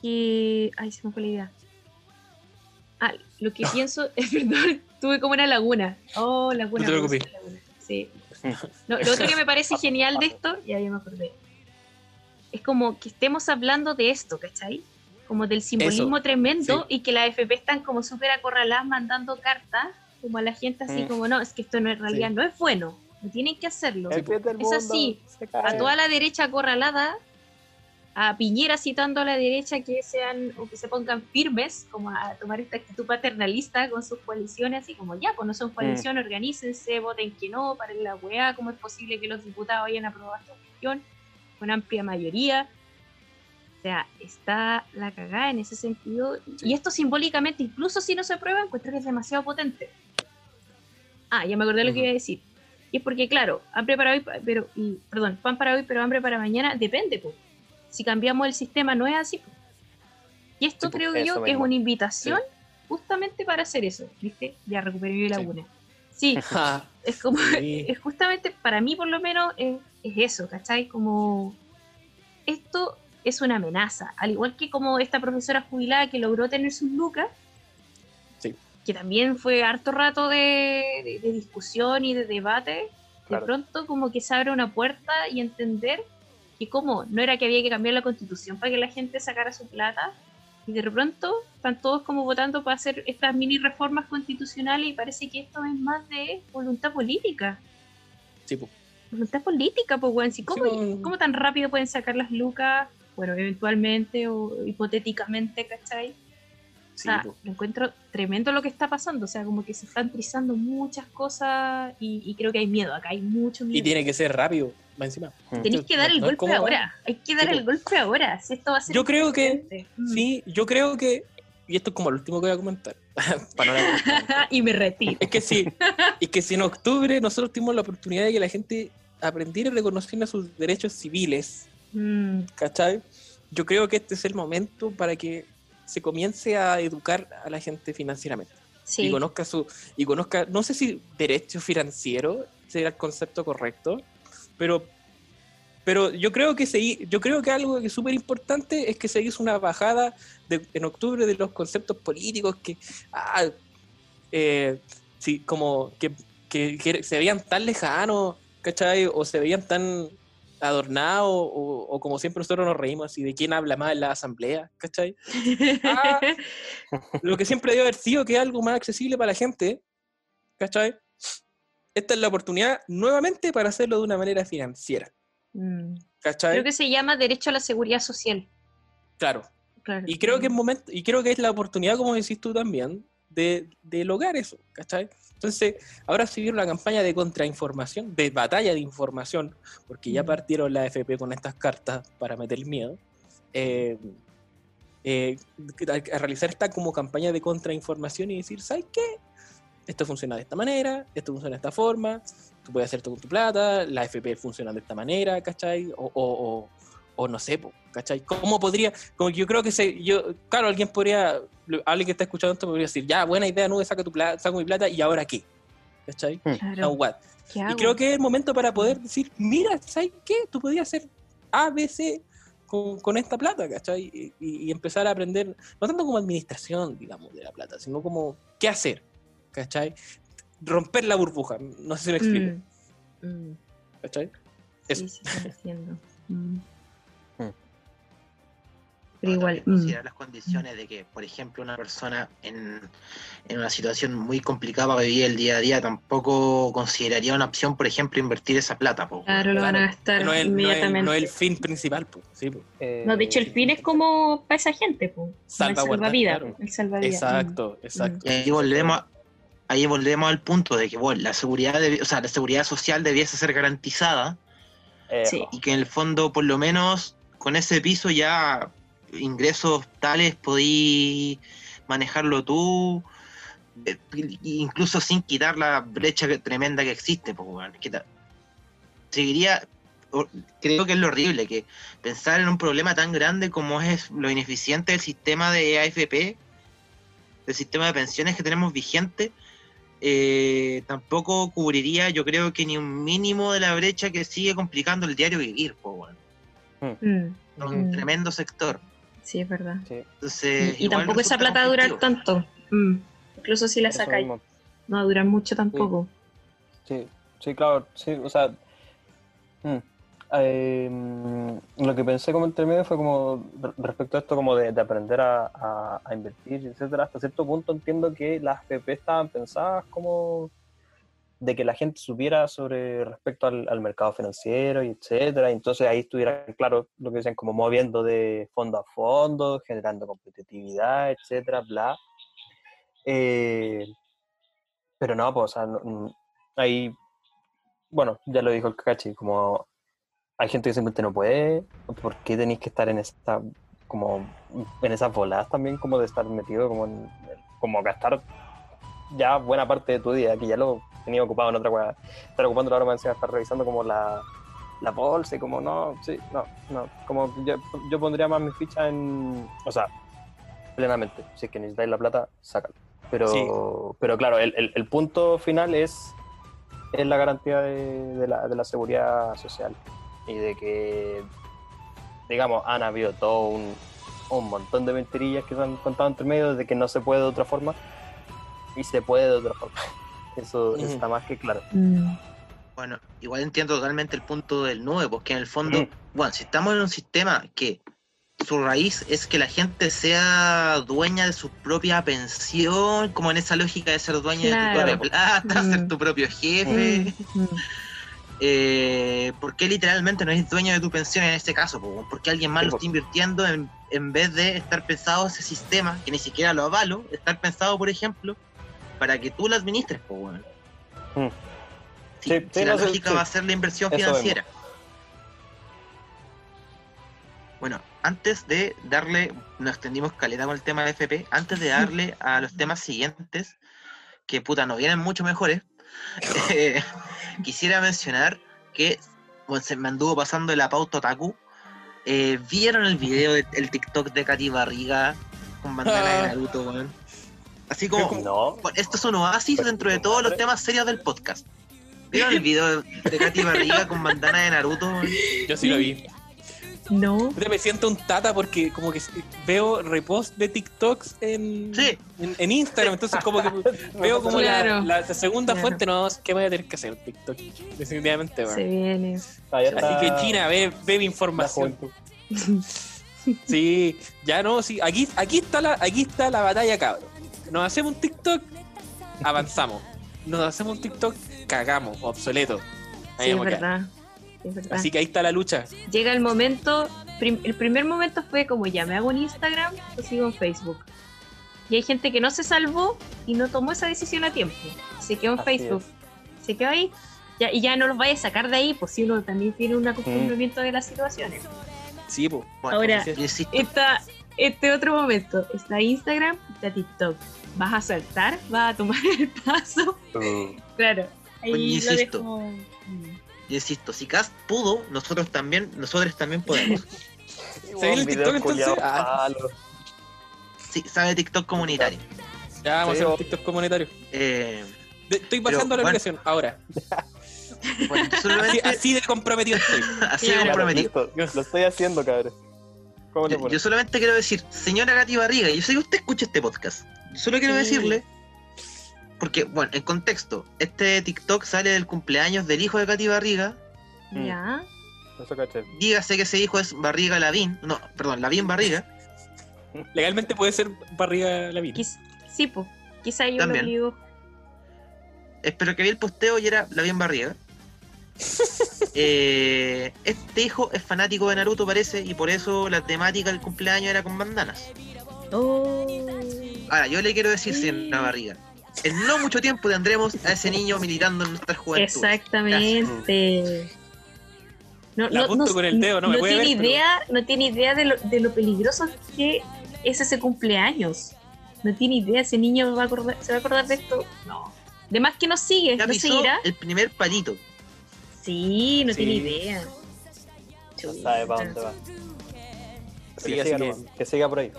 que... Ay, se me fue la idea. Ah, lo que pienso, es perdón, tuve como una laguna. Oh, laguna.
No te preocupes.
laguna. Sí. No, lo otro que me parece genial de esto, ya yo me acordé, es como que estemos hablando de esto, ¿cachai? Como del simbolismo tremendo y que la FP están como súper acorraladas mandando cartas como a la gente así
Mm.
como, no, es que esto no en realidad
Sí.
no es bueno, no tienen que hacerlo. Es así. A toda la derecha acorralada, a Piñera citando a la derecha que sean o que se pongan firmes, como a tomar esta actitud paternalista con sus coaliciones, así como ya, cuando son coalición, organícense, voten que no, para la weá, cómo es posible que los diputados hayan aprobado esta cuestión con amplia mayoría. O sea, está la cagada en ese sentido. Y esto simbólicamente, incluso si no se aprueba, encuentro que es demasiado potente. Ah, ya me acordé lo que iba a decir. Y es porque, claro, hambre para hoy, pero, y, perdón, pan para hoy, pero hambre para mañana, depende, pues. Si cambiamos el sistema, no es así. Y esto
Sí, po,
creo yo que es
mismo.
una invitación justamente para hacer eso, ¿viste? Ya recuperé mi laguna. Sí,
Ja,
es como,
Sí.
es justamente, para mí por lo menos, es, es eso, ¿cachai? Como, esto es una amenaza, al igual que como esta profesora jubilada que logró tener sus lucas,
Sí.
que también fue harto rato de, de- de discusión y de debate,
Claro.
de pronto como que se abre una puerta y entender que como no era que había que cambiar la constitución para que la gente sacara su plata, y de pronto están todos como votando para hacer estas mini reformas constitucionales y parece que esto es más de voluntad política.
sí, po.
Voluntad política, pues, weón. ¿cómo,
pues.
¿Cómo tan rápido pueden sacar las lucas? Bueno, eventualmente o hipotéticamente, ¿cachai? O
Sí,
sea,
po.
lo encuentro tremendo lo que está pasando. O sea, como que se están trizando muchas cosas y, y creo que hay miedo. Acá hay mucho miedo.
Y tiene que ser rápido, más encima.
Tenéis que dar
no-
el
no es
golpe
como-
ahora. Hay que dar
Sí,
el golpe ahora. Si esto va a ser.
Yo creo que-.
Mm.
Sí, yo creo que, y esto es como lo último que voy a comentar, para
y me retiro.
Es que sí, es que si en octubre nosotros tuvimos la oportunidad de que la gente aprendiera y reconociera sus derechos civiles,
Mm,
¿cachai? Yo creo que este es el momento para que se comience a educar a la gente financieramente
sí.
y conozca su y conozca, no sé si derecho financiero será el concepto correcto, pero pero yo creo que se, yo creo que algo que es súper importante es que se hizo una bajada de- en octubre de los conceptos políticos que ah, eh, sí, como que, que- que se veían tan lejanos, ¿cachai? O se veían tan adornados, o, o como siempre nosotros nos reímos así, de quién habla más en la asamblea, ¿cachai? Ah, lo que siempre debe haber sido que es algo más accesible para la gente, ¿cachai? Esta es la oportunidad nuevamente para hacerlo de una manera financiera,
Mm.
¿cachai?
Creo que se llama derecho a la seguridad social.
Claro.
Claro.
Y creo que es momento, y creo que es la oportunidad, como decís tú también, de, de lograr eso, ¿cachai? Entonces, ahora se viene una campaña de contrainformación, de batalla de información, porque ya
Mm.
partieron la FP con estas cartas para meter miedo. eh, eh, a, a realizar esta como campaña de contrainformación y decir, ¿sabes qué? Esto funciona de esta manera, esto funciona de esta forma, tú puedes hacer esto con tu plata, la FP funciona de esta manera, ¿cachai? O, o, o, o no sé, ¿cachai? ¿Cómo podría, como que yo creo que se, yo, claro, alguien podría, alguien que está escuchando esto podría decir, ya, buena idea, nube, saca tu plata, saco mi plata, ¿y ahora qué? ¿Cachai?
Claro.
Now what?
¿Qué
Y creo que es el momento para poder decir, mira, ¿sabes qué? Tú podías hacer A, B, C con, con esta plata, ¿cachai? Y, empezar a aprender, no tanto como administración, digamos, de la plata, sino como qué hacer, ¿cachai? Romper la burbuja, no sé si me explico,
Mm, mm.
¿cachai?
Sí,
Eso.
sí. Mm.
Mm.
Pero igual. Mm.
considerar las condiciones de que, por ejemplo, una persona en, en una situación muy complicada para vivir el día a día tampoco consideraría una opción, por ejemplo, invertir esa plata. po,
Claro, lo van a gastar
No es, no es-
inmediatamente.
no es el fin principal, pues, sí, pues.
Eh,
No, de hecho, el fin es como para esa gente, pues. El
Salvaguardar,
salvavidas.
claro.
El salvavidas.
Exacto, exacto.
Y ahí volvemos, ahí volvemos al punto de que bueno, la seguridad, debi- o sea, la seguridad social debiese ser garantizada
eh,
Sí.
y que en el fondo, por lo menos, con ese piso ya ingresos tales podí manejarlo tú, eh, incluso sin quitar la brecha que- tremenda que existe. Pues, ta- seguiría, creo que es lo horrible, que pensar en un problema tan grande como es lo ineficiente del sistema de AFP, del sistema de pensiones que tenemos vigente, eh, tampoco cubriría, yo creo que ni un mínimo de la brecha que sigue complicando el diario vivir, pues, weón.
Mm,
un
Mm.
tremendo sector.
Sí, es verdad.
sí,
Entonces,
Y, tampoco esa plata va a durar
conflictivo.
tanto. Mm. Incluso si la
eso
sacáis,
mismo.
no va a durar mucho tampoco.
Sí, sí, claro, sí, o sea, mm, eh, lo que pensé como entre medio fue como re- respecto a esto como de, de aprender a, a- a invertir, etcétera. Hasta cierto punto entiendo que las FP estaban pensadas como de que la gente supiera sobre respecto al, al mercado financiero y etcétera. Entonces ahí estuviera claro lo que dicen, como moviendo de fondo a fondo, generando competitividad, etcétera, bla. Eh, pero no, pues, ahí, bueno, ya lo dijo el Kakashi, como hay gente que simplemente no puede, ¿por qué tenéis que estar en esta, como, en esas voladas también, como de estar metido, como como gastar ya buena parte de tu día, que ya lo tenía ocupado en otra cosa, estar ocupando la hora más encima, estar revisando como la, la bolsa y como no, sí, no, no, como yo, yo pondría más mi ficha en, o sea, plenamente, si es que necesitáis la plata, sácalo. Pero,
Sí.
pero claro, el, el- el punto final es, es la garantía de, de la, de la seguridad social. Y de que, digamos, han habido todo un, un montón de mentirillas que se han contado entre medio de que no se puede de otra forma y se puede de otra forma. Eso está más que claro.
Mm.
Bueno, igual entiendo totalmente el punto del 9, porque en el fondo,
Mm.
bueno, si estamos en un sistema que su raíz es que la gente sea dueña de su propia pensión, como en esa lógica de ser dueña de tu propia plata, ser
Mm.
tu propio jefe,
Mm,
eh, ¿por qué literalmente no eres dueño de tu pensión en este caso? po? ¿Por qué alguien más
Sí,
lo está invirtiendo en, en vez de estar pensado ese sistema, que ni siquiera lo avalo, estar pensado, por ejemplo, para que tú lo administres? po, weón?
Mm.
Si,
Sí,
si
sí,
la
no,
lógica
sí.
va a ser la inversión
Eso
financiera. Bueno, antes de darle, nos extendimos caleta con el tema de FP, antes de darle a los temas siguientes, que puta, nos vienen mucho mejores, eh, quisiera mencionar que bueno, se me anduvo pasando la pauta otaku. Eh, ¿Vieron el video del TikTok de Katy Barriga con bandana de
Ah.
Naruto, weón? Así como,
No,
bueno, esto es un oasis dentro de todos los temas serios del podcast. ¿Vieron el video de Katy Barriga con bandana de Naruto?
Yo sí lo vi.
No.
Me siento un tata porque como que veo repost de TikToks en,
Sí.
en, en Instagram, entonces como que veo como la-
Claro.
la, la segunda
Claro.
fuente, no, ¿qué voy a tener que hacer? TikTok, definitivamente.
Se viene.
Está
Así que China, ve, ve mi información. Sí, ya no, sí, aquí, aquí está la, aquí está la batalla, cabrón. Nos hacemos un TikTok, avanzamos. Nos hacemos un TikTok, cagamos, obsoleto. Ahí
Sí, es verdad. Es verdad.
Así que ahí está la lucha.
Llega el momento, prim- el primer momento fue como ya me hago un Instagram o sigo en Facebook. Y hay gente que no se salvó y no tomó esa decisión a tiempo. Se quedó en
Así
Facebook. Se quedó ahí. Ya, y ya no los vaya a sacar de ahí, pues si uno también tiene un acostumbramiento de las situaciones.
Sí, pues.
Bueno,
Ahora- Está este otro momento. Está Instagram, está TikTok. ¿Vas a saltar? ¿Vas a tomar el paso? Claro. Ahí
Oye,
lo
insisto.
dejo.
Yo insisto, si Cast pudo, nosotros también, nosotros también podemos.
¿Se viene el TikTok, entonces? Ah.
Sí, sabe TikTok comunitario.
Ya vamos
Sí,
a hacer un TikTok comunitario.
Eh,
De- estoy
Pero,
bajando la
bueno.
ahora.
bueno, yo
Así, de comprometido estoy.
así de comprometido.
Lo estoy haciendo, cabrón. ¿Cómo le
Yo, yo solamente quiero decir, señora Katy Barriga, yo sé que usted escucha este podcast. Solo quiero
Sí.
decirle, porque, bueno, en contexto, este TikTok sale del cumpleaños del hijo de Katy Barriga.
Mm.
Ya.
Eso caché.
Dígase que ese hijo es Barriga Lavín, no, perdón, Lavín Barriga.
Legalmente puede ser barriga la vida.
Quiz- sí, pues. Quizá yo
También.
lo obligó.
Espero que vi el posteo y era Lavín Barriga. Eh, este hijo es fanático de Naruto, parece, y por eso la temática del cumpleaños era con bandanas.
Oh.
Ahora, yo le quiero decir,
Sí.
señora Barriga, en no mucho tiempo tendremos a ese niño militando en nuestra juventud.
Exactamente. No,
La apunto con el dedo, no me puede
tiene
ver, pero-
idea, no tiene idea de lo, de lo peligroso que es ese cumpleaños. No tiene idea, ese niño va a acordar- se va a acordar de esto. No. De más que nos sigue,
Ya
¿no
pisó
seguirá?
el primer palito.
Sí, no
Sí.
tiene idea.
No sabe para dónde va.
Sí,
que, siga,
que
siga por ahí.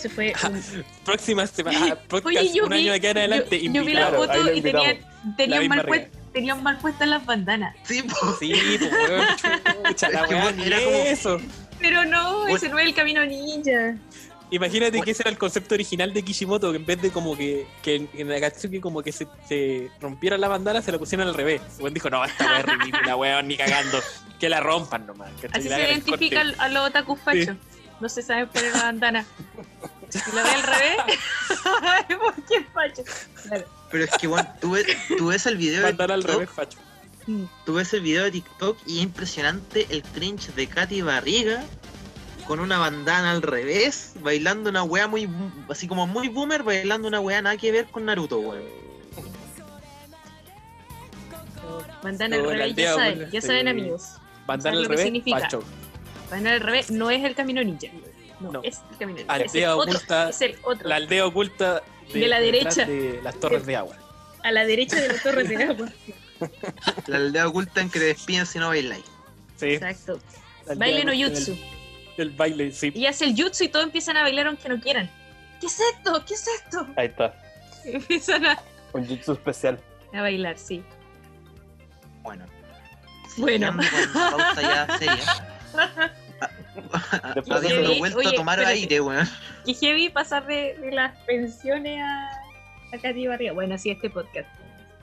Se fue. un-
Próxima semana, podcast,
Oye, yo
un
vi,
año de aquí en adelante.
yo, yo vi la.
Claro,
foto y tenían, tenían, mal puest- tenían mal puestas las bandanas.
Sí, po.
Sí, pues,
era como-
eso.
Pero no, ese no es el camino ninja.
Imagínate
Bueno.
que ese era el concepto original de Kishimoto, que en vez de como que, que en- Akatsuki como que se, se rompiera la bandana, se la pusieron al revés. Weón dijo, no, esta weá es ridícula, weón, ni cagando. Que la rompan nomás.
Así se identifica a los otakus fachos. No se sabe poner la bandana. Si lo ve al revés, ¿Por qué facho? Claro.
Pero es que, bueno, tú ves, tú ves el video de
Mandar al
TikTok,
revés, facho.
Mm.
tú ves el video de TikTok y es impresionante el cringe de Katy Barriga con una bandana al revés, bailando una wea muy, así como muy boomer, bailando una wea nada que ver con Naruto, weón.
Bandana al
No, la
revés,
aldea,
ya saben, ya saben amigos. ¿Sabes
al
lo que
revés,
significa?
facho.
Bandana al revés no es el camino ninja. No,
No.
es el camino ninja. Es el
Aldea
otro.
oculta,
Es el otro.
la aldea oculta
De la derecha.
de las torres de agua.
A la derecha de la torre de agua.
La aldea oculta en que te despiden si no bailáis.
Sí.
Exacto.
la aldea
Baile no
oculta
jutsu.
del baile, sí.
Y hace el jutsu y todos empiezan a bailar aunque no quieran. ¿Qué es esto? ¿Qué es esto?
Ahí está.
Empiezan a,
Un jutsu especial.
a bailar, sí.
Bueno.
Bueno.
Ya seria.
Después de
Habiendo
eso-
vuelto
Oye,
a tomar
espérate.
aire, weón.
Qué heavy pasar de, de las pensiones a, a Katy Barriga. Bueno, así este podcast.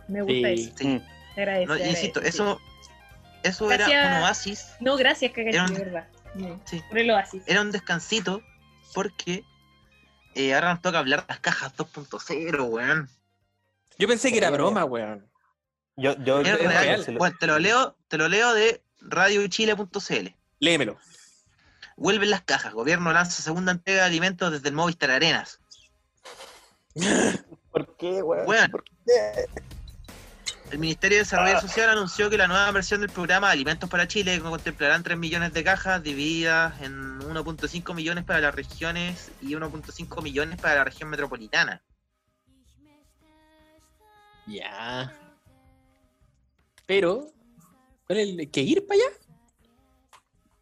Me gusta
Sí.
eso.
Sí.
Agradezco.
No, eso, eso era
Gracias.
un oasis,
No, gracias, Katy,
Era un-
de verdad. No,
Sí.
Por el oasis.
era un descansito, porque eh, ahora nos toca hablar de las cajas 2.0, weón.
Yo pensé que era
Sí,
broma, weón.
Yo, yo,
real.
real.
Bueno, te lo leo, te lo leo de radiochile.cl.
Léemelo.
Vuelven las cajas. Gobierno lanza segunda entrega de alimentos desde el Movistar Arenas.
¿Por qué, weón?
Weón.
¿Por qué?
El Ministerio de Desarrollo Social anunció que la nueva versión del programa Alimentos para Chile contemplarán 3 millones de cajas divididas en 1.5 millones para las regiones y 1.5 millones para la región metropolitana.
Ya. Pero, ¿cuál es el que ir para allá?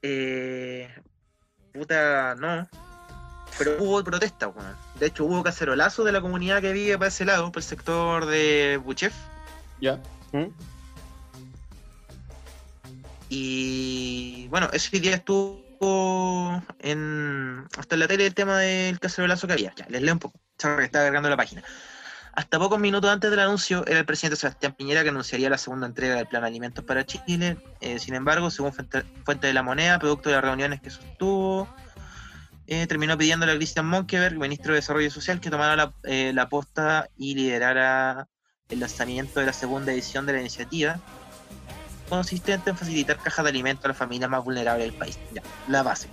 Eh, puta, no. Pero hubo protesta, weón. De hecho, hubo cacerolazo de la comunidad que vive para ese lado, por el sector de Buchef.
Ya.
¿Mm?
Y bueno, ese día estuvo en hasta en la tele el tema del cacerolazo que había. Ya, les leo un poco. Sorry, que estaba cargando la página. Hasta pocos minutos antes del anuncio, era el presidente Sebastián Piñera que anunciaría la segunda entrega del plan Alimentos para Chile. Eh, sin embargo, según fuente, de la moneda, producto de las reuniones que sostuvo, eh, terminó pidiendo a Christian Monkeberg, ministro de Desarrollo Social, que tomara la, eh, la posta y liderara el lanzamiento de la segunda edición de la iniciativa, consistente en facilitar cajas de alimentos a las familias más vulnerables del país. Ya, la base.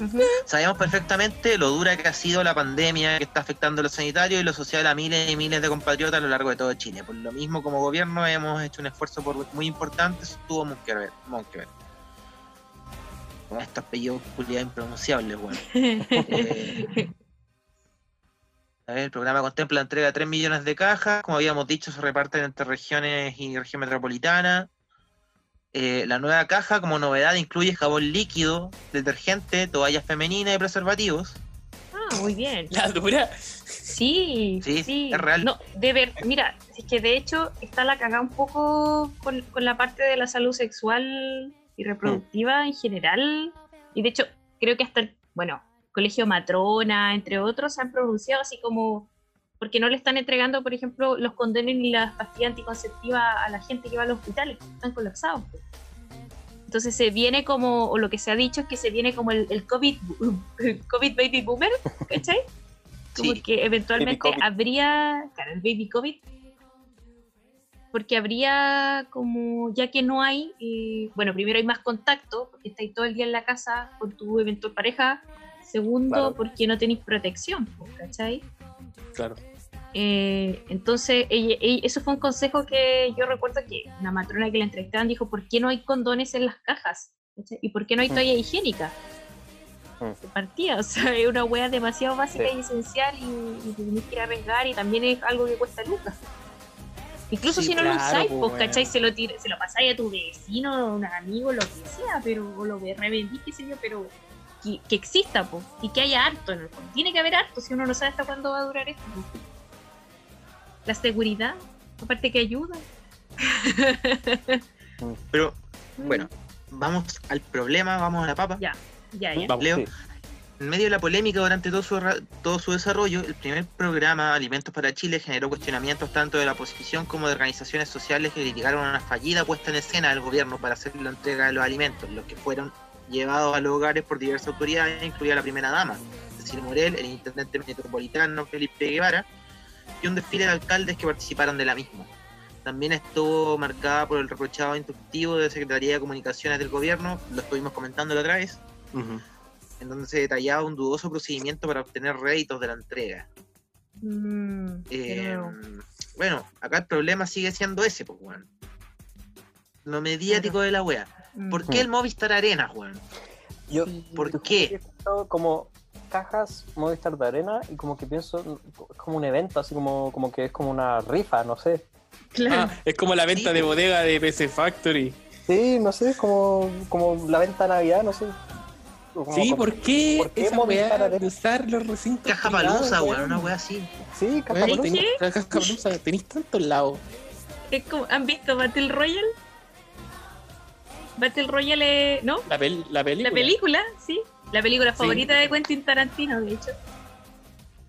Ujú.
Sabemos perfectamente lo dura que ha sido la pandemia que está afectando lo sanitario y lo social a miles y miles de compatriotas a lo largo de todo Chile. Por lo mismo, como gobierno, hemos hecho un esfuerzo por- muy importante, sostuvo. Monkeberg. Con estos apellidos culiados impronunciables, bueno. Eh, a ver, el programa contempla la entrega de 3 millones de cajas, como habíamos dicho, se reparten entre regiones y región metropolitana. Eh, la nueva caja, como novedad, incluye jabón líquido, detergente, toallas femeninas y preservativos.
Ah, muy bien.
La dura.
Sí,
Sí,
sí.
es real.
No, de ver, mira, es que de hecho está la cagada un poco con, con la parte de la salud sexual y reproductiva en general. Y de hecho, creo que hasta, el- bueno, Colegio Matrona, entre otros, se han pronunciado así como, porque no le están entregando, por ejemplo, los condones ni las pastillas anticonceptivas a la gente que va a los hospitales, están colapsados. Entonces se viene como, o lo que se ha dicho es que se viene como el, el COVID, el COVID baby boomer, ¿cachai? Como
Sí,
que eventualmente habría, claro, el baby COVID, porque habría como, ya que no hay, eh, bueno, primero hay más contacto, porque estáis todo el día en la casa con tu eventual pareja, segundo,
Claro.
porque no tenéis protección, ¿cachai?
Claro.
Eh, entonces, ella- ella- eso fue un consejo que yo recuerdo que una matrona que la entrevistaban dijo, ¿por qué no hay condones en las cajas? ¿Y por qué no hay
Mm.
toalla higiénica?
Mm.
De partida, o sea, es una wea demasiado básica
Sí.
y esencial y, y te tenés que ir a arriesgar y también es algo que cuesta lucas. Incluso
Sí,
si no lo usáis, pues,
weón.
¿cachai? Se lo, tira- se lo pasáis a tu vecino, a un amigo, lo que sea, pero o lo revendís, qué sé yo, pero que, que exista, pues, y que haya harto en el fondo. Tiene que haber harto, si uno no sabe hasta cuándo va a durar esto. po. La seguridad, aparte que ayuda.
pero bueno, vamos al problema, vamos a la papa.
Ya, ya, ya.
Vamos.
Leo.
Sí.
En medio de la polémica durante todo su, ra- todo su desarrollo, el primer programa Alimentos para Chile generó cuestionamientos tanto de la oposición como de organizaciones sociales que criticaron una fallida puesta en escena del gobierno para hacer la entrega de los alimentos, los que fueron llevados a los hogares por diversas autoridades, incluida la primera dama, Cecilio Morel, el intendente metropolitano Felipe Guevara y un desfile de alcaldes que participaron de la misma. También estuvo marcada por el reprochado instructivo de Secretaría de Comunicaciones del Gobierno, lo estuvimos comentando la otra vez, en donde se detallaba un dudoso procedimiento para obtener réditos de la entrega.
Mm,
Eh, bueno, acá el problema sigue siendo ese, pues, weón. Lo mediático de la wea.
mm,
¿Por qué el Movistar Arena, weón?
Yo.
¿Por
Yo
qué?
como cajas Movistar de arena y como que pienso es como un evento así como como que es como una rifa no sé
Claro.
Ah, es como la venta
Sí,
de bodega de PC Factory.
sí no sé es como como la venta de navidad no sé como-
Sí,
como-
¿por qué,
¿por qué
esa weá de usar los recintos
Caja palusa, weón, una wea así.
sí caja
Weón,
¿Sabes
palusa.
caja palusa, tenéis tantos lados.
Es como- ¿Han visto Battle Royale? Battle Royale, ¿no?
La, pel- la película.
La película, sí. La película
Sí.
favorita de Quentin Tarantino, de hecho.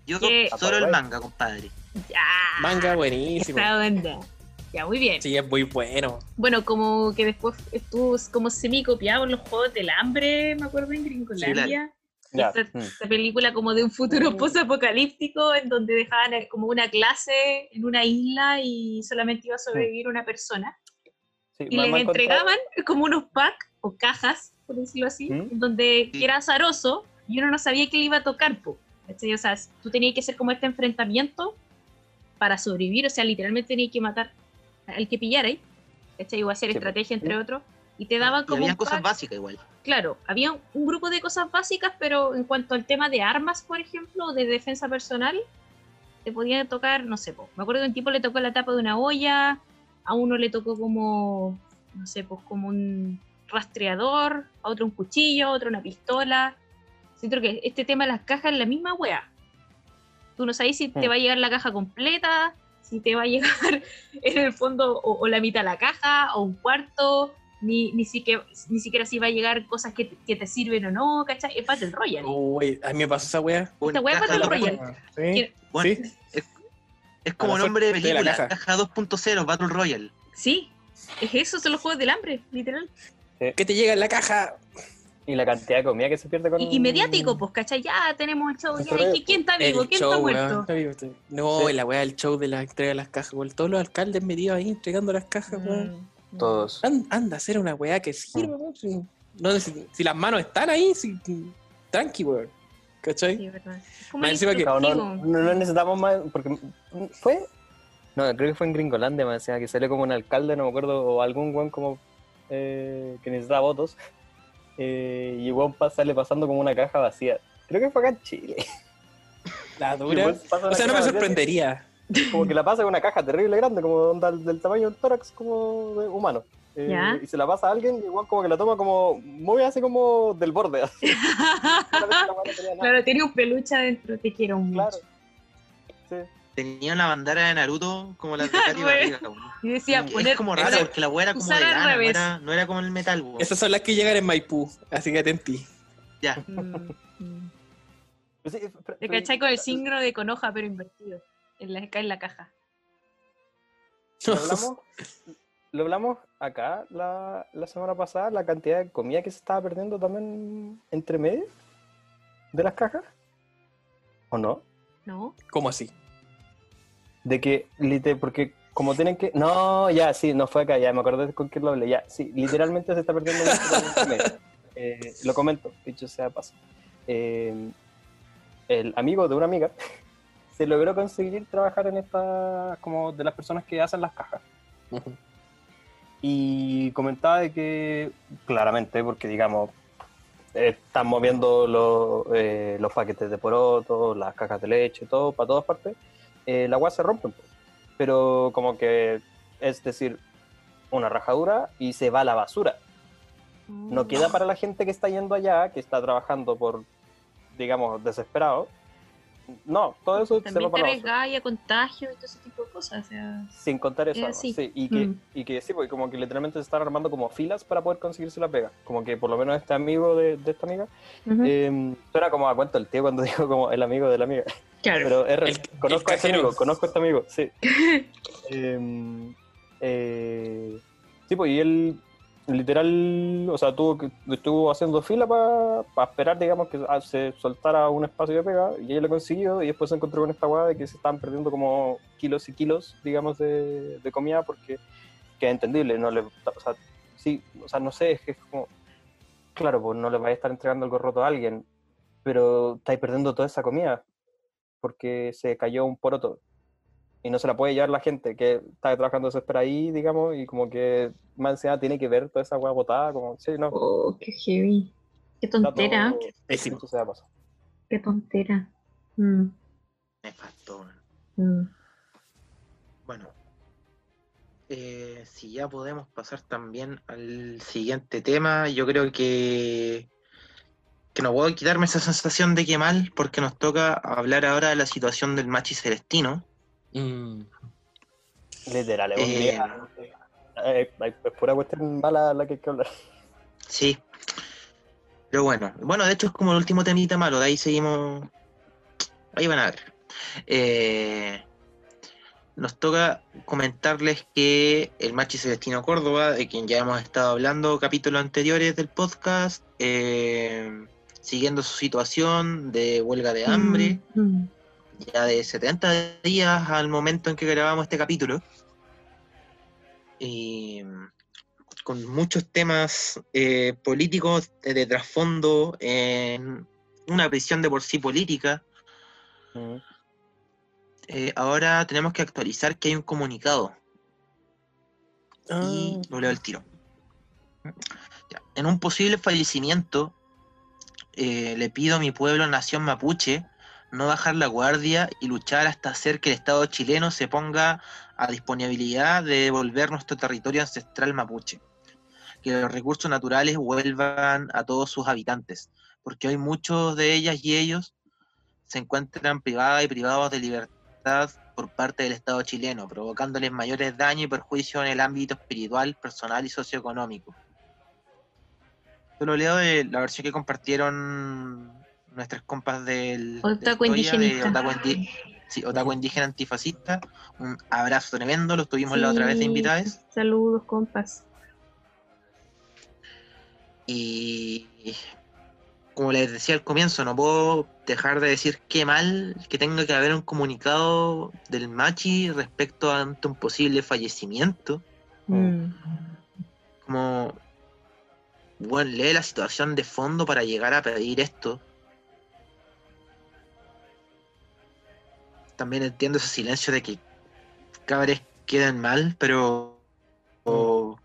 Yo
¿Qué?
solo el manga, compadre.
Ya.
Manga buenísimo.
Esa onda. Ya, muy bien.
Sí, es muy bueno.
Bueno, como que después estuvo como semi copiado en los Juegos del Hambre, me acuerdo, en Gringolandia.
Ya,
Esta,
mm.
esta película como de un futuro post-apocalíptico en donde dejaban como una clase en una isla y solamente iba a sobrevivir una persona.
Sí,
Y les entregaban como unos packs o cajas, por decirlo así,
¿Mm?
en donde
Sí.
era azaroso y uno no sabía qué le iba a tocar. Po. O sea, tú tenías que hacer como este enfrentamiento para sobrevivir, o sea, literalmente tenías que matar al que pillara ahí, ¿cachai? O hacer
Sí,
estrategia entre
¿Mm?
otros. Y te daban como
habían
un
cosas básicas igual.
claro, había un grupo de cosas básicas, pero en cuanto al tema de armas, por ejemplo, o de defensa personal, te podían tocar, no sé, po, me acuerdo que a un tipo le tocó la tapa de una olla, a uno le tocó como, no sé, pues como un rastreador, a otro un cuchillo, a otro una pistola. Siento que este tema de las cajas es la misma wea. Tú no sabes si te va a llegar la caja completa, si te va a llegar en el fondo o, o la mitad de la caja, o un cuarto, ni, ni, siquiera, ni siquiera si va a llegar cosas que, te- que te sirven o no, ¿cachai? Es Battle Royale.
Uy, a mí me pasó esa weá.
Una
wea es Battle Royale.
Sí.
Bueno,
Sí.
Es como nombre de
suerte de la
película,
caja.
caja, 2.0, Battle Royale.
Sí, es eso, son los juegos del hambre, literal.
¿Qué te llega en la caja?
y la cantidad de comida que se pierde con
Y, y mediático, pues, ¿cachai? Ya tenemos el show, ya, ¿y ¿quién está vivo?
El
¿Quién
show,
está muerto?
No,
Sí.
la weá del show de la entrega de las cajas, weón. Todos los alcaldes metidos ahí entregando las cajas, weón.
Mm,
todos
An- Anda a hacer una weá que sirva, weón. Si, no, si, si las manos están ahí, si, tranqui, weón. ¿Cachai?
Sí, verdad.
Más encima que-
no necesitamos más porque fue no creo que fue en Gringolandia me decía que salió como un alcalde no me acuerdo o algún weón como eh, que necesitaba votos eh, y pa- sale pasando como una caja vacía creo que fue acá en Chile
La dura. O sea, no me
vacía,
sorprendería.
como que la pasa con una caja terrible grande como onda del tamaño del tórax como de humano Eh,
Ya.
y se la pasa a alguien y igual como que la toma como muy así como del borde así.
Claro, tiene un peluche adentro, te quiero mucho.
claro sí
Tenía una bandera de Naruto como la de Katy. Barriga.
Y decía,
Es
poner,
como raro,
poner-
porque la weá era como de lana, no era, no era como el metal, weón.
Esas son las que llegan en Maipú, así que atentí.
Ya.
Mm, mm.
Pues pero-
Te cachai con el signo de conoja, pero invertido. En la, acá en la caja.
Lo hablamos, lo hablamos acá la, la semana pasada, la cantidad de comida que se estaba perdiendo también entre medio de las cajas. ¿O no?
¿No?
¿Cómo así?
De que, lite- porque como tienen que. No, ya, sí, no fue acá, ya me acordé con quién lo hablé. Ya, sí, literalmente se está perdiendo mucho. Eh, lo comento, dicho sea de paso. Eh, el amigo de una amiga se logró conseguir trabajar en esta, como de las personas que hacen las cajas. Y comentaba de que claramente, porque digamos, están moviendo los, eh, los paquetes de poroto, las cajas de leche, todo, para todas partes, eh, la agua se rompen. pues. Pero como que, es decir, una rajadura y se va a la basura. No queda para la gente que está yendo allá, que está trabajando por, digamos, desesperado. No, todo eso se
También
va
te
para la basura.
arriesgas y a contagio y todo ese tipo de cosas. O sea,
Sin contar eso,
Es
sí, y, que,
Mm.
y que sí, porque como que literalmente se están armando como filas para poder conseguirse la pega. Como que por lo menos este amigo de, de esta amiga,
ujú.
eh, suena como a cuento el tío cuando digo como el amigo de la amiga.
claro.
Pero es real,
El-
conozco
el
a este amigo, conozco a este amigo, sí. Em, eh, sí, pues y él literal, o sea, tuvo que, estuvo haciendo fila para esperar, digamos, que se soltara un espacio de pega, y ella lo consiguió, y después se encontró con esta weá de que se estaban perdiendo como kilos y kilos, digamos, de, de comida, porque que es entendible, no le, o sea, sí, o sea, no sé, es que es como, claro, pues no le vais a estar entregando algo roto a alguien, pero estáis perdiendo toda esa comida, porque se cayó un poroto y no se la puede llevar la gente que está trabajando espera ahí, digamos, y como que más encima tiene que ver toda esa hueá botada, como, sí, no.
Oh, qué heavy. Qué tontera.
Pésimo.
Qué tontera. Mm,
Me faltó.
mm.
Bueno, eh, si ya podemos pasar también al siguiente tema, yo creo que, que no puedo quitarme esa sensación de que mal, porque nos toca hablar ahora de la situación del Machi Celestino.
Mm.
Literal, es un
Eh,
día. eh, hay- es pura cuestión mala la que hay que hablar.
Sí. Pero bueno, bueno, de hecho es como el último temita malo, de ahí seguimos. Ahí van a ver. Eh, nos toca comentarles que el Machi Celestino Córdoba, de quien ya hemos estado hablando capítulos anteriores del podcast, eh, siguiendo su situación de huelga de hambre,
Mm, mm.
Ya de 70 días al momento en que grabamos este capítulo. Y con muchos temas eh, políticos de, de trasfondo en una prisión de por sí política. Eh, ahora tenemos que actualizar que hay un comunicado y
Ah.
lo leo el tiro. Ya. En un posible fallecimiento, eh, le pido a mi pueblo, nación mapuche, no bajar la guardia y luchar hasta hacer que el Estado chileno se ponga a disponibilidad de devolver nuestro territorio ancestral mapuche. Que los recursos naturales vuelvan a todos sus habitantes, porque hoy muchos de ellas y ellos se encuentran privadas y privados de libertad por parte del Estado chileno, provocándoles mayores daños y perjuicios en el ámbito espiritual, personal y socioeconómico. Yo lo de la versión que compartieron nuestras compas del,
Otaku
Toya, de
indigenista.
Otaku, Indi- sí, Otaku Indígena Antifascista. Un abrazo tremendo, los tuvimos la otra vez de invitados.
Saludos, compas.
Y como les decía al comienzo, no puedo dejar de decir qué mal que tenga que haber un comunicado del Machi respecto ante un posible fallecimiento.
Mm.
Como, bueno, lee la situación de fondo para llegar a pedir esto. También entiendo ese silencio de que cabres queden mal, pero... o-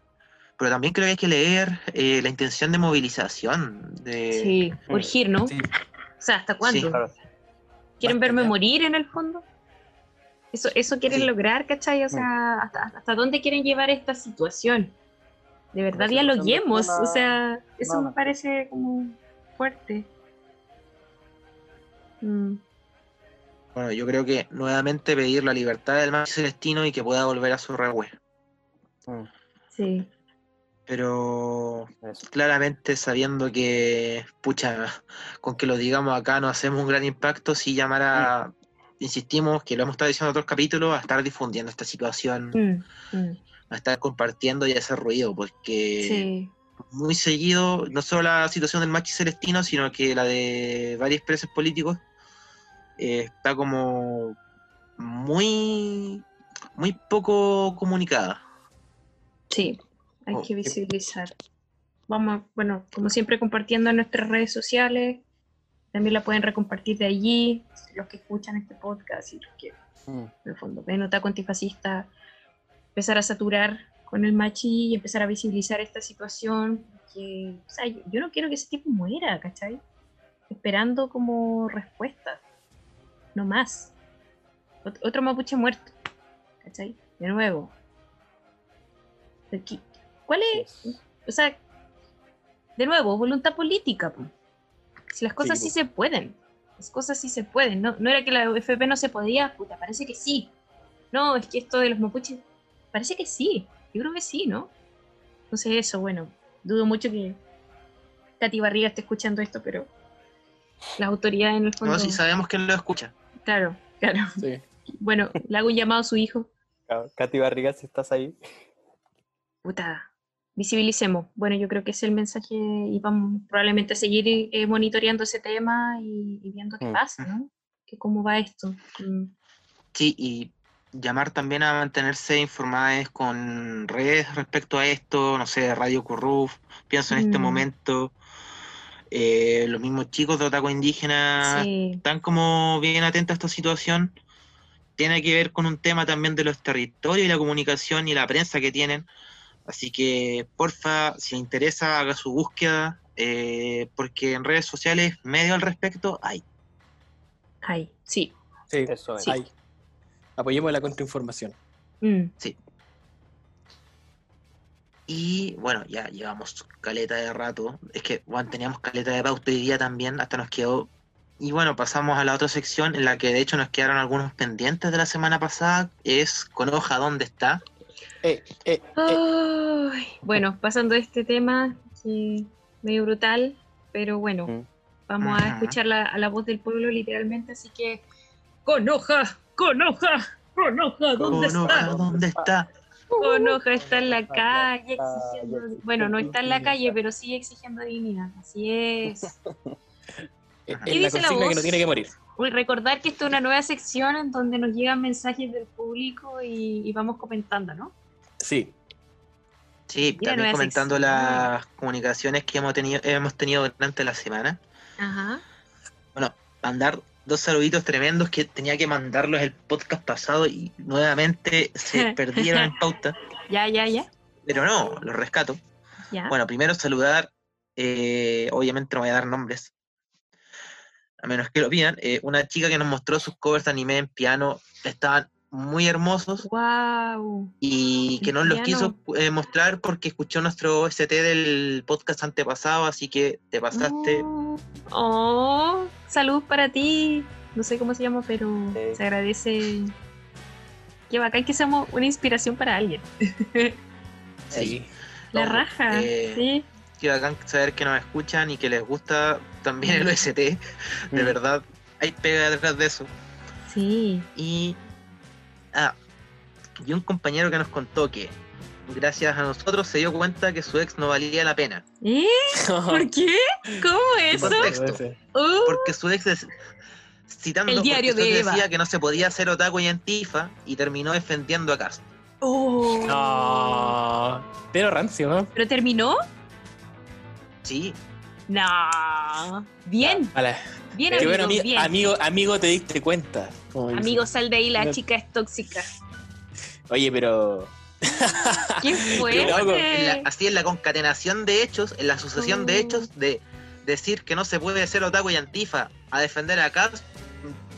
pero también creo que hay que leer eh, la intención de movilización. De,
Sí, urgir, ¿no?
Sí.
O sea, ¿hasta cuándo?
Sí,
Claro.
¿Quieren verme morir en el fondo? Eso, eso quieren
Sí.
lograr, ¿cachai? O sea, ¿hasta, ¿hasta dónde quieren llevar esta situación? De verdad, dialoguemos. O
una-
sea, eso me parece como fuerte. Mm,
Bueno, yo creo que nuevamente pedir la libertad del Machi Celestino y que pueda volver a su regue.
Mm,
sí.
Pero
eso.
claramente sabiendo que, pucha, con que lo digamos acá no hacemos un gran impacto, sí llamar a, insistimos, que lo hemos estado diciendo en otros capítulos, a estar difundiendo esta situación,
Mm, mm,
a estar compartiendo y a hacer ruido, porque
sí.
muy seguido, no solo la situación del Machi Celestino, sino que la de varios presos políticos, eh, está como muy, muy poco comunicada.
Sí, hay
Oh,
que visibilizar. Vamos, bueno, como siempre compartiendo en nuestras redes sociales. También la pueden recompartir de allí, los que escuchan este podcast y los que
Mm.
en el fondo ven otaku antifascista, empezar a saturar con el machi y empezar a visibilizar esta situación. Que, o sea, yo, yo no quiero que ese tipo muera, ¿cachai? Esperando como respuesta, no más. Ot- otro mapuche muerto, ¿cachai? De nuevo. Aquí- ¿Cuál es? O sea, de nuevo, voluntad política. po. Si las cosas sí, se pueden. Las cosas sí se pueden. No, no era que la UFP no se podía, puta, parece que sí. No, es que esto de los mapuches, parece que sí. Yo creo que sí, ¿no? Entonces eso, bueno, dudo mucho que Katy Barriga esté escuchando esto, pero las autoridades en el fondo...
No, si sabemos que lo escucha.
Claro, claro.
Sí.
Bueno, le hago un llamado a su hijo.
Katy Barriga, si estás ahí.
Puta, visibilicemos. Bueno, yo creo que ese es el mensaje y vamos probablemente a seguir eh, monitoreando ese tema y, y viendo qué
Mm.
pasa, ¿no? Que cómo va esto. Mm.
Sí, y llamar también a mantenerse informadas con redes respecto a esto, no sé, Radio Curruf, pienso en este
Mm.
momento, eh, los mismos chicos de Otaku Indígena
Sí,
están como bien atentos a esta situación. Tiene que ver con un tema también de los territorios y la comunicación y la prensa que tienen. Así que, porfa, si le interesa, haga su búsqueda, eh, porque en redes sociales, medio al respecto, hay.
ay, sí.
Sí,
Eso es.
Sí.
hay. Apoyemos la contrainformación.
Mm.
Y bueno, ya llevamos caleta de rato. Es que, bueno, teníamos caleta de pauta hoy día también, hasta nos quedó. Y bueno, pasamos a la otra sección en la que de hecho nos quedaron algunos pendientes de la semana pasada. Es con hoja, ¿dónde está?
Eh, eh, eh.
Bueno, pasando a este tema, medio brutal, pero bueno,
Mm.
vamos a escuchar la, a la voz del pueblo literalmente, así que con hoja, con hoja, con hoja, ¿dónde
Con hoja,
está?
¿dónde está?
Con hoja está en la calle exigiendo, bueno, no está en la calle, pero sigue exigiendo dignidad, así es.
Es
¿Qué
la
dice la
consigna que no tiene que morir.
Uy, recordar que esta es una nueva sección en donde nos llegan mensajes del público y, y vamos comentando, ¿no?
Sí.
Sí,
Mira,
también comentando
sección.
las comunicaciones que hemos tenido, hemos tenido durante la semana.
Ajá.
Bueno, mandar dos saluditos tremendos que tenía que mandarlos el podcast pasado y nuevamente se perdieron en pauta.
Ya, ya, ya.
Pero no, los rescato.
ya.
Bueno, primero saludar, eh, obviamente no voy a dar nombres, a menos que lo pidan, eh, una chica que nos mostró sus covers de anime en piano, estaban muy hermosos
Wow.
y que
En
no los quiso eh, mostrar porque escuchó nuestro OST del podcast antepasado, así que te pasaste.
Oh, oh, salud para ti. No sé cómo se llama, pero
Sí.
se agradece. Qué bacán que seamos una inspiración para alguien.
Sí.
La
No,
raja.
eh,
Sí.
Qué bacán saber que nos escuchan y que les gusta también el OST, de verdad, hay pega detrás de eso.
Sí.
Y, ah, y un compañero que nos contó que gracias a nosotros se dio cuenta que su ex no valía la pena.
¿Eh? ¿Por qué? ¿Cómo eso?
Contexto.
Oh,
Porque su ex, citando,
El diario de Eva.
decía que no se podía ser otaku y antifa y terminó defendiendo a Cast.
oh.
No. Pero rancio, ¿no?
¿Pero terminó?
Sí,
No. Bien,
Vale.
bien, amigo,
bueno,
bien.
amigo, amigo, te diste cuenta.
Amigo, sal de ahí, la
No.
chica es tóxica.
Oye, pero.
¿Qué fue?
así en la concatenación de hechos, en la sucesión de
Oh.
hechos de decir que no se puede ser otaku y antifa a defender a Cast,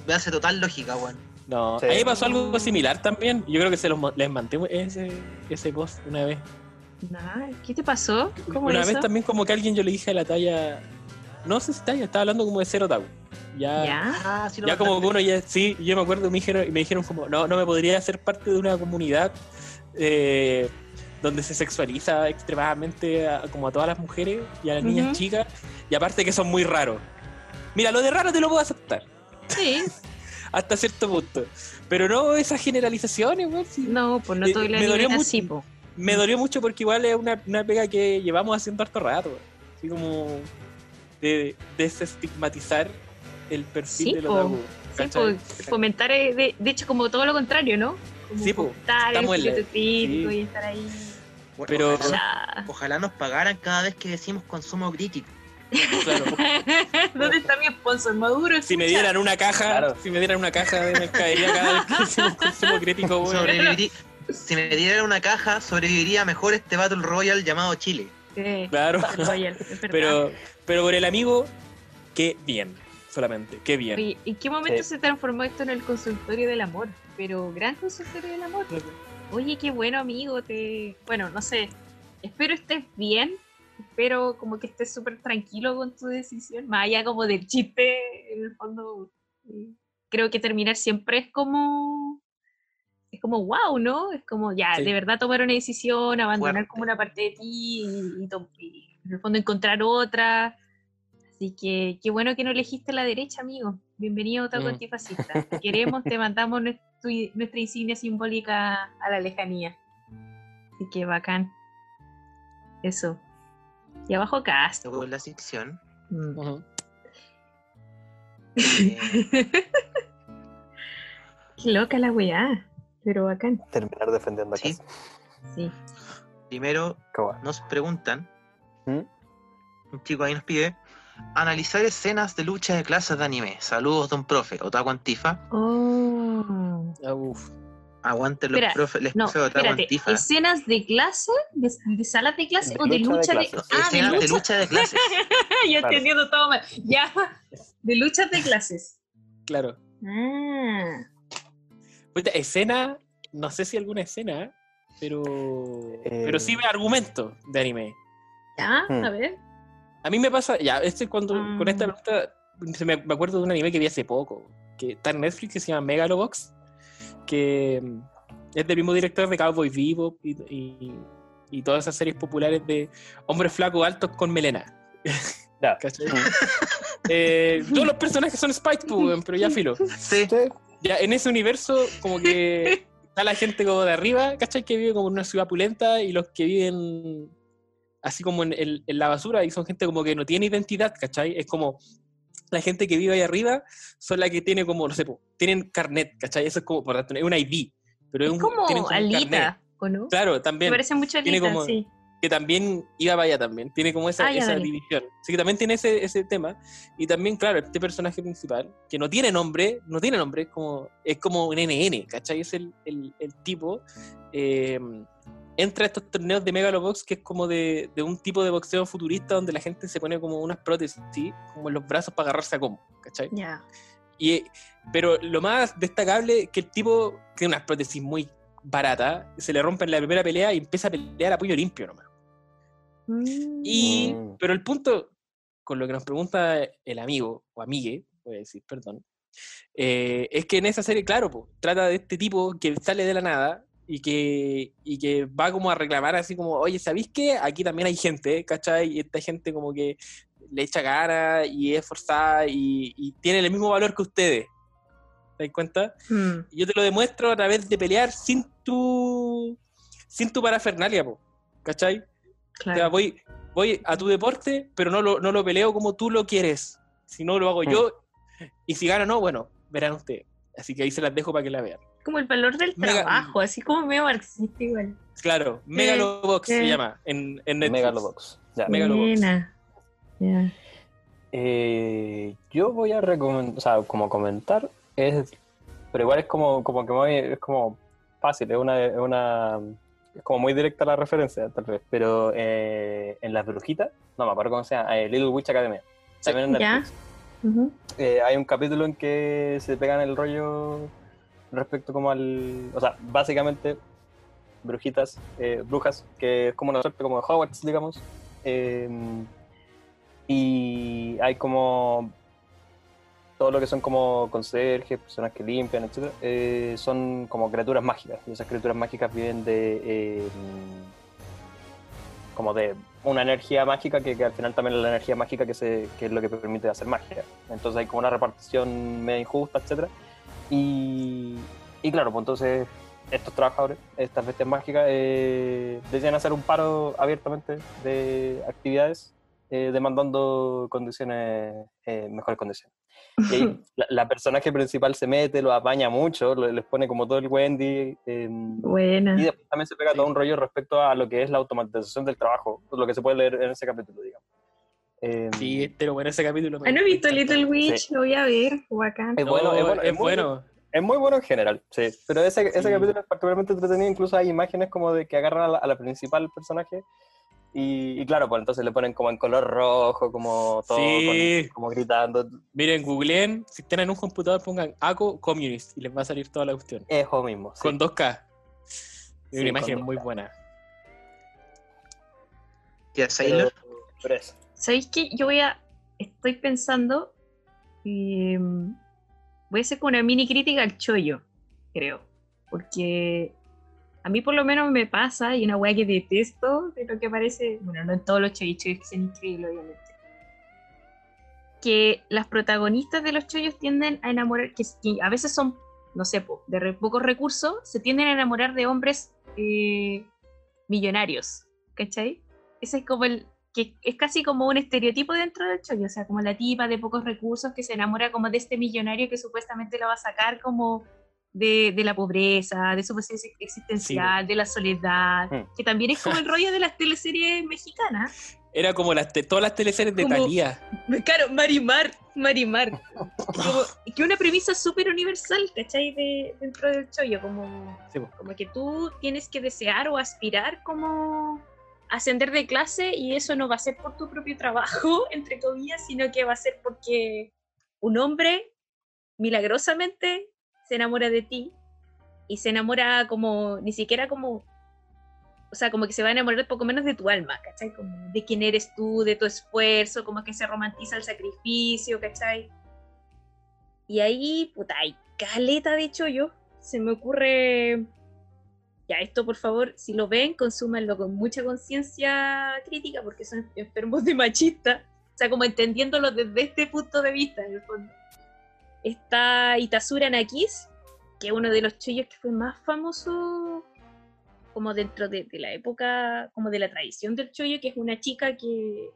me hace total lógica, weón.
No,
Sí.
a mí me pasó algo similar también. Yo creo que se los les mandé ese, ese post una vez.
Nah, ¿Qué te pasó? ¿Cómo
Una
eso?
vez también como que alguien yo le dije a la talla. No sé si talla, estaba hablando como de ser otaku. Ya,
¿Ya?
Ah, sí
ya como que uno ya, sí, yo me acuerdo, me dijeron, me dijeron como, no, no me podría ser parte de una comunidad eh, donde se sexualiza extremadamente a- como a todas las mujeres y a las niñas chicas, y aparte que son muy raros. Mira, lo de raro te lo puedo aceptar,
Sí.
hasta cierto punto. Pero no esas generalizaciones, weón, sí.
No, pues no
Eh,
todo el
me dolió mucho.
así, po.
Me dolió mucho porque igual es una, una pega que llevamos haciendo harto rato. Así como de desestigmatizar el perfil
Sí,
del otaku.
Sí, pues, fomentar, eh, de, de hecho, como todo lo contrario, ¿no? Como
Sí, po,
fomentar el espíritu crítico
sí.
y estar ahí.
Bueno,
Pero-
ojalá, nos pagaran cada vez que decimos consumo crítico.
Claro.
¿Dónde está mi sponsor? Maduro.
Si me dieran una caja,
Claro.
si me dieran una caja de mercadería cada vez que hicimos consumo crítico.
Sobreviviría- si me dieran una caja, sobreviviría mejor este Battle Royale llamado Chile.
Claro.
Royal.
Pero, pero por el amigo, qué bien, solamente, qué bien.
Oye, ¿en qué momento
Sí.
se transformó esto en el consultorio del amor? Pero gran consultorio del amor. Oye, qué bueno, amigo. Te... Bueno, no sé. Espero estés bien. Espero como que estés súper tranquilo con tu decisión. Más allá como del chiste, en el fondo. eh, Creo que terminar siempre es como. Es como wow, ¿no? Es como ya,
Sí.
de verdad tomar una decisión, abandonar
Fuerte.
como una parte de ti y, y tom- y en el fondo encontrar otra. Así que qué bueno que no elegiste la derecha, amigo. Bienvenido a
Mm.
Antifascista. Te queremos, te mandamos nuestro- nuestra insignia simbólica a la lejanía. Así que bacán. Eso. Y abajo cast.
En la sección.
Mm.
Eh,
Qué loca la weá. Pero bacán.
Terminar defendiendo a
Sí.
casa.
Sí.
primero nos preguntan,
¿Mm?
un chico ahí nos pide, analizar escenas de lucha de clases de anime. Saludos, don profe. Otaku Antifa.
Oh.
Ah, uf.
Aguante los
Espera,
profes, les
No,
profe Otaku
espérate.
Antifa.
¿Escenas de clase? ¿De, de salas de clase
De
o de
lucha de clases.
Ah, de
escenas de
lucha.
lucha de clases.
Yo
Claro.
entendiendo todo mal. Ya. De luchas de clases.
Claro.
Ah.
Puta, escena, no sé si alguna escena, pero.
Eh.
Pero sí ve argumentos de anime.
Ya,
Hmm.
a ver.
A mí me pasa, ya, este es cuando,
Ah.
con esta pregunta, se me, me acuerdo de un anime que vi hace poco, que está en Netflix, que se llama Megalobox, que mm, es del mismo director de Cowboy Vivo y, y, y todas esas series populares de hombres flacos altos con melena.
Ya.
¿Cachai? Eh, todos los personajes son Spike, pues, pero ya filo.
Sí,
Sí.
Ya en ese universo, como que está la gente como de arriba, ¿cachai? Que vive como en una ciudad pulenta y los que viven así como en, en- en la basura y son gente como que no tiene identidad, ¿cachai? Es como la gente que vive ahí arriba son la que tiene como, no sé, tienen carnet, ¿cachai? Eso es como, por tanto, es un ID, pero es,
Es
un,
como. Alita, ¿o no?
Claro,
Me
también,
parece mucho Alita,
como-
sí.
Que también iba para allá también, tiene como esa,
Ah,
esa división. Así que también tiene ese, ese tema. Y también, claro, este personaje principal, que no tiene nombre, no tiene nombre, es como, es como un NN, ¿cachai? Es el, el, el tipo, eh, entra a estos torneos de Megalobox, que es como de, de un tipo de boxeo futurista donde la gente se pone como unas prótesis, ¿sí? como en los brazos para agarrarse a combo, ¿cachai?
Ya.
Y, pero lo más destacable es que el tipo tiene unas prótesis muy baratas, se le rompe en la primera pelea y empieza a pelear a puño limpio nomás.
Mm.
Y,
Mm.
pero el punto, con lo que nos pregunta el amigo, o amigue, voy a decir, perdón, eh, es que en esa serie, claro, po, trata de este tipo que sale de la nada y que, y que va como a reclamar así como, oye, ¿sabéis qué? Aquí también hay gente, ¿cachai? Y esta gente como que le echa cara y es forzada y, y tiene el mismo valor que ustedes. ¿Te das cuenta?
Mm.
Y yo te lo demuestro a través de pelear sin tu, sin tu parafernalia, po, ¿cachai? O sea,
Claro.
voy, voy a tu deporte, pero no lo, no lo peleo como tú lo quieres. Si no, lo hago
Mm.
yo. Y si gano no, bueno, verán ustedes. Así que ahí se las dejo para que la vean.
Como el valor del
Mega-
trabajo, así como medio marxista igual.
Claro, Megalobox se
eh.
llama en, en Netflix.
Megalobox. Ya.
Megalobox.
Ya.
Eh, yo voy a recomendar, o sea, como comentar, es, pero igual es como, como que muy, es como fácil, es una, es una, es como muy directa la referencia, tal vez, pero eh, en Las Brujitas, no me acuerdo cómo se llama, eh, Little Witch Academia, también en
Ya.
Netflix,
Ujú.
eh, hay un capítulo en que se pegan el rollo respecto como al, o sea, básicamente brujitas, brujas, que es como una suerte como de Hogwarts, digamos. eh, y hay como todo lo que son como conserjes, personas que limpian, etc. eh, son como criaturas mágicas. Y esas criaturas mágicas vienen de eh, como de una energía mágica que, al final también es la energía mágica que, es lo que permite hacer magia. Entonces hay como una repartición medio injusta, etc. Y, y claro, pues entonces estos trabajadores, estas bestias mágicas, eh, hacer un paro abiertamente de actividades, eh, demandando condiciones, mejores condiciones. Y la, la personaje principal se mete, lo apaña mucho, lo- les pone como todo el Wendy. eh,
Buena.
y después también se pega todo un rollo respecto a lo que es la automatización del trabajo, lo que se puede leer en ese capítulo, digamos. Eh,
Sí, pero bueno, ese capítulo. me-
Ah, no he visto. Little Witch, lo voy a ver. Bacán.
Es
No,
bueno, es bueno,
es
es muy-
bueno.
Es muy bueno en general, sí. Pero ese, ese
Sí.
capítulo es particularmente entretenido. Incluso hay imágenes como de que agarran a la, a la principal personaje. Y, y claro, pues entonces le ponen como en color rojo, como todo,
Sí.
con- como gritando.
Miren, googleen, si están en un computador, pongan ACO Communist y les va a salir toda la cuestión.
Eso mismo. sí.
Con 2K. Es
Sí,
una imagen muy
2K.
buena.
Tía Sailor.
Pero, pero eso.
¿Sabéis qué? Yo voy a. Estoy pensando. eh, voy a hacer como una mini crítica al chollo, creo. Porque a mí, por lo menos, me pasa, y una weá que detesto de lo que parece. Bueno, no en todos los chollos que son increíbles, obviamente. Que las protagonistas de los chollos tienden a enamorar. Que, que a veces son, no sé, po, de re- pocos recursos, se tienden a enamorar de hombres eh, millonarios. ¿Cachai? ese es como el, que es casi como un estereotipo dentro del chollo, o sea, como la tipa de pocos recursos que se enamora como de este millonario que supuestamente lo va a sacar como de, de la pobreza, de su posición existencial, de la soledad,
Mm.
que también es como el rollo de las teleseries mexicanas.
Era como las todas las teleseries de
Como-
Thalía.
Claro, Marimar, Marimar. Como, que una premisa súper universal, ¿cachai? De, dentro del chollo, como,
Sí,
como que tú tienes que desear o aspirar como ascender de clase y eso no va a ser por tu propio trabajo, entre comillas, sino que va a ser porque un hombre milagrosamente se enamora de ti y se enamora como, ni siquiera como, o sea, como que se va a enamorar poco menos de tu alma, ¿cachai? Como de quién eres tú, de tu esfuerzo, como que se romantiza el sacrificio, ¿cachai? Y ahí, puta, hay caleta de chollo. Se me ocurre. Ya, esto por favor, si lo ven, consúmanlo con mucha conciencia crítica, porque son enfermos de machista. O sea, como entendiéndolo desde este punto de vista, en el fondo. Está Itasura Nakis, que es uno de los chollos que fue más famoso como dentro de, la época, como de la tradición del chollo, que es una chica que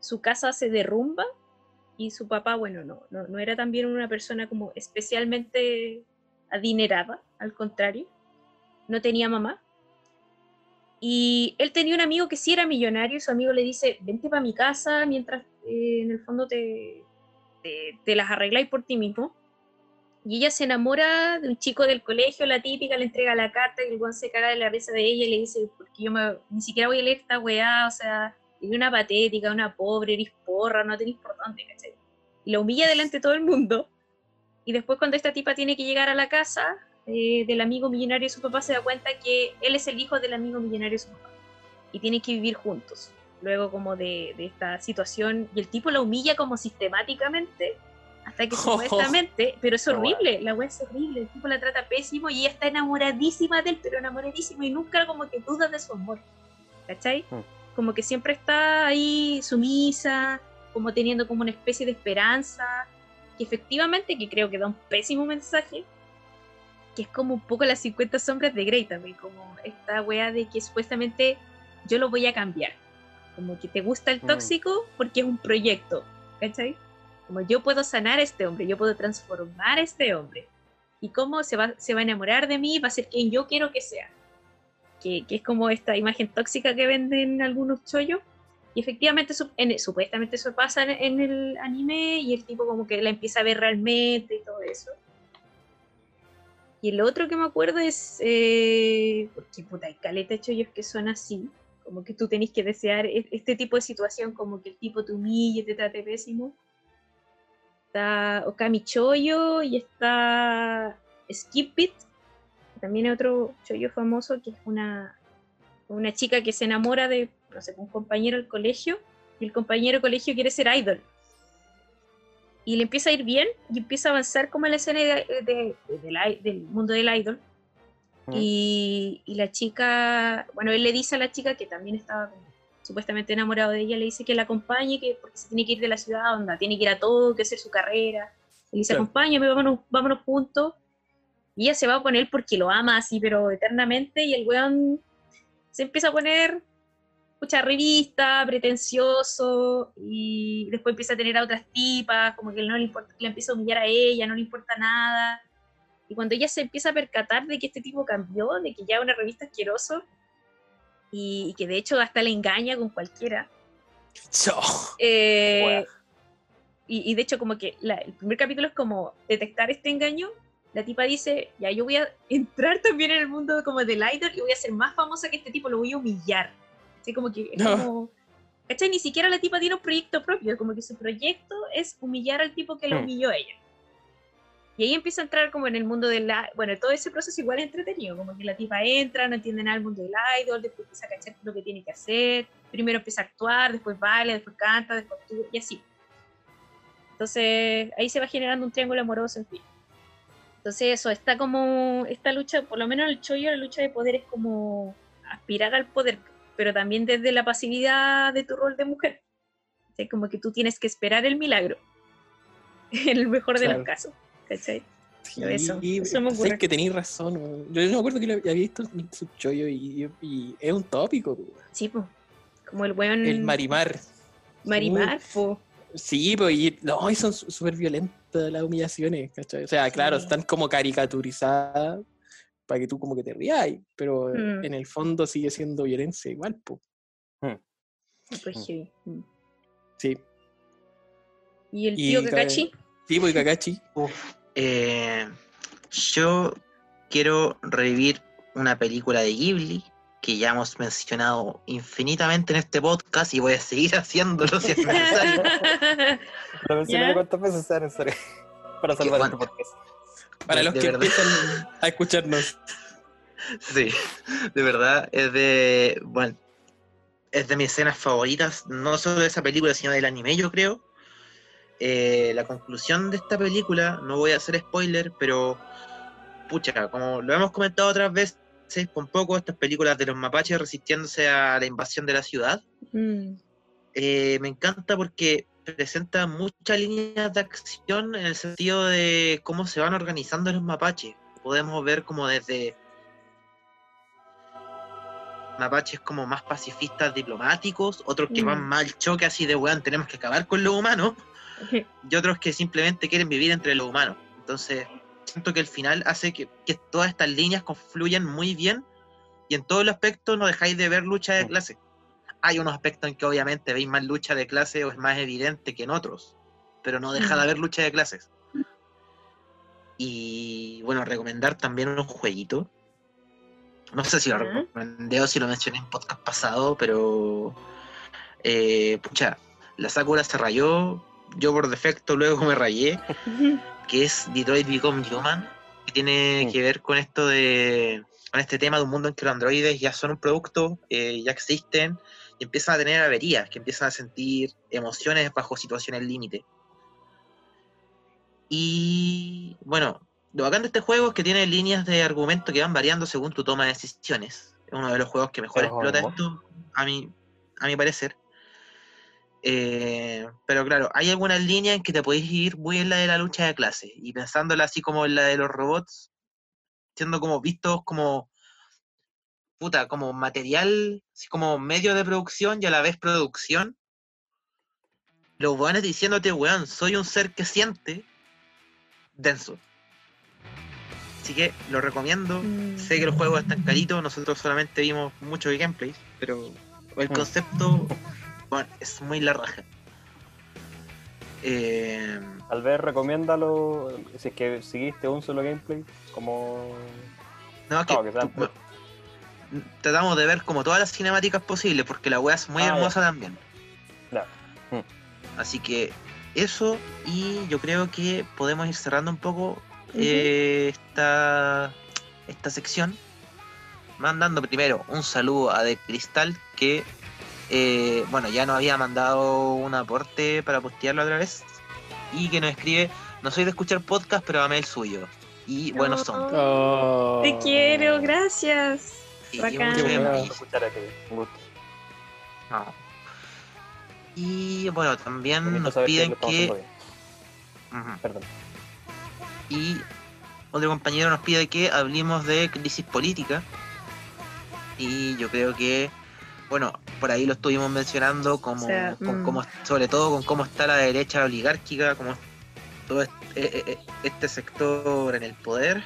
su casa se derrumba y su papá, bueno, no, no, era también una persona como especialmente adinerada, al contrario, no tenía mamá. Y él tenía un amigo que sí era millonario su amigo le dice, vente para mi casa mientras eh, en el fondo te, te, te las arregláis por ti mismo. Y ella se enamora de un chico del colegio, la típica, le entrega la carta y el guan se caga de la risa de ella y le dice, porque yo me- ni siquiera voy a leer esta weá, o sea, eres una patética, una pobre, eres porra, no tenés por dónde, ¿cachai? Y la humilla delante de todo el mundo. Y después cuando esta tipa tiene que llegar a la casa eh, del amigo millonario de su papá, se da cuenta que él es el hijo del amigo millonario de su papá. Y tienen que vivir juntos. Luego como de, de esta situación, y el tipo la humilla como sistemáticamente, hasta que supuestamente, pero es horrible, la wea es horrible, el tipo la trata pésimo y ella está enamoradísima de él, pero enamoradísima y nunca como que duda de su amor. ¿Cachai?
Mm.
Como que siempre está ahí sumisa, como teniendo como una especie de esperanza, que efectivamente, que creo que da un pésimo mensaje, que es como un poco las 50 sombras de Grey también, como esta wea de que supuestamente yo lo voy a cambiar. Como que te gusta el
Mm.
tóxico porque es un proyecto, ¿cachai? Como yo puedo sanar a este hombre, yo puedo transformar a este hombre. Y cómo se va, se va a enamorar de mí, va a ser quien yo quiero que sea. Que, que es como esta imagen tóxica que venden algunos chollos. Y efectivamente, en- supuestamente eso pasa en, el anime y el tipo como que la empieza a ver realmente y todo eso. Y el otro que me acuerdo es, eh, porque puta, hay caleta chollos que son así, como que tú tenés que desear e- este tipo de situación, como que el tipo te humille, te trate pésimo. Está Okami Choyo y está Skip It, también es otro chollo famoso, que es una, una chica que se enamora de, no sé, un compañero del colegio, y el compañero del colegio quiere ser idol. Y le empieza a ir bien y empieza a avanzar como en la escena de- del mundo del idol. Y, y la chica, bueno, él le dice a la chica que también estaba supuestamente enamorado de ella, le dice que la acompañe, que porque se tiene que ir de la ciudad, onda, tiene que ir a todo, que hacer su carrera. Él dice,
Claro.
acompáñame, vámonos, vámonos juntos. Y ella se va a poner porque lo ama así, pero eternamente, y el weón se empieza a poner mucha revista, pretencioso, y después empieza a tener a otras tipas, como que no le importa, le empieza a humillar a ella, no le importa nada. Y cuando ella se empieza a percatar de que este tipo cambió, de que ya es una revista asqueroso, y, y que de hecho hasta le engaña con cualquiera,
Chao.
eh, y, y de hecho como que la- el primer capítulo es como detectar este engaño. La tipa dice, ya yo voy a entrar también en el mundo como del idol y voy a ser más famosa que este tipo, lo voy a humillar. Así como que es
No.
como... ¿Cachai? Ni siquiera la tipa tiene un proyecto propio, como que su proyecto es humillar al tipo que la
Hmm.
humilló a ella. Y ahí empieza a entrar como en el mundo del... la- Bueno, todo ese proceso igual es entretenido, como que la tipa entra, no entiende nada del mundo del idol, después empieza a cachar lo que tiene que hacer, primero empieza a actuar, después baila, después canta, después actúa, y así. Entonces ahí se va generando un triángulo amoroso, en fin. Entonces eso, está como esta lucha, por lo menos en el chollo, la lucha de poder es como aspirar al poder, pero también desde la pasividad de tu rol de mujer. O sea, como que tú tienes que esperar el milagro, en el mejor de
Claro.
los casos. ¿Cachai?
Sí,
Eso, eso me ocurre.
que tenéis razón. Yo no me acuerdo que lo había visto en su chollo y, y- y es un tópico. weón.
Sí, pues. Como el weón
El Marimar.
Marimar, po.
Sí, pues, y, no, y son súper violentas las humillaciones, ¿cachai? O sea, claro,
Sí.
están como caricaturizadas para que tú como que te rías, pero
Mm.
en el fondo sigue siendo violencia igual, pues.
Pues heavy. Mm.
Sí,
¿Y el
Y
tío
cae-
Kakashi?
sí, pues Kakashi.
Uf, eh, yo quiero revivir una película de Ghibli que ya hemos mencionado infinitamente en este podcast y voy a seguir haciéndolo si es necesario.
Lo mencioné
Ya.
cuántas veces sea necesario para salvar
bueno.
este podcast.
Para
De-
los
de
que
verdad.
empiezan a escucharnos.
Sí, de verdad, es de. Bueno, es de mis escenas favoritas, no solo de esa película, sino del anime, yo creo. Eh, la conclusión de esta película, no voy a hacer spoiler, pero. Pucha, como lo hemos comentado otras veces, con poco, estas películas de los mapaches resistiéndose a la invasión de la ciudad.
Mm.
eh, me encanta porque presenta muchas líneas de acción en el sentido de cómo se van organizando los mapaches. Podemos ver como desde mapaches como más pacifistas diplomáticos, otros que
Mm.
van más al choque así de weón, tenemos que acabar con los humanos, y otros que simplemente quieren vivir entre los humanos. Entonces, siento que el final hace que, que todas estas líneas confluyan muy bien y en todos los aspectos no dejáis de ver lucha de clase. Hay unos aspectos en que obviamente veis más lucha de clase o es más evidente que en otros, pero no deja de haber lucha de clases. Y bueno, recomendar también un jueguito. No sé si lo recomendé o si lo mencioné en podcast pasado, pero eh, pucha, la Sakura se rayó, yo por defecto luego me rayé, que es Detroit Become Human, que tiene que ver con esto de con este tema de un mundo en que los androides ya son un producto, eh, ya existen, y empiezan a tener averías, que empiezan a sentir emociones bajo situaciones límite. Y bueno, lo bacán de este juego es que tiene líneas de argumento que van variando según tu toma de decisiones. Es uno de los juegos que mejor explota esto, a mi, a mi parecer. Eh, pero claro, hay algunas líneas en que te podéis ir muy en la de la lucha de clases y pensándola así como en la de los robots, siendo como vistos como puta, como material, así como medio de producción y a la vez producción. Los weones diciéndote, weón, soy un ser que siente, denso. Así que lo recomiendo.
Mm.
Sé que los juegos están caritos, nosotros solamente vimos muchos gameplays, pero el
Mm.
Bueno, es muy la raja. Eh,
Tal vez recomiéndalo si es que seguiste un solo gameplay, como.
no, es que
No, que sean-
tu- tratamos de ver como todas las cinemáticas posibles, porque la wea es muy
Ah, ya.
hermosa también.
Ya.
Así que eso, y yo creo que podemos ir cerrando un poco eh, esta, esta sección. Mandando primero un saludo a De Cristal, que eh, bueno, ya nos había mandado un aporte para postearlo otra vez. Y que nos escribe, no soy de escuchar podcast, pero amé el suyo. Y buenos son.
Oh.
Te quiero, gracias. Bacán.
bueno a ti, un
no. Y bueno, también nos piden que...
Perdón.
Y otro compañero nos pide que hablemos de crisis política. Y yo creo que, bueno, por ahí lo estuvimos mencionando, como,
O sea,
con
mm.
cómo- sobre todo con cómo está la derecha oligárquica, como todo este, eh, eh, este sector en el poder,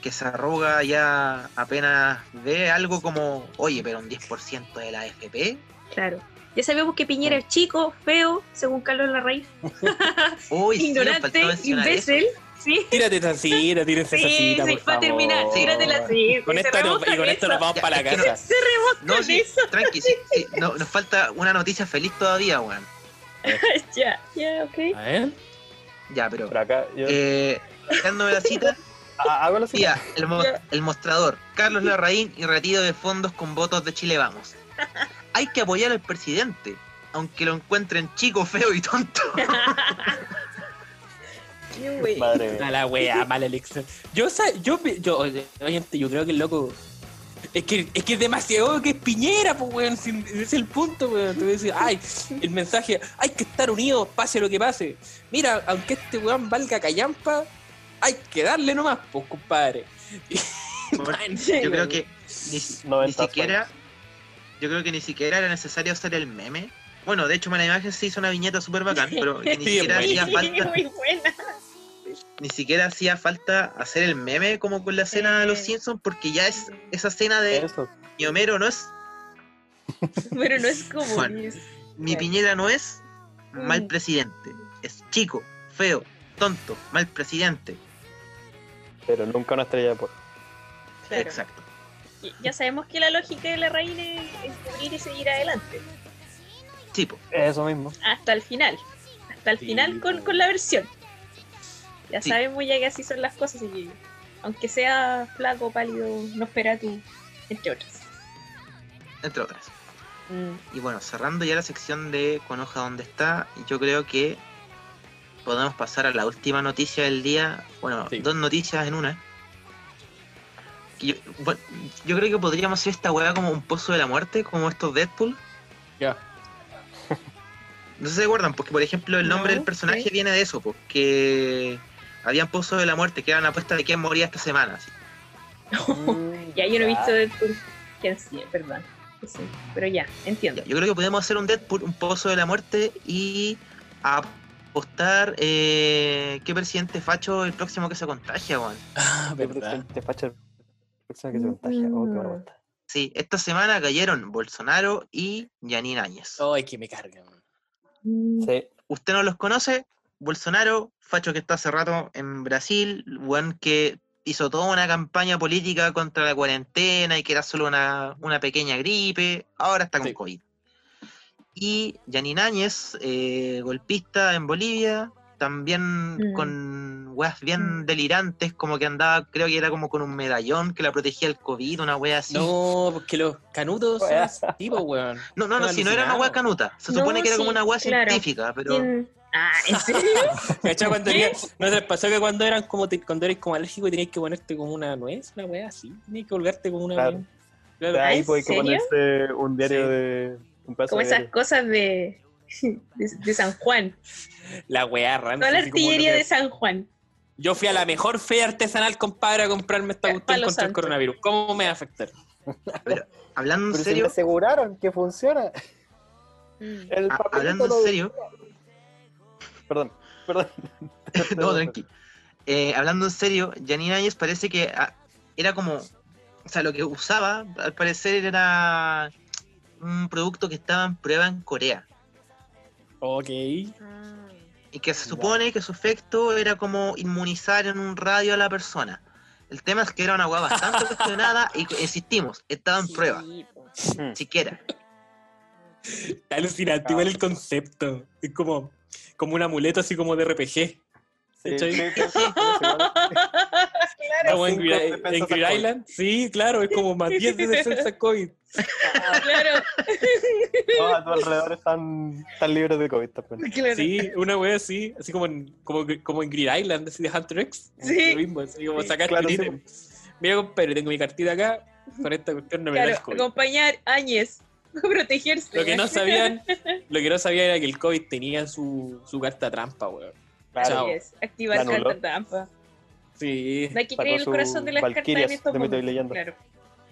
que se arroga ya apenas ve algo como, oye, pero un 10% de la AFP.
Claro. Ya sabemos que Piñera es chico, feo, según Carlos Larraín. Ignorante,
eso.
Sí,
Tírate esa cita, tírate esa
sí,
cita,
sí,
por
para
favor.
terminar,
Sí.
tíratela así.
Con esta no- y con esto nos vamos
Ya,
para la
no-
casa.
Se remoja
No, sí,
eso.
tranqui, sí, sí, no, nos falta una noticia feliz todavía, weón.
ya, ya, ok.
A ver.
Ya, pero
Por acá, yo.
eh, dándome la cita,
Ah, hago la cita.
tía, el, mo-
Ya.
el mostrador, Carlos Larraín y retiro de fondos con votos de Chile Vamos. Hay que apoyar al presidente, aunque lo encuentren chico, feo y tonto.
Wey.
Madre
A
mía.
la wea, mal elección. Yo, sa- yo, yo, yo creo que el loco. Es que, es que es demasiado que es Piñera, pues, weón. es el punto, weón. Te voy a decir, ay, el mensaje, hay que estar unidos, pase lo que pase. Mira, aunque este weón valga callampa, hay que darle nomás, pues, compadre.
Yo creo que ni, ni
90
siquiera Yo creo que ni siquiera era necesario hacer el meme. Bueno, de hecho, en la imagen se hizo una viñeta súper bacán, pero que ni
Sí,
siquiera hacía falta,
Muy buena.
Ni siquiera hacía falta hacer el meme como con la escena de los. Simpsons, porque ya es esa escena de
Eso.
mi Homero no es,
Pero no es como. Es-
mi Piñera no es mal
Mm.
presidente, es chico, feo, tonto, mal presidente.
Pero nunca una estrella de por.
claro.
Exacto.
Ya sabemos que la lógica de la reina es cubrir y seguir adelante.
Tipo,
Eso mismo.
Hasta el final. Hasta el
Sí,
final con, con la versión. Ya
Sí.
sabemos ya que así son las cosas. Y que, aunque sea flaco, pálido, no espera tú, entre otras.
entre otras.
Mm.
Y bueno, cerrando ya la sección de Conoja dónde está, yo creo que podemos pasar a la última noticia del día. Bueno,
Sí.
dos noticias en una. Yo, bueno, yo creo que podríamos hacer esta weá como un pozo de la muerte, como estos Deadpool.
Ya.
No sé si se acuerdan, porque por ejemplo el nombre
No,
del personaje viene de eso, porque habían pozos de la muerte que eran apuestas de quién moría esta semana. así.
Mm,
Ya yo no he visto. Deadpool. ¿Quién sí? Perdón. Sí, pero ya, entiendo.
Ya, Yo creo que podemos hacer un Deadpool, un pozo de la muerte y apostar eh, qué presidente facho el próximo que se contagia, weón.
Ah,
Qué
verdad.
presidente facha el próximo que se contagia. Oh, qué buena vuelta.
Sí, esta semana cayeron Bolsonaro y Janine Áñez.
Ay, que me cargan.
Mm.
Sí.
¿Usted no los conoce? Bolsonaro, facho que está hace rato en Brasil, weón que hizo toda una campaña política contra la cuarentena y que era solo una, una pequeña gripe, ahora está con
Sí.
COVID. Y Janine Áñez, eh, golpista en Bolivia, también
Mm.
con weas bien
Mm.
delirantes, como que andaba, creo que era como con un medallón que la protegía del COVID, una wea así.
No, porque los canutos son
Wea.
así, po, weón.
No, no, no, si no era una wea canuta. Se
No,
supone que era como una wea
claro.
científica, pero.
Ah, ¿en serio?
¿Cachai? Cuando
¿Qué?
era- ¿No te pasó que cuando eran como te- cuando eres como alérgico y tenías que ponerte como una nuez, una weá así? Tenías que colgarte como una
Claro.
weá. Claro.
De ahí
¿en
pues, hay que
serio?
ponerse un diario
Sí.
de. Un pedazo
Como
de
esas cosas de, de, de San Juan.
La weá rancia.
Toda la artillería de San Juan.
Yo fui a la mejor fe artesanal, compadre, a comprarme esta cuestión contra el coronavirus. ¿Cómo me va a afectar?
Hablando en
Pero
serio,
me aseguraron que funciona.
Mm.
El
a-
papelito
hablando en serio,
Perdón, perdón.
no, tranqui. Eh, hablando en serio, Janine Áñez parece que ah, era como, o sea, lo que usaba, al parecer era un producto que estaba en prueba en Corea
Ok.
y que se supone que su efecto era como inmunizar en un radio a la persona. El tema es que era una hueá bastante cuestionada y que, insistimos, estaba en prueba,
Sí.
Mm.
siquiera.
Está alucinante, igual el concepto. Es como, como un amuleto así como de RPG.
Sí, sí, sí,
claro,
en en
COVID.
Island. Sí, claro, es como más 10 de defensa COVID.
claro,
Todos a tu alrededor están, están libres de COVID también.
claro.
Sí, una wea así, así como en, como, como en Greer Island, así de Hunter X.
Sí.
Lo mismo, así como
Sí,
sacar
claro.
Mira, compadre, tengo mi cartita acá, con esta cuestión no me da
Claro,
el COVID.
acompañar Áñez, protegerse.
Lo que no sabían, lo que no sabía era que el COVID tenía su, su carta trampa, weón.
Claro.
Chao.
Así es, activar
La
carta trampa.
Sí.
No hay que creer el corazón de las cartas en estos momentos.
leyenda.
Claro,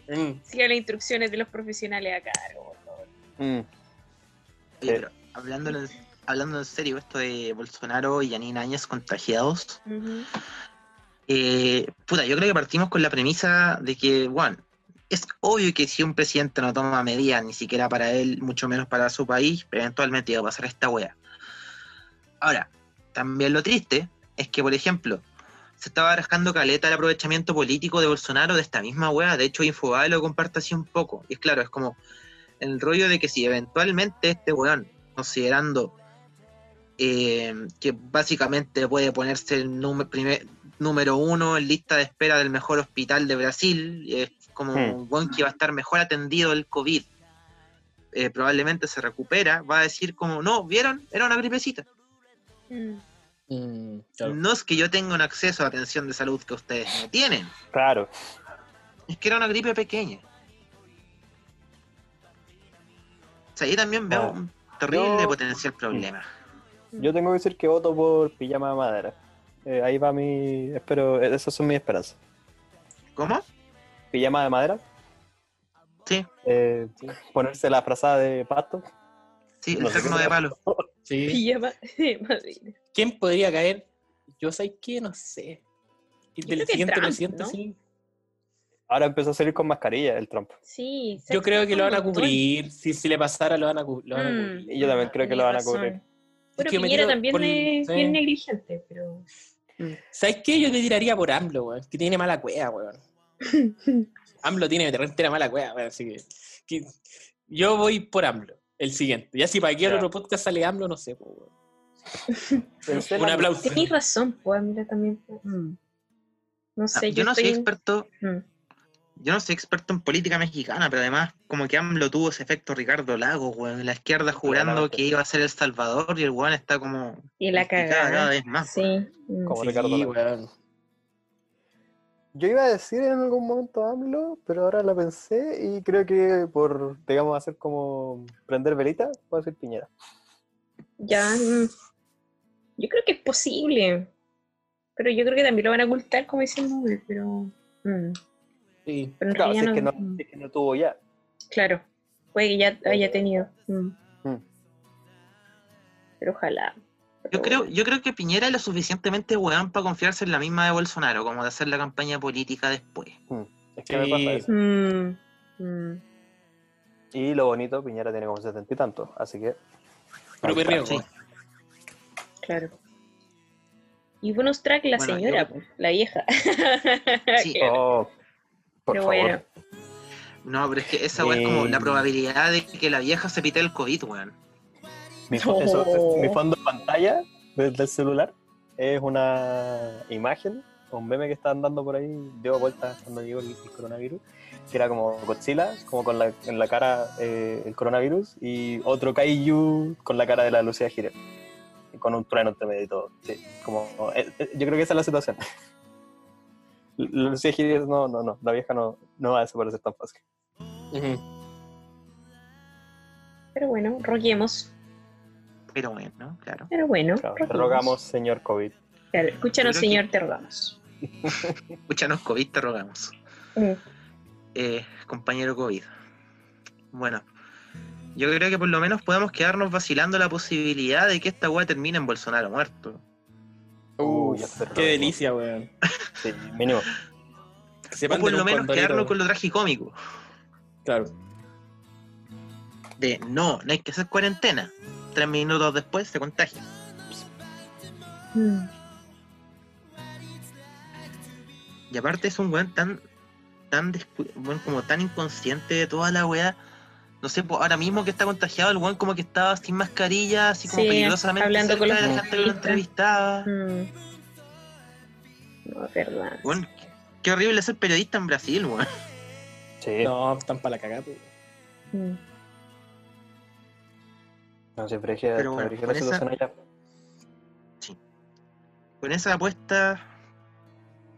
Mm.
siga las instrucciones de los profesionales acá.
Mm.
Oye,
Sí.
pero hablando en, hablando en serio, esto de Bolsonaro y Janine Áñez contagiados. Eh, puta, yo creo que partimos con la premisa de que, bueno, es obvio que si un presidente no toma medidas, ni siquiera para él, mucho menos para su país, eventualmente iba a pasar esta wea. Ahora, también lo triste es que, por ejemplo, se estaba barajando caleta el aprovechamiento político de Bolsonaro de esta misma wea. De hecho, Infobae lo comparte así un poco. Y es claro, es como el rollo de que si eventualmente este weón, considerando eh, que básicamente puede ponerse el número, uno en lista de espera del mejor hospital de Brasil, es como
Hmm.
un buen que va a estar mejor atendido del COVID. Eh, probablemente se recupera, va a decir como, no, ¿vieron? Era una gripecita.
Mm.
Mm, claro.
No es que yo tenga un acceso a atención de salud que ustedes no tienen,
Claro.
es que era una gripe pequeña. O sea, yo también veo
Ah,
un terrible
yo-
potencial problema.
Yo tengo que decir que voto por pijama de madera. Eh, ahí va mi. Espero. Esas son mis esperanzas.
¿Cómo?
Pijama de madera.
Sí,
Eh, ponerse la frazada de pasto.
sí, el terno de palo.
Sí.
Pijama de madera.
¿Quién podría caer? Yo sé que no sé. Y del
creo que
siguiente
Trump,
presidente,
¿no?
sí.
Ahora empezó a salir con mascarilla el Trump.
Sí,
Yo creo que lo van a cubrir. Si, si le pasara, lo van a, cu- lo van a
Mm.
cubrir.
Y yo también creo que lo van a cubrir.
Pero
que me
Piñera también
por-
es
sí.
bien negligente, pero.
¿Sabes qué? Yo te tiraría por AMLO, weón. Que tiene mala cueva, weón. AMLO tiene entera mala cueva, weón. Así que, que Yo voy por AMLO. El siguiente. Ya si para aquí al
Ya.
otro podcast sale AMLO, no sé, po, Un
la-
aplauso.
Tenéis razón, pues mira también. mm. No
Ah,
sé,
yo no soy experto,
mm.
yo no soy experto en política mexicana, pero además como que AMLO tuvo ese efecto Ricardo Lagos, weón. La izquierda jurando que iba a ser El Salvador y el weón está como
Y la
picada cada
cagada.
vez más.
Sí. mm.
Como
Sí,
Ricardo Lagos.
weón.
Yo iba a decir en algún momento AMLO, pero ahora la pensé y creo que por, digamos, hacer como prender velita, puedo decir Piñera.
Ya. mm. Yo creo que es posible. Pero yo creo que también lo van a ocultar como dice el nombre, pero. mm.
Sí.
Pero
Claro, si es, que no,
mm,
si es que no tuvo ya.
Claro. Puede que ya haya tenido. mm.
Mm.
Pero ojalá.
Yo creo, yo creo que Piñera es lo suficientemente weón para confiarse en la misma de Bolsonaro, como de hacer la campaña política después.
Es que me pasa eso.
Mm, mm.
Y lo bonito, Piñera tiene como setenta y tantos, así que.
Pero qué riesgo.
Sí.
Claro. Y bonus track la
Bueno,
señora,
yo-
pues, la vieja.
Sí.
Claro,
Oh, por
pero
favor.
bueno.
No, pero es que esa weá es como la
Eh.
probabilidad de que la vieja se pite el COVID, weón.
Mi, eso-
No.
mi fondo pantalla desde el celular es una imagen, un meme que estaban dando por ahí, dio vueltas cuando llegó el, el coronavirus, que era como Godzilla, como con la, en la cara eh, el coronavirus, y otro Kaiju con la cara de la Lucía Girer, con un trueno entre medio y todo. Sí, como, eh, eh, yo creo que esa es la situación. La Lucía Girer, no, no, no, la vieja no, no va a desaparecer tan fácil.
Ujú.
Pero bueno, roguemos.
Pero bueno, ¿no? Claro.
Pero bueno,
Claro, te rogamos, señor COVID.
Claro, escúchanos,
que-
señor, te rogamos.
Escúchanos, COVID, te rogamos.
Mm.
Eh, compañero COVID. Bueno, yo creo que por lo menos podemos quedarnos vacilando la posibilidad de que esta weá termine en Bolsonaro muerto.
Uy,
Uf,
se
qué delicia, weón.
Sí, mínimo.
Que se
O por lo menos quedarnos con lo tragicómico.
Claro.
De no, no hay que hacer cuarentena. Tres minutos después se contagia.
Mm.
Y aparte es un weón tan, tan descu- weón, como tan inconsciente de toda la weá. No sé, pues, ahora mismo que está contagiado, el weón como que estaba sin mascarilla, así como
Sí,
peligrosamente
hablando con
cerca de
los
la gente que lo entrevistaba.
Mm. No, verdad.
Qué horrible ser periodista en Brasil, weón.
Sí.
No, están para la cagada.
Mm.
No sé,
Pero bueno, con
la
esa-
situación allá.
Con esa apuesta,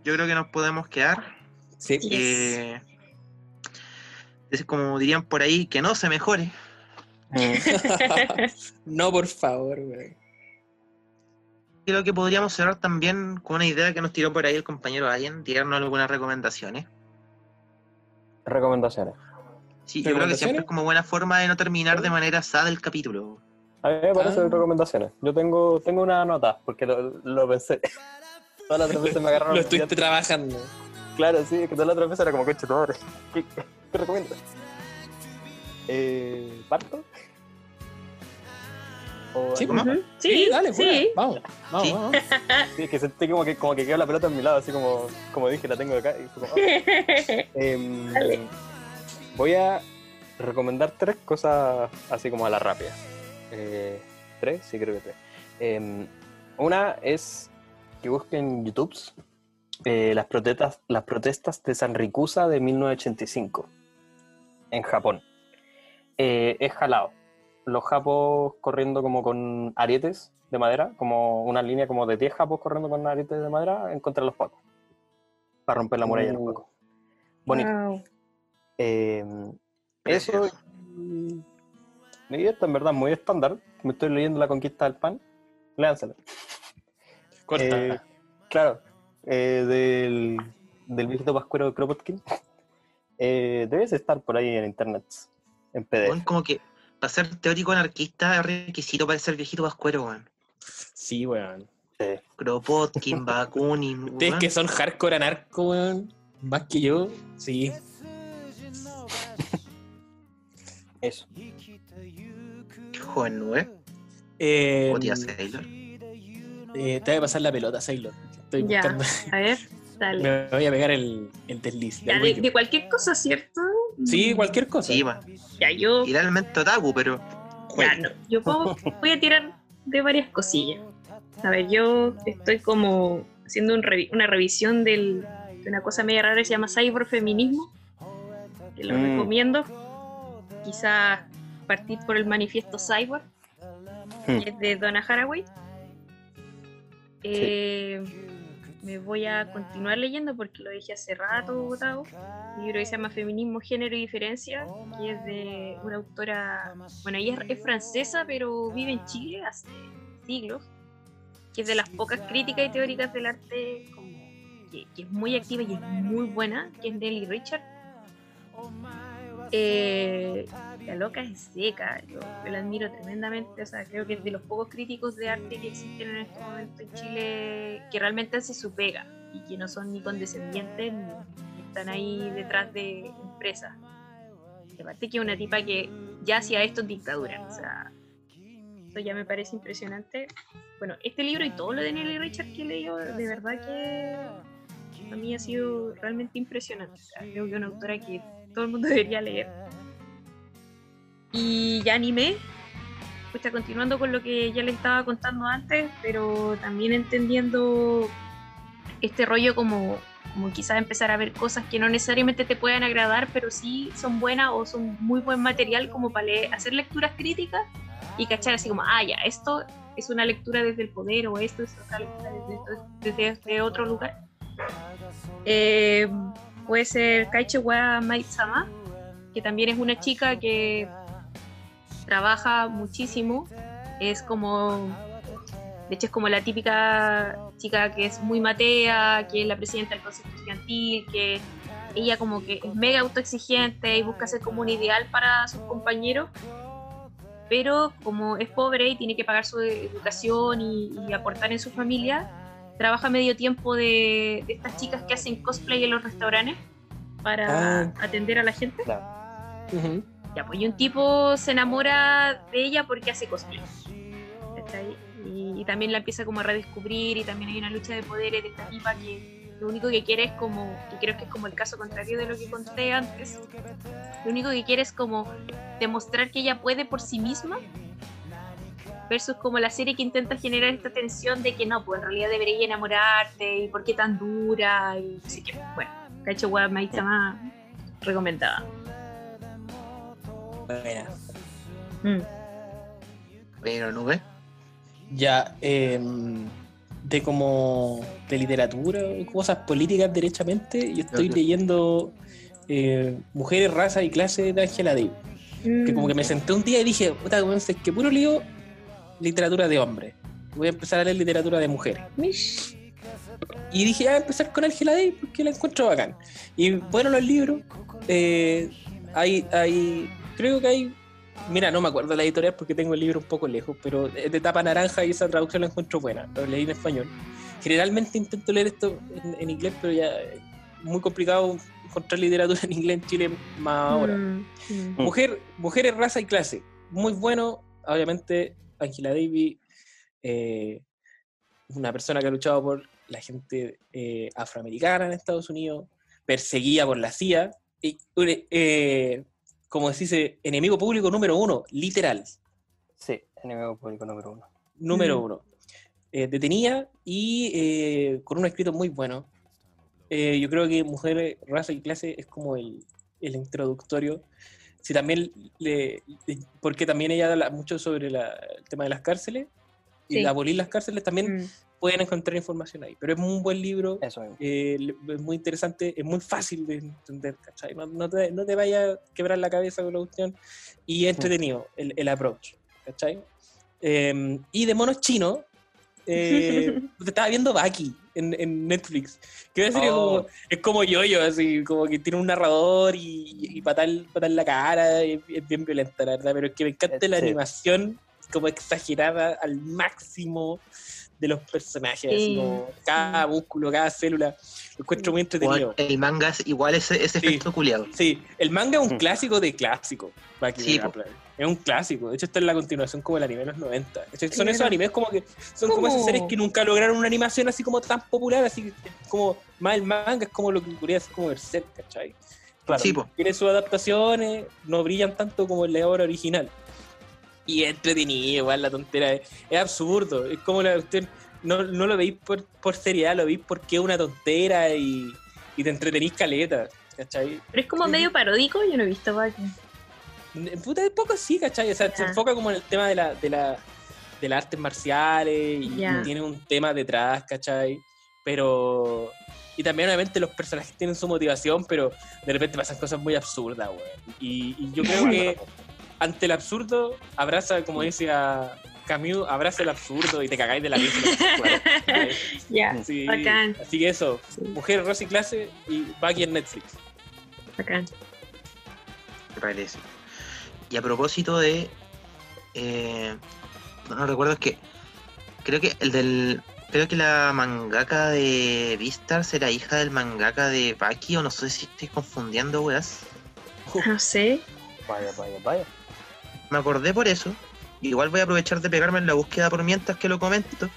yo creo que nos podemos quedar.
Sí.
Eh, es como dirían por ahí, que no se mejore.
no, por favor, weón.
Creo que podríamos cerrar también con una idea que nos tiró por ahí el compañero Allen, tirarnos algunas recomendaciones.
Recomendaciones.
Sí, yo creo que siempre es como buena forma de no terminar de manera sad el capítulo.
A mí me parecen
Ah.
recomendaciones. Yo tengo, tengo una nota, porque lo, lo pensé. Todas las otras veces me agarraron.
Lo estuviste trabajando.
Claro, sí, que todas las otras veces era como coche, tu madre. ¿Qué, qué recomiendas? Eh, ¿Parto? ¿O
Sí,
algo
¿cómo?
más?
Ujú. Sí,
dale, fuera.
sí.
Vamos, vamos,
Sí.
vamos.
Sí, es que sentí como que, como que quedó la pelota en mi lado, así como, como dije, la tengo acá. Y fue como. Em,
Dale.
voy a recomendar tres cosas así como a la rápida. Eh, ¿Tres? Sí, creo que tres. Em, una es que busquen YouTube eh, las, protestas, las protestas de San Rikusa de 1985 en Japón. Eh, es jalado. Los japos corriendo como con arietes de madera, como una línea como de 10 japos corriendo con arietes de madera en contra de los pacos. Para romper la muralla de los pacos. Bonito.
Wow.
Eh, eso. Y- divierte en verdad muy estándar. Me estoy leyendo La Conquista del Pan. Léansela.
Corta.
Eh, claro, eh, del, del viejito pascuero Kropotkin. Eh, debes estar por ahí en internet, en PDF.
Weón, como que para ser teórico anarquista es requisito para ser viejito vascuero, weón.
Sí, weón.
Sí.
Kropotkin, Bakunin,
Ustedes que son hardcore anarco, weón. Más que yo, sí.
Eso.
Joven nube.
Eh,
O tía Sailor.
eh, te voy a pasar la pelota, Sailor. Estoy
Ya.
buscando.
A ver, dale.
Me voy a pegar el, el desliz.
Ya,
del
de, cualquier cosa, ¿cierto?
Sí, cualquier cosa.
Sí, man.
Ya, yo,
Literalmente otaku, pero.
ya, no, yo puedo- voy a tirar de varias cosillas. A ver, yo estoy como haciendo un revi- una revisión del- de una cosa media rara que se llama cyberfeminismo, que lo
Mm.
recomiendo. Quizás partir por el manifiesto cyber,
Hmm.
que es de Donna Haraway. Eh, Me voy a continuar leyendo porque lo dije hace rato, botado. Un libro que se llama Feminismo, Género y Diferencia, que es de una autora, bueno, ella es, es francesa, pero vive en Chile hace siglos, que es de las pocas críticas y teóricas del arte como que, que es muy activa y es muy buena, que es Nelly Richard. Eh, la loca es seca, yo, yo la admiro tremendamente, o sea, creo que es de los pocos críticos de arte que existen en este momento en Chile que realmente hace su pega y que no son ni condescendientes ni, están ahí detrás de empresas. Aparte que es una tipa que ya hacía esto en dictadura, o sea, eso ya me parece impresionante. Bueno, este libro y todo lo de Nelly Richard que he leído, de verdad que a mí ha sido realmente impresionante. O sea, creo que es una autora que todo el mundo debería leer. Y ya animé, pues está continuando con lo que ya les estaba contando antes, pero también entendiendo este rollo como, como quizás empezar a ver cosas que no necesariamente te puedan agradar, pero sí son buenas o son muy buen material como para hacer lecturas críticas y cachar así como, ah, ya, esto es una lectura desde el poder o esto es otra lectura desde, desde- desde otro lugar. Eh, puede ser Kaichewa Maitsama, que también es una chica que trabaja muchísimo. Es como, de hecho, es como la típica chica que es muy matea, que es la presidenta del consejo estudiantil, que ella como que es mega autoexigente y busca ser como un ideal para sus compañeros. Pero como es pobre y tiene que pagar su educación y, y aportar en su familia, trabaja medio tiempo de, de estas chicas que hacen cosplay en los restaurantes para
Ah.
atender a la gente.
Claro.
Ya, pues y un tipo se enamora de ella porque hace cosplay. Y, también la empieza como a redescubrir y también hay una lucha de poderes de esta tipa que lo único que quiere es como, que creo que es como el caso contrario de lo que conté antes, lo único que quiere es como demostrar que ella puede por sí misma versus como la serie que intenta generar esta tensión de que no, pues en realidad debería enamorarte y por qué tan dura y así que bueno, Cacho Web más recomendada.
Buena.
Mm.
Pero nube.
Ya, eh, de como de literatura, cosas políticas derechamente, yo estoy leyendo eh, Mujeres, Raza y Clase de Angela Davis. Que como que me senté un día y dije, puta, es que puro lío literatura de hombres. Voy a empezar a leer literatura de mujeres.
Mish.
Y dije, voy a empezar con Angela Davis porque la encuentro bacán. Y bueno, los libros, eh, hay, hay, creo que hay, mira, no me acuerdo la editorial porque tengo el libro un poco lejos, pero es de tapa naranja y esa traducción la encuentro buena, lo leí en español. Generalmente intento leer esto en, en inglés, pero ya es muy complicado encontrar literatura en inglés en Chile más ahora.
Mm, mm.
Mujer, mujeres, raza y clase. Muy bueno. Obviamente, Angela Davis, eh, una persona que ha luchado por la gente eh, afroamericana en Estados Unidos, perseguida por la CIA, y, eh, como se dice, enemigo público número uno, literal,
Sí, enemigo público número uno.
número
Mm.
uno. Eh, detenida y eh, con un escrito muy bueno. Eh, yo creo que Mujeres, Raza y Clase es como el, el introductorio. Si también le, le- porque también ella habla mucho sobre la- el tema de las cárceles y
Sí.
de abolir las cárceles, también
Mm.
Pueden encontrar información ahí. Pero es un buen libro,
Eso mismo.
eh, es muy interesante, es muy fácil de entender, ¿cachai? No, no te, no te vaya a quebrar la cabeza con la cuestión y es entretenido el, el approach, ¿cachai? Eh, y de monos chinos, eh, te estaba viendo Baki en, en Netflix. Que
Oh.
como, es como yo-yo, así, como que tiene un narrador y, y patar, patar la cara, y es bien violenta, la verdad, pero es que me encanta la
Sí.
animación como exagerada al máximo de los personajes, así
Sí.
como cada músculo, cada célula. Lo encuentro muy entretenido.
El manga es igual ese, ese
Sí.
efecto culiado.
Sí, el manga es un
Mm.
clásico de clásico.
Sí.
Es un clásico. De hecho, está en la continuación como el anime de los 90. De hecho, Son esos animes como que son como esas series que nunca lograron una animación así como tan popular, así que como más el manga es como lo que ocurría así como Berserk, ¿cachai?
Claro.
Sí.
Tiene sus adaptaciones, no brillan tanto como en la obra original. Y es entretenido, igual la tontera. Es, es absurdo. Es como la usted no, no lo veis por, por seriedad, lo veis porque es una tontera y, y te entretenís caleta, ¿cachai?
Pero es como
Sí.
medio paródico, yo no he visto Baki.
Puta, de poco sí, ¿cachai? O sea, se
Ya.
enfoca como en el tema de la, de la, de las artes marciales y,
Ya.
y tiene un tema detrás, ¿cachai? Pero... Y también obviamente los personajes tienen su motivación, pero de repente pasan cosas muy absurdas, weón. Y, y yo creo que ante el absurdo, abraza, como decía Camus, abraza el absurdo y te cagáis de la risa. ¿cachai?
Ya,
Sí,
Bacán.
Así que eso,
Sí.
Mujer Rosy Clase y Baki en Netflix.
bacán.
me parece. Y a propósito de. eh, no, recuerdo, es que. Creo que el del. Creo que la mangaka de Beastars era hija del mangaka de Baki, o no sé si estoy confundiendo, weas.
No sé.
Vaya, vaya, vaya.
Me acordé por eso. Igual voy a aprovechar de pegarme en la búsqueda por mientras que lo comento.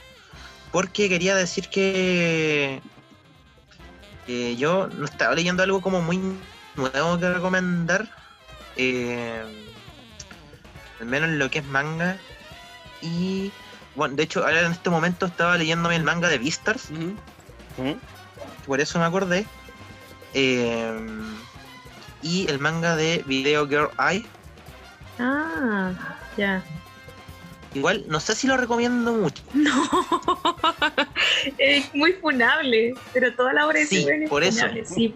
Porque quería decir que. que yo no estaba leyendo algo como muy nuevo que recomendar. eh, al menos en lo que es manga. Y. Bueno, de hecho, ahora en este momento estaba leyéndome el manga de Beastars. Por eso me acordé. eh, y el manga de Video Girl Eye.
Ah, ya.
Igual, no sé si lo recomiendo mucho.
No. es muy funable, pero toda la obra de
Sí,
es
por eso.
funable, Sí.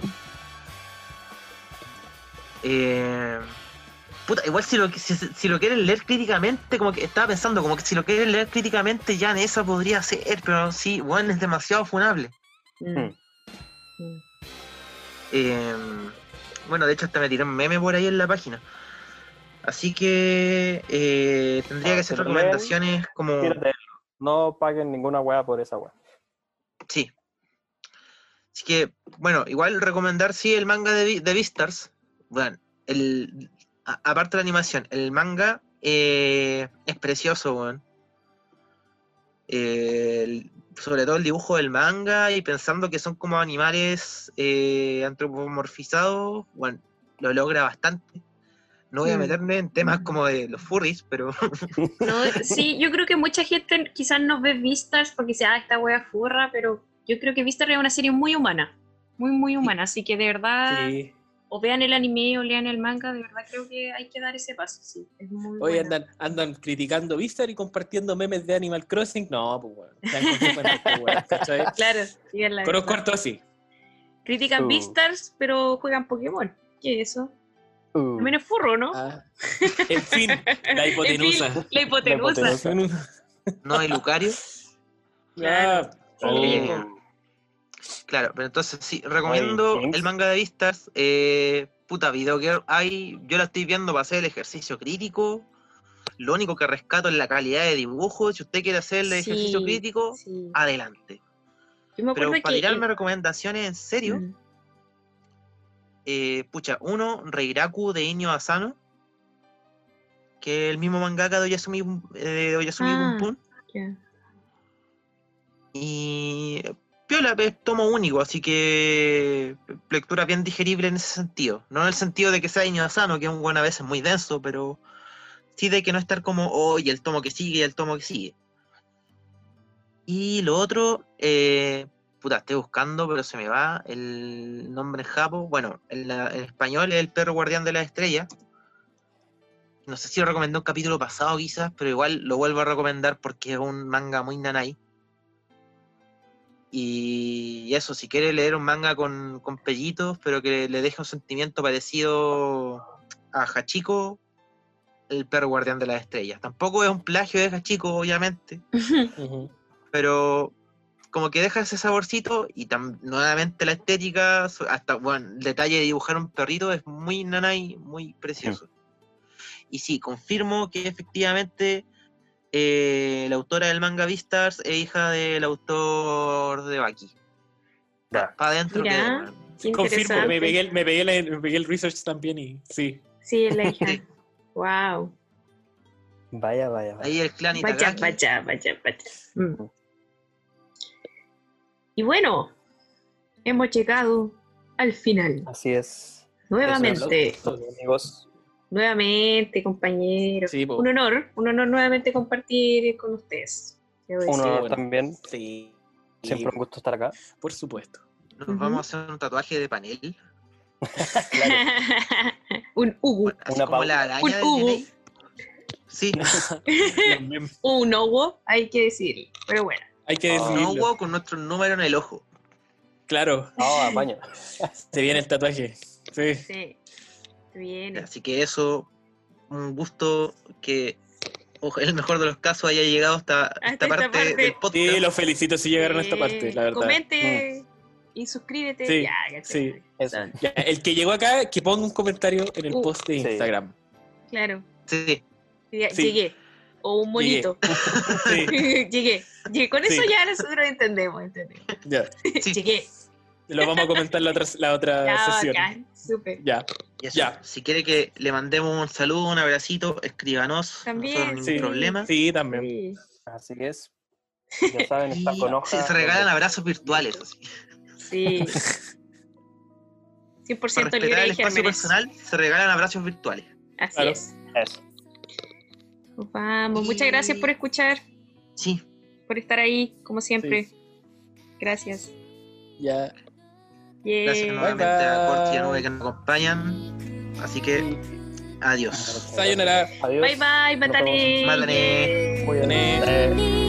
Eh, puta, igual si lo, si, si lo quieren leer críticamente, como que estaba pensando, como que si lo quieren leer críticamente, ya en esa podría ser, pero sí, bueno, es demasiado funable.
Mm.
Mm.
Mm.
Eh, bueno, de hecho hasta me tiré un meme por ahí en la página. Así que eh, tendría
Ah,
que
leen,
recomendaciones como...
No paguen ninguna weá por esa weá.
Sí. Así que, bueno, igual recomendar sí el manga de, de Beastars. Bueno, el, a- aparte de la animación, el manga eh, es precioso, weón. Eh, sobre todo el dibujo del manga y pensando que son como animales eh, antropomorfizados, bueno, lo logra bastante. No voy a
Mm.
meterme en temas como de los furries, pero
No, sí, yo creo que mucha gente quizás nos ve Vistas porque dice, ah, esta wea furra, pero yo creo que Vistas es una serie muy humana, muy, muy humana, así que de verdad,
Sí.
o vean el anime o lean el manga, de verdad creo que hay que dar ese paso, sí, es muy
Hoy
buena.
andan, andan criticando Vistar y compartiendo memes de Animal Crossing. No, pues buena esta weá, ¿cachai?
Claro, sí, es la
Conozco
verdad.
harto así.
Critican
Uh.
Beastars, pero juegan Pokémon. ¿Qué es eso?
Uh,
También es furro, ¿no?
Ah. En fin, la hipotenusa.
En fin, la hipotenusa.
La hipotenusa.
no hay Lucario.
Claro.
Ah,
Eh,
oh.
Claro, pero entonces sí, recomiendo el manga de vistas. Eh, puta, Video Girl hay, yo la estoy viendo para hacer el ejercicio crítico. Lo único que rescato es la calidad de dibujo. Si usted quiere hacer el
Sí,
ejercicio crítico,
sí.
adelante.
Yo me
Pero para
que...
tirarme recomendaciones en serio,
Mm.
Eh, pucha, uno, Reiraku de Inyo Asano, que es el mismo mangaka de Oyasumi, eh, de Oyasumi
Ah. Ya.
Y Piola es tomo único, así que lectura bien digerible en ese sentido. No en el sentido de que sea Iño Asano, que es un buen a veces muy denso, pero sí de que no estar como, oh, y el tomo que sigue, el tomo que sigue. Y lo otro, eh, puta, estoy buscando, pero se me va el nombre en japo. Bueno, en, la- en español es El perro guardián de la estrella. No sé si lo recomendé un capítulo pasado quizás, pero igual lo vuelvo a recomendar porque es un manga muy nanay. Y eso, si quiere leer un manga con, con pellitos, pero que le deje un sentimiento parecido a Hachiko, el perro guardián de las estrellas. Tampoco es un plagio de Hachiko, obviamente, pero como que deja ese saborcito y tam- nuevamente la estética, hasta bueno, el detalle de dibujar un perrito es muy nanay, muy precioso. Y sí, confirmo que efectivamente eh, la autora del manga Beastars es hija del autor de Baki. Para adentro
Mira.
Confirmo, me pegué, el- me, pegué la- me pegué el research también y sí.
Sí, es la hija. wow.
Vaya, vaya, vaya.
Ahí el clan
Vaya,
Itagaki.
vaya, vaya, vaya. Mm. Y bueno, hemos llegado al final.
Así es.
Nuevamente,
es, amigos.
nuevamente, compañeros.
Sí.
Un honor, un honor nuevamente compartir con ustedes.
Uno
bueno.
también.
Sí.
Siempre un gusto estar acá.
Por supuesto.
Nos vamos a hacer un tatuaje de panel.
un Hugo,
Así
Una
como la araña
Un Hugo.
Sí,
un Hugo, hay que decir. Pero bueno,
Hay que
Ah.
decirlo.
no con nuestro número en el ojo.
Claro,
No, apaño.
se viene el tatuaje. Sí.
sí. Bien.
Así que eso, un gusto que el mejor de los casos haya llegado hasta esta,
esta
parte,
parte.
del podcast.
Sí, los felicito si llegaron a esta parte, la verdad.
Comente y suscríbete.
Sí, sí.
Eso.
Ya, el que llegó acá, que ponga un comentario en el
Uh,
post de
sí.
Instagram.
Claro.
Sí,
Sí.
Llegué. O un monito.
Sí,
llegué. Llegué. Con eso
Sí.
ya nosotros entendemos. entendemos.
ya.
Sí.
Llegué.
Lo vamos a comentar la otra, la otra
Ya,
sesión.
bacán.
Ya.
eso.
Ya.
Si quiere que le mandemos un saludo, un abracito, escríbanos.
También,
no ningún
sí.
problema.
Sí, también.
Sí.
Así es. Ya saben, está con
se,
hoja.
se regalan abrazos virtuales. así.
Sí. 100%
Para respetar
libre
el espacio personal, se regalan abrazos virtuales.
Así
Claro.
es.
Eso.
Nos vamos. Muchas gracias por escuchar,
Sí,
por estar ahí, como siempre. Gracias.
Ya.
Yeah.
gracias
Bye,
nuevamente a Corti y a
bye.
Nube que nos acompañan. Así que, adiós.
Sayonara.
Adiós.
Bye bye, Matane.
Matane.